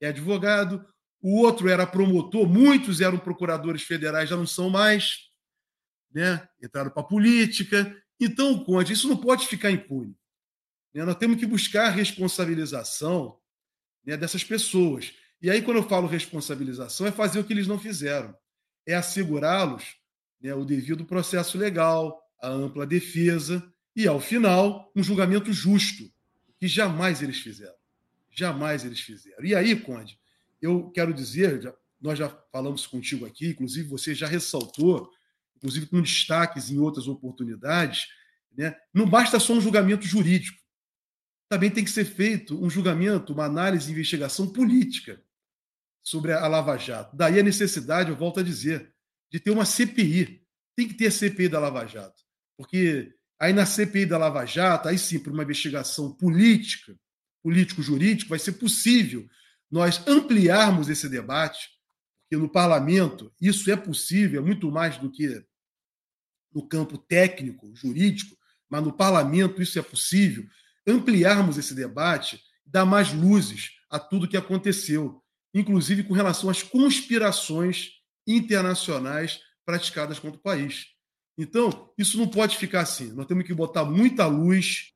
é advogado o outro era promotor, muitos eram procuradores federais, já não são mais, né? entraram para a política. Então, Conde, isso não pode ficar impune. Né? Nós temos que buscar a responsabilização né, dessas pessoas. E aí, quando eu falo responsabilização, é fazer o que eles não fizeram, é assegurá-los né, o devido processo legal, a ampla defesa e, ao final, um julgamento justo, que jamais eles fizeram. Jamais eles fizeram. E aí, Conde, eu quero dizer, nós já falamos contigo aqui, inclusive você já ressaltou, inclusive com destaques em outras oportunidades, né? não basta só um julgamento jurídico. Também tem que ser feito um julgamento, uma análise, investigação política sobre a Lava Jato. Daí a necessidade, eu volto a dizer, de ter uma CPI. Tem que ter a CPI da Lava Jato. Porque aí na CPI da Lava Jato, aí sim, por uma investigação política, político-jurídico, vai ser possível nós ampliarmos esse debate, porque no parlamento isso é possível, é muito mais do que no campo técnico, jurídico, mas no parlamento isso é possível, ampliarmos esse debate, dar mais luzes a tudo que aconteceu, inclusive com relação às conspirações internacionais praticadas contra o país. Então, isso não pode ficar assim. Nós temos que botar muita luz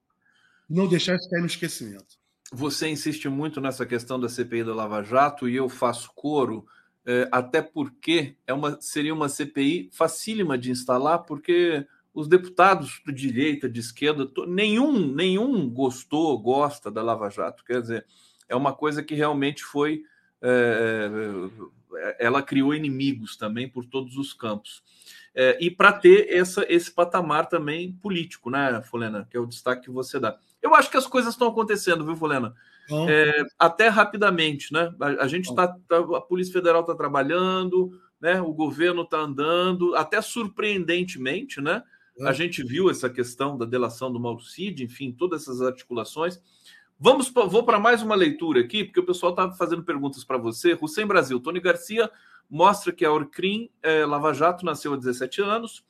e não deixar isso cair no esquecimento. Você insiste muito nessa questão da CPI da Lava Jato e eu faço coro, é, até porque é uma, seria uma CPI facílima de instalar, porque os deputados de direita, de esquerda, nenhum, nenhum gostou, gosta da Lava Jato. Quer dizer, é uma coisa que realmente foi. É, é ela criou inimigos também por todos os campos. É, e para ter essa, esse patamar também político, né, Folena? Que é o destaque que você dá. Eu acho que as coisas estão acontecendo, viu, Folena? É, até rapidamente, né? A, a gente está. Tá, a Polícia Federal está trabalhando, né? O governo está andando, até surpreendentemente, né? A gente viu essa questão da delação do Mauro Cid, enfim, todas essas articulações. Vamos, vou para mais uma leitura aqui, porque o pessoal está fazendo perguntas para você. Hussein Brasil, Tony Garcia mostra que a Orcrim é, Lava Jato nasceu há 17 anos.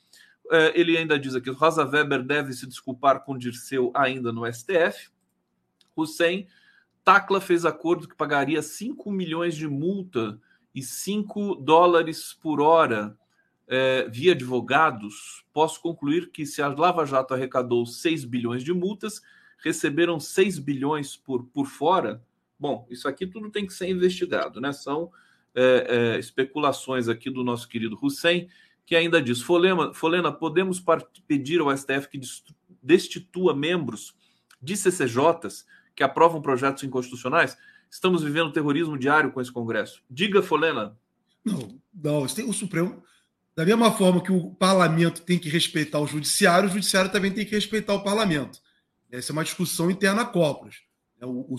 É, ele ainda diz aqui: Rosa Weber deve se desculpar com Dirceu ainda no STF. Hussein, Tacla fez acordo que pagaria 5 milhões de multa e 5 dólares por hora é, via advogados, posso concluir que se a Lava Jato arrecadou 6 bilhões de multas, receberam 6 bilhões por, por fora. Bom, isso aqui tudo tem que ser investigado, né? São é, é, especulações aqui do nosso querido Hussein, que ainda diz: Folena, Folena podemos pedir ao STF que destitua membros de CCJs que aprovam projetos inconstitucionais? Estamos vivendo terrorismo diário com esse Congresso. Diga, Folena. Não, não, o Supremo da mesma forma que o parlamento tem que respeitar o judiciário, o judiciário também tem que respeitar o parlamento. Essa é uma discussão interna a corpus. É, o, o,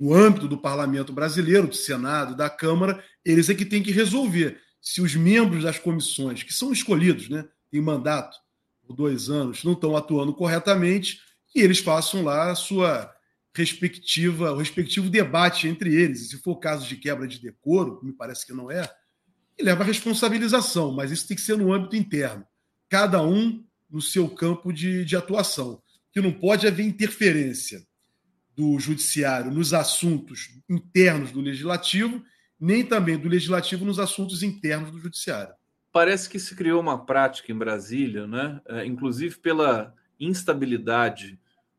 no âmbito do parlamento brasileiro, do Senado, da Câmara, eles é que têm que resolver se os membros das comissões, que são escolhidos, né, em mandato por dois anos, não estão atuando corretamente, e eles façam lá a sua respectiva, o respectivo debate entre eles. E se for caso de quebra de decoro, me parece que não é, e leva a responsabilização, mas isso tem que ser no âmbito interno. Cada um no seu campo de, de atuação. Que não pode haver interferência do judiciário nos assuntos internos do legislativo, nem também do legislativo nos assuntos internos do judiciário. Parece que se criou uma prática em Brasília, né? É, inclusive pela instabilidade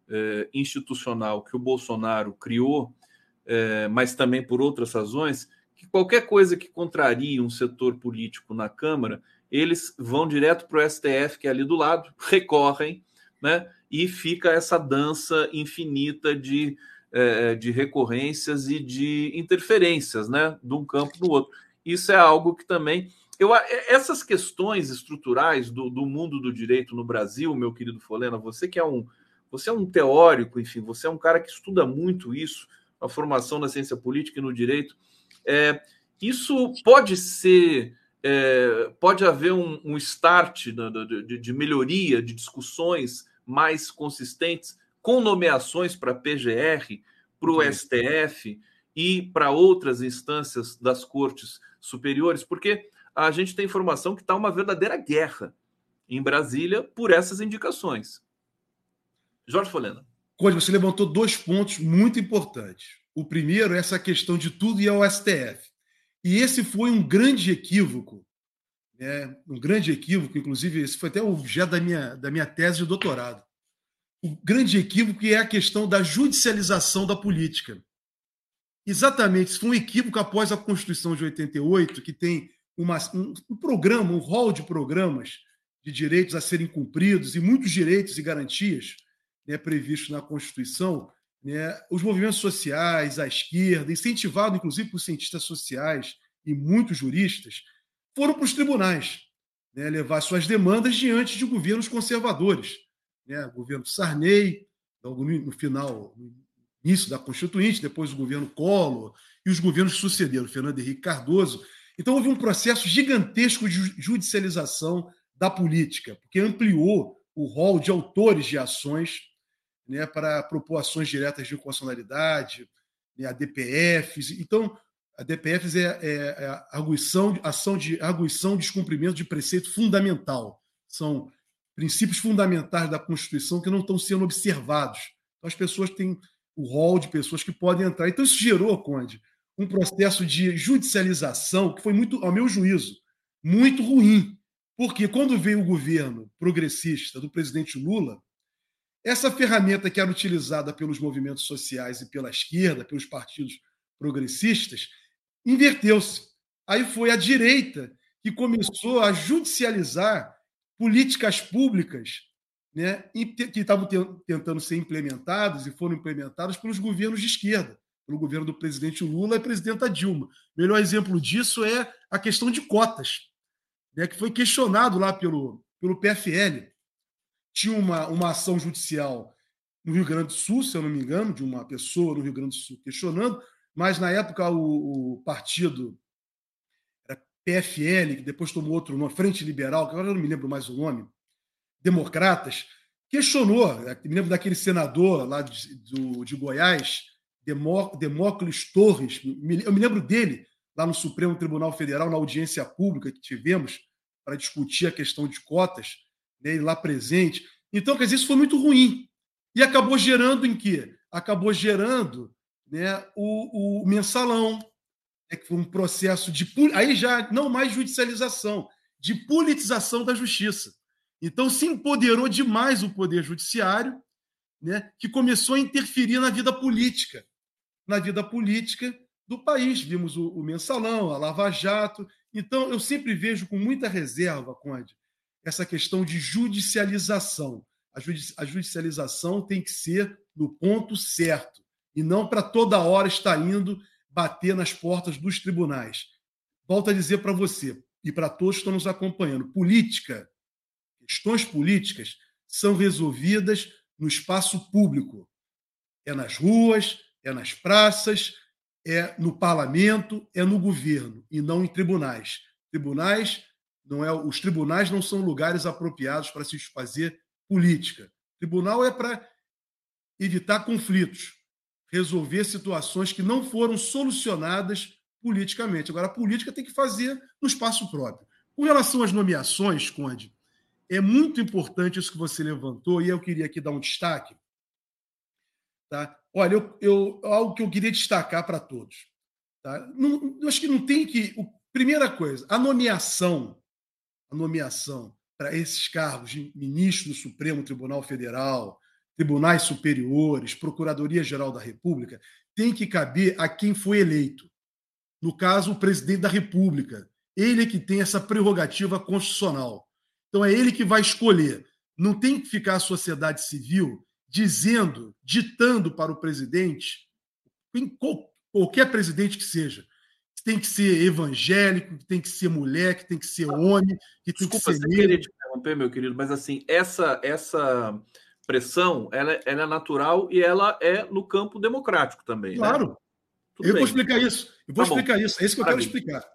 é, institucional que o Bolsonaro criou, é, mas também por outras razões, que qualquer coisa que contrarie um setor político na Câmara, eles vão direto para o STF, que é ali do lado, <laughs> recorrem, né? E fica essa dança infinita de, é, de recorrências e de interferências, né? De um campo no outro. Isso é algo que também. Eu, essas questões estruturais do, do mundo do direito no Brasil, meu querido Folena, você que é um, você é um teórico, enfim, você é um cara que estuda muito isso, a formação na ciência política e no direito. É, isso pode ser, é, pode haver um, um start de, de, de, melhoria, de discussões mais consistentes, com nomeações para PGR, para o STF e para outras instâncias das cortes superiores, porque a gente tem informação que está uma verdadeira guerra em Brasília por essas indicações. Jorge Folena. Conde, você levantou dois pontos muito importantes. O primeiro é essa questão de tudo e ao STF. E esse foi um grande equívoco, né? um grande equívoco, inclusive, esse foi até o objeto da minha, da minha tese de doutorado. O grande equívoco é a questão da judicialização da política. exatamente, isso foi um equívoco após a Constituição de 88, que tem uma, um, um programa, um rol de programas de direitos a serem cumpridos e muitos direitos e garantias né, previstos na Constituição, né, os movimentos sociais, a esquerda, incentivado inclusive por cientistas sociais e muitos juristas, foram para os tribunais né, levar suas demandas diante de governos conservadores. Né, o governo Sarney, logo no final, no início da Constituinte, depois o governo Collor e os governos que sucederam, Fernando Henrique Cardoso. Então houve um processo gigantesco de judicialização da política, porque ampliou o rol de autores de ações né, para propor ações diretas de inconstitucionalidade, né, a DPFs. Então, a DPFs é, é, é arguição, ação de arguição de descumprimento de preceito fundamental. São princípios fundamentais da Constituição que não estão sendo observados. Então, as pessoas têm o rol de pessoas que podem entrar. Então, isso gerou, Conde, um processo de judicialização que foi muito, ao meu juízo, muito ruim. Porque quando veio o governo progressista do presidente Lula, essa ferramenta que era utilizada pelos movimentos sociais e pela esquerda, pelos partidos progressistas, inverteu-se. Aí foi a direita que começou a judicializar políticas públicas né, que estavam tentando ser implementadas e foram implementadas pelos governos de esquerda, pelo governo do presidente Lula e presidenta Dilma. O melhor exemplo disso é a questão de cotas, né, que foi questionado lá pelo, pelo PFL. Tinha uma, uma ação judicial no Rio Grande do Sul, se eu não me engano, de uma pessoa no Rio Grande do Sul questionando, mas na época o, o partido era PFL, que depois tomou outro nome, Frente Liberal, que agora eu não me lembro mais o nome, Democratas, questionou, né, me lembro daquele senador lá de, do, de Goiás, Demó, Demócles Torres, eu me lembro dele lá no Supremo Tribunal Federal, na audiência pública que tivemos para discutir a questão de cotas, né, ele lá presente. Então, quer dizer, isso foi muito ruim. E acabou gerando em quê? Acabou gerando né, o, o mensalão, né, que foi um processo de. Aí já não mais judicialização, de politização da justiça. Então se empoderou demais o poder judiciário, né, que começou a interferir na vida política, na vida política do país. Vimos o, o mensalão, a Lava Jato. Então eu sempre vejo com muita reserva, Conde, essa questão de judicialização. A judicialização tem que ser no ponto certo e não para toda hora estar indo bater nas portas dos tribunais. Volto a dizer para você e para todos que estão nos acompanhando: política, questões políticas são resolvidas no espaço público. É nas ruas, é nas praças, é no parlamento, é no governo e não em tribunais. Tribunais não é, os tribunais não são lugares apropriados para se fazer política. Tribunal é para evitar conflitos, resolver situações que não foram solucionadas politicamente. Agora, a política tem que fazer no espaço próprio. Com relação às nomeações, Conde, é muito importante isso que você levantou, e eu queria aqui dar um destaque. Tá? Olha, eu, eu algo que eu queria destacar para todos. Tá? Não, eu acho que não tem que. O, primeira coisa, a nomeação, a nomeação para esses cargos de ministro do Supremo Tribunal Federal, tribunais superiores, Procuradoria-Geral da República, tem que caber a quem foi eleito. No caso, o presidente da República. Ele é que tem essa prerrogativa constitucional. Então, é ele que vai escolher. Não tem que ficar a sociedade civil dizendo, ditando para o presidente, qualquer presidente que seja, tem que ser evangélico, que tem que ser mulher, que tem que ser homem, que tem Desculpa, que ser. Desculpa, queria te interromper, meu querido, mas assim, essa, essa pressão ela, é, ela é natural e ela é no campo democrático também. Né? Claro. Né? eu bem. vou explicar isso. Eu vou tá explicar bom. isso. É isso que eu quero explicar.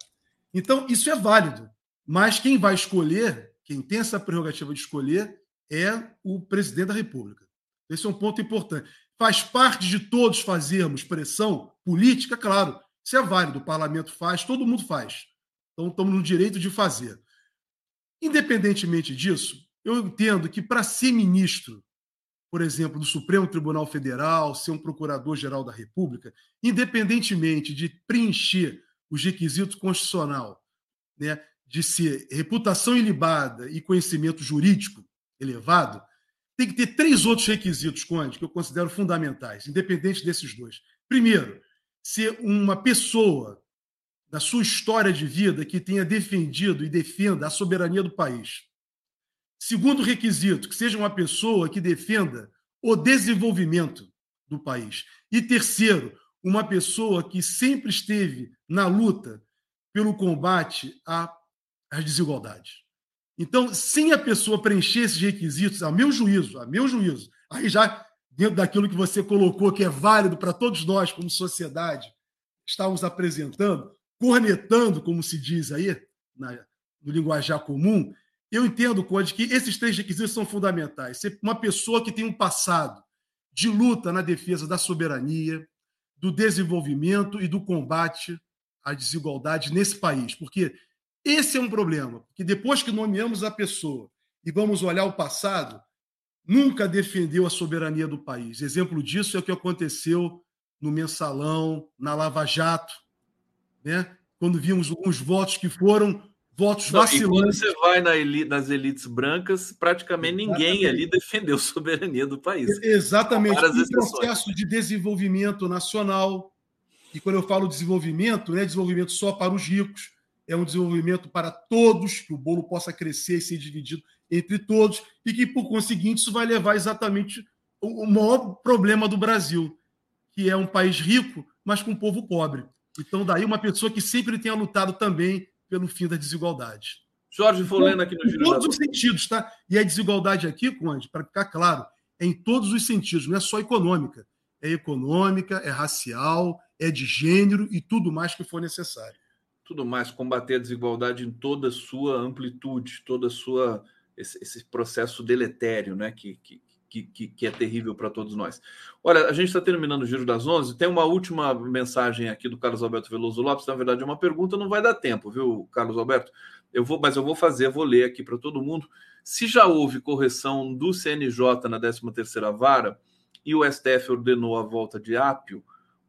Então, isso é válido. Mas quem vai escolher, quem tem essa prerrogativa de escolher, é o presidente da República. Esse é um ponto importante. Faz parte de todos fazermos pressão política, claro. Isso é válido. O parlamento faz, todo mundo faz. Então, estamos no direito de fazer. Independentemente disso, eu entendo que para ser ministro por exemplo, do Supremo Tribunal Federal, ser um procurador-geral da República, independentemente de preencher os requisitos constitucional, né, de ser reputação ilibada e conhecimento jurídico elevado, tem que ter três outros requisitos, Conde, que eu considero fundamentais, independente desses dois. Primeiro, ser uma pessoa da sua história de vida que tenha defendido e defenda a soberania do país. Segundo requisito, que seja uma pessoa que defenda o desenvolvimento do país. E terceiro, uma pessoa que sempre esteve na luta pelo combate às desigualdades. Então, sem a pessoa preencher esses requisitos, a meu juízo, a meu juízo, aí já dentro daquilo que você colocou que é válido para todos nós como sociedade, estávamos apresentando, cornetando, como se diz aí na, no linguajar comum, eu entendo, Conde, que esses três requisitos são fundamentais. Ser uma pessoa que tem um passado de luta na defesa da soberania, do desenvolvimento e do combate à desigualdade nesse país. Porque esse é um problema. Porque depois que nomeamos a pessoa e vamos olhar o passado, nunca defendeu a soberania do país. Exemplo disso é o que aconteceu no mensalão, na Lava Jato, né? quando vimos alguns votos que foram votos Não, vacilantes. Quando você vai na elite, nas elites brancas, praticamente Exatamente. ninguém ali defendeu <laughs> a soberania do país. Exatamente. Um processo de desenvolvimento nacional. E quando eu falo desenvolvimento, não é desenvolvimento só para os ricos, é um desenvolvimento para todos, que o bolo possa crescer e ser dividido entre todos, e que, por conseguinte, isso vai levar exatamente o maior problema do Brasil, que é um país rico, mas com um povo pobre. Então, daí uma pessoa que sempre tenha lutado também pelo fim da desigualdade. Jorge Folena aqui no Giro. Em todos os sentidos, tá? E a desigualdade aqui, Conde, para ficar claro, é em todos os sentidos, não é só econômica. É econômica, é racial, é de gênero e tudo mais que for necessário. Tudo mais, combater a desigualdade em toda a sua amplitude, toda a sua esse, esse processo deletério, né, que, que, que, que, é terrível para todos nós. Olha, a gente está terminando o Giro das Onze. Tem uma última mensagem aqui do Carlos Alberto Veloso Lopes. Na verdade, é uma pergunta, não vai dar tempo, viu, Carlos Alberto? Eu vou, mas eu vou fazer, vou ler aqui para todo mundo. Se já houve correção do CNJ na 13ª vara e o STF ordenou a volta de Ápio,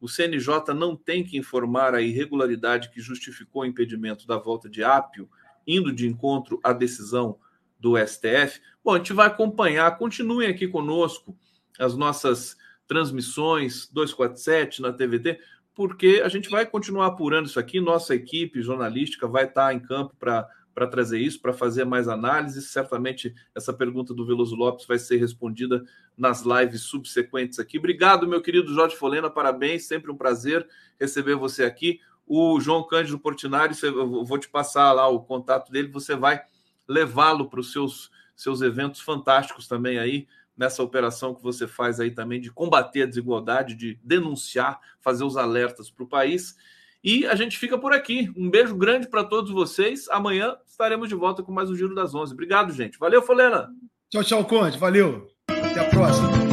o CNJ não tem que informar a irregularidade que justificou o impedimento da volta de Ápio, indo de encontro à decisão do STF. Bom, a gente vai acompanhar, continuem aqui conosco as nossas transmissões 247 na TVT, porque a gente vai continuar apurando isso aqui. Nossa equipe jornalística vai estar em campo para para trazer isso, para fazer mais análises. Certamente essa pergunta do Veloso Lopes vai ser respondida nas lives subsequentes aqui. Obrigado, meu querido Jorge Folena, parabéns, sempre um prazer receber você aqui. O João Cândido Portinari, eu vou te passar lá o contato dele, você vai levá-lo para os seus, seus eventos fantásticos também aí, nessa operação que você faz aí também de combater a desigualdade, de denunciar, fazer os alertas para o país. E a gente fica por aqui. Um beijo grande para todos vocês. Amanhã estaremos de volta com mais um Giro das Onze. Obrigado, gente. Valeu, Folena. Tchau, tchau, Conde. Valeu. Até a próxima.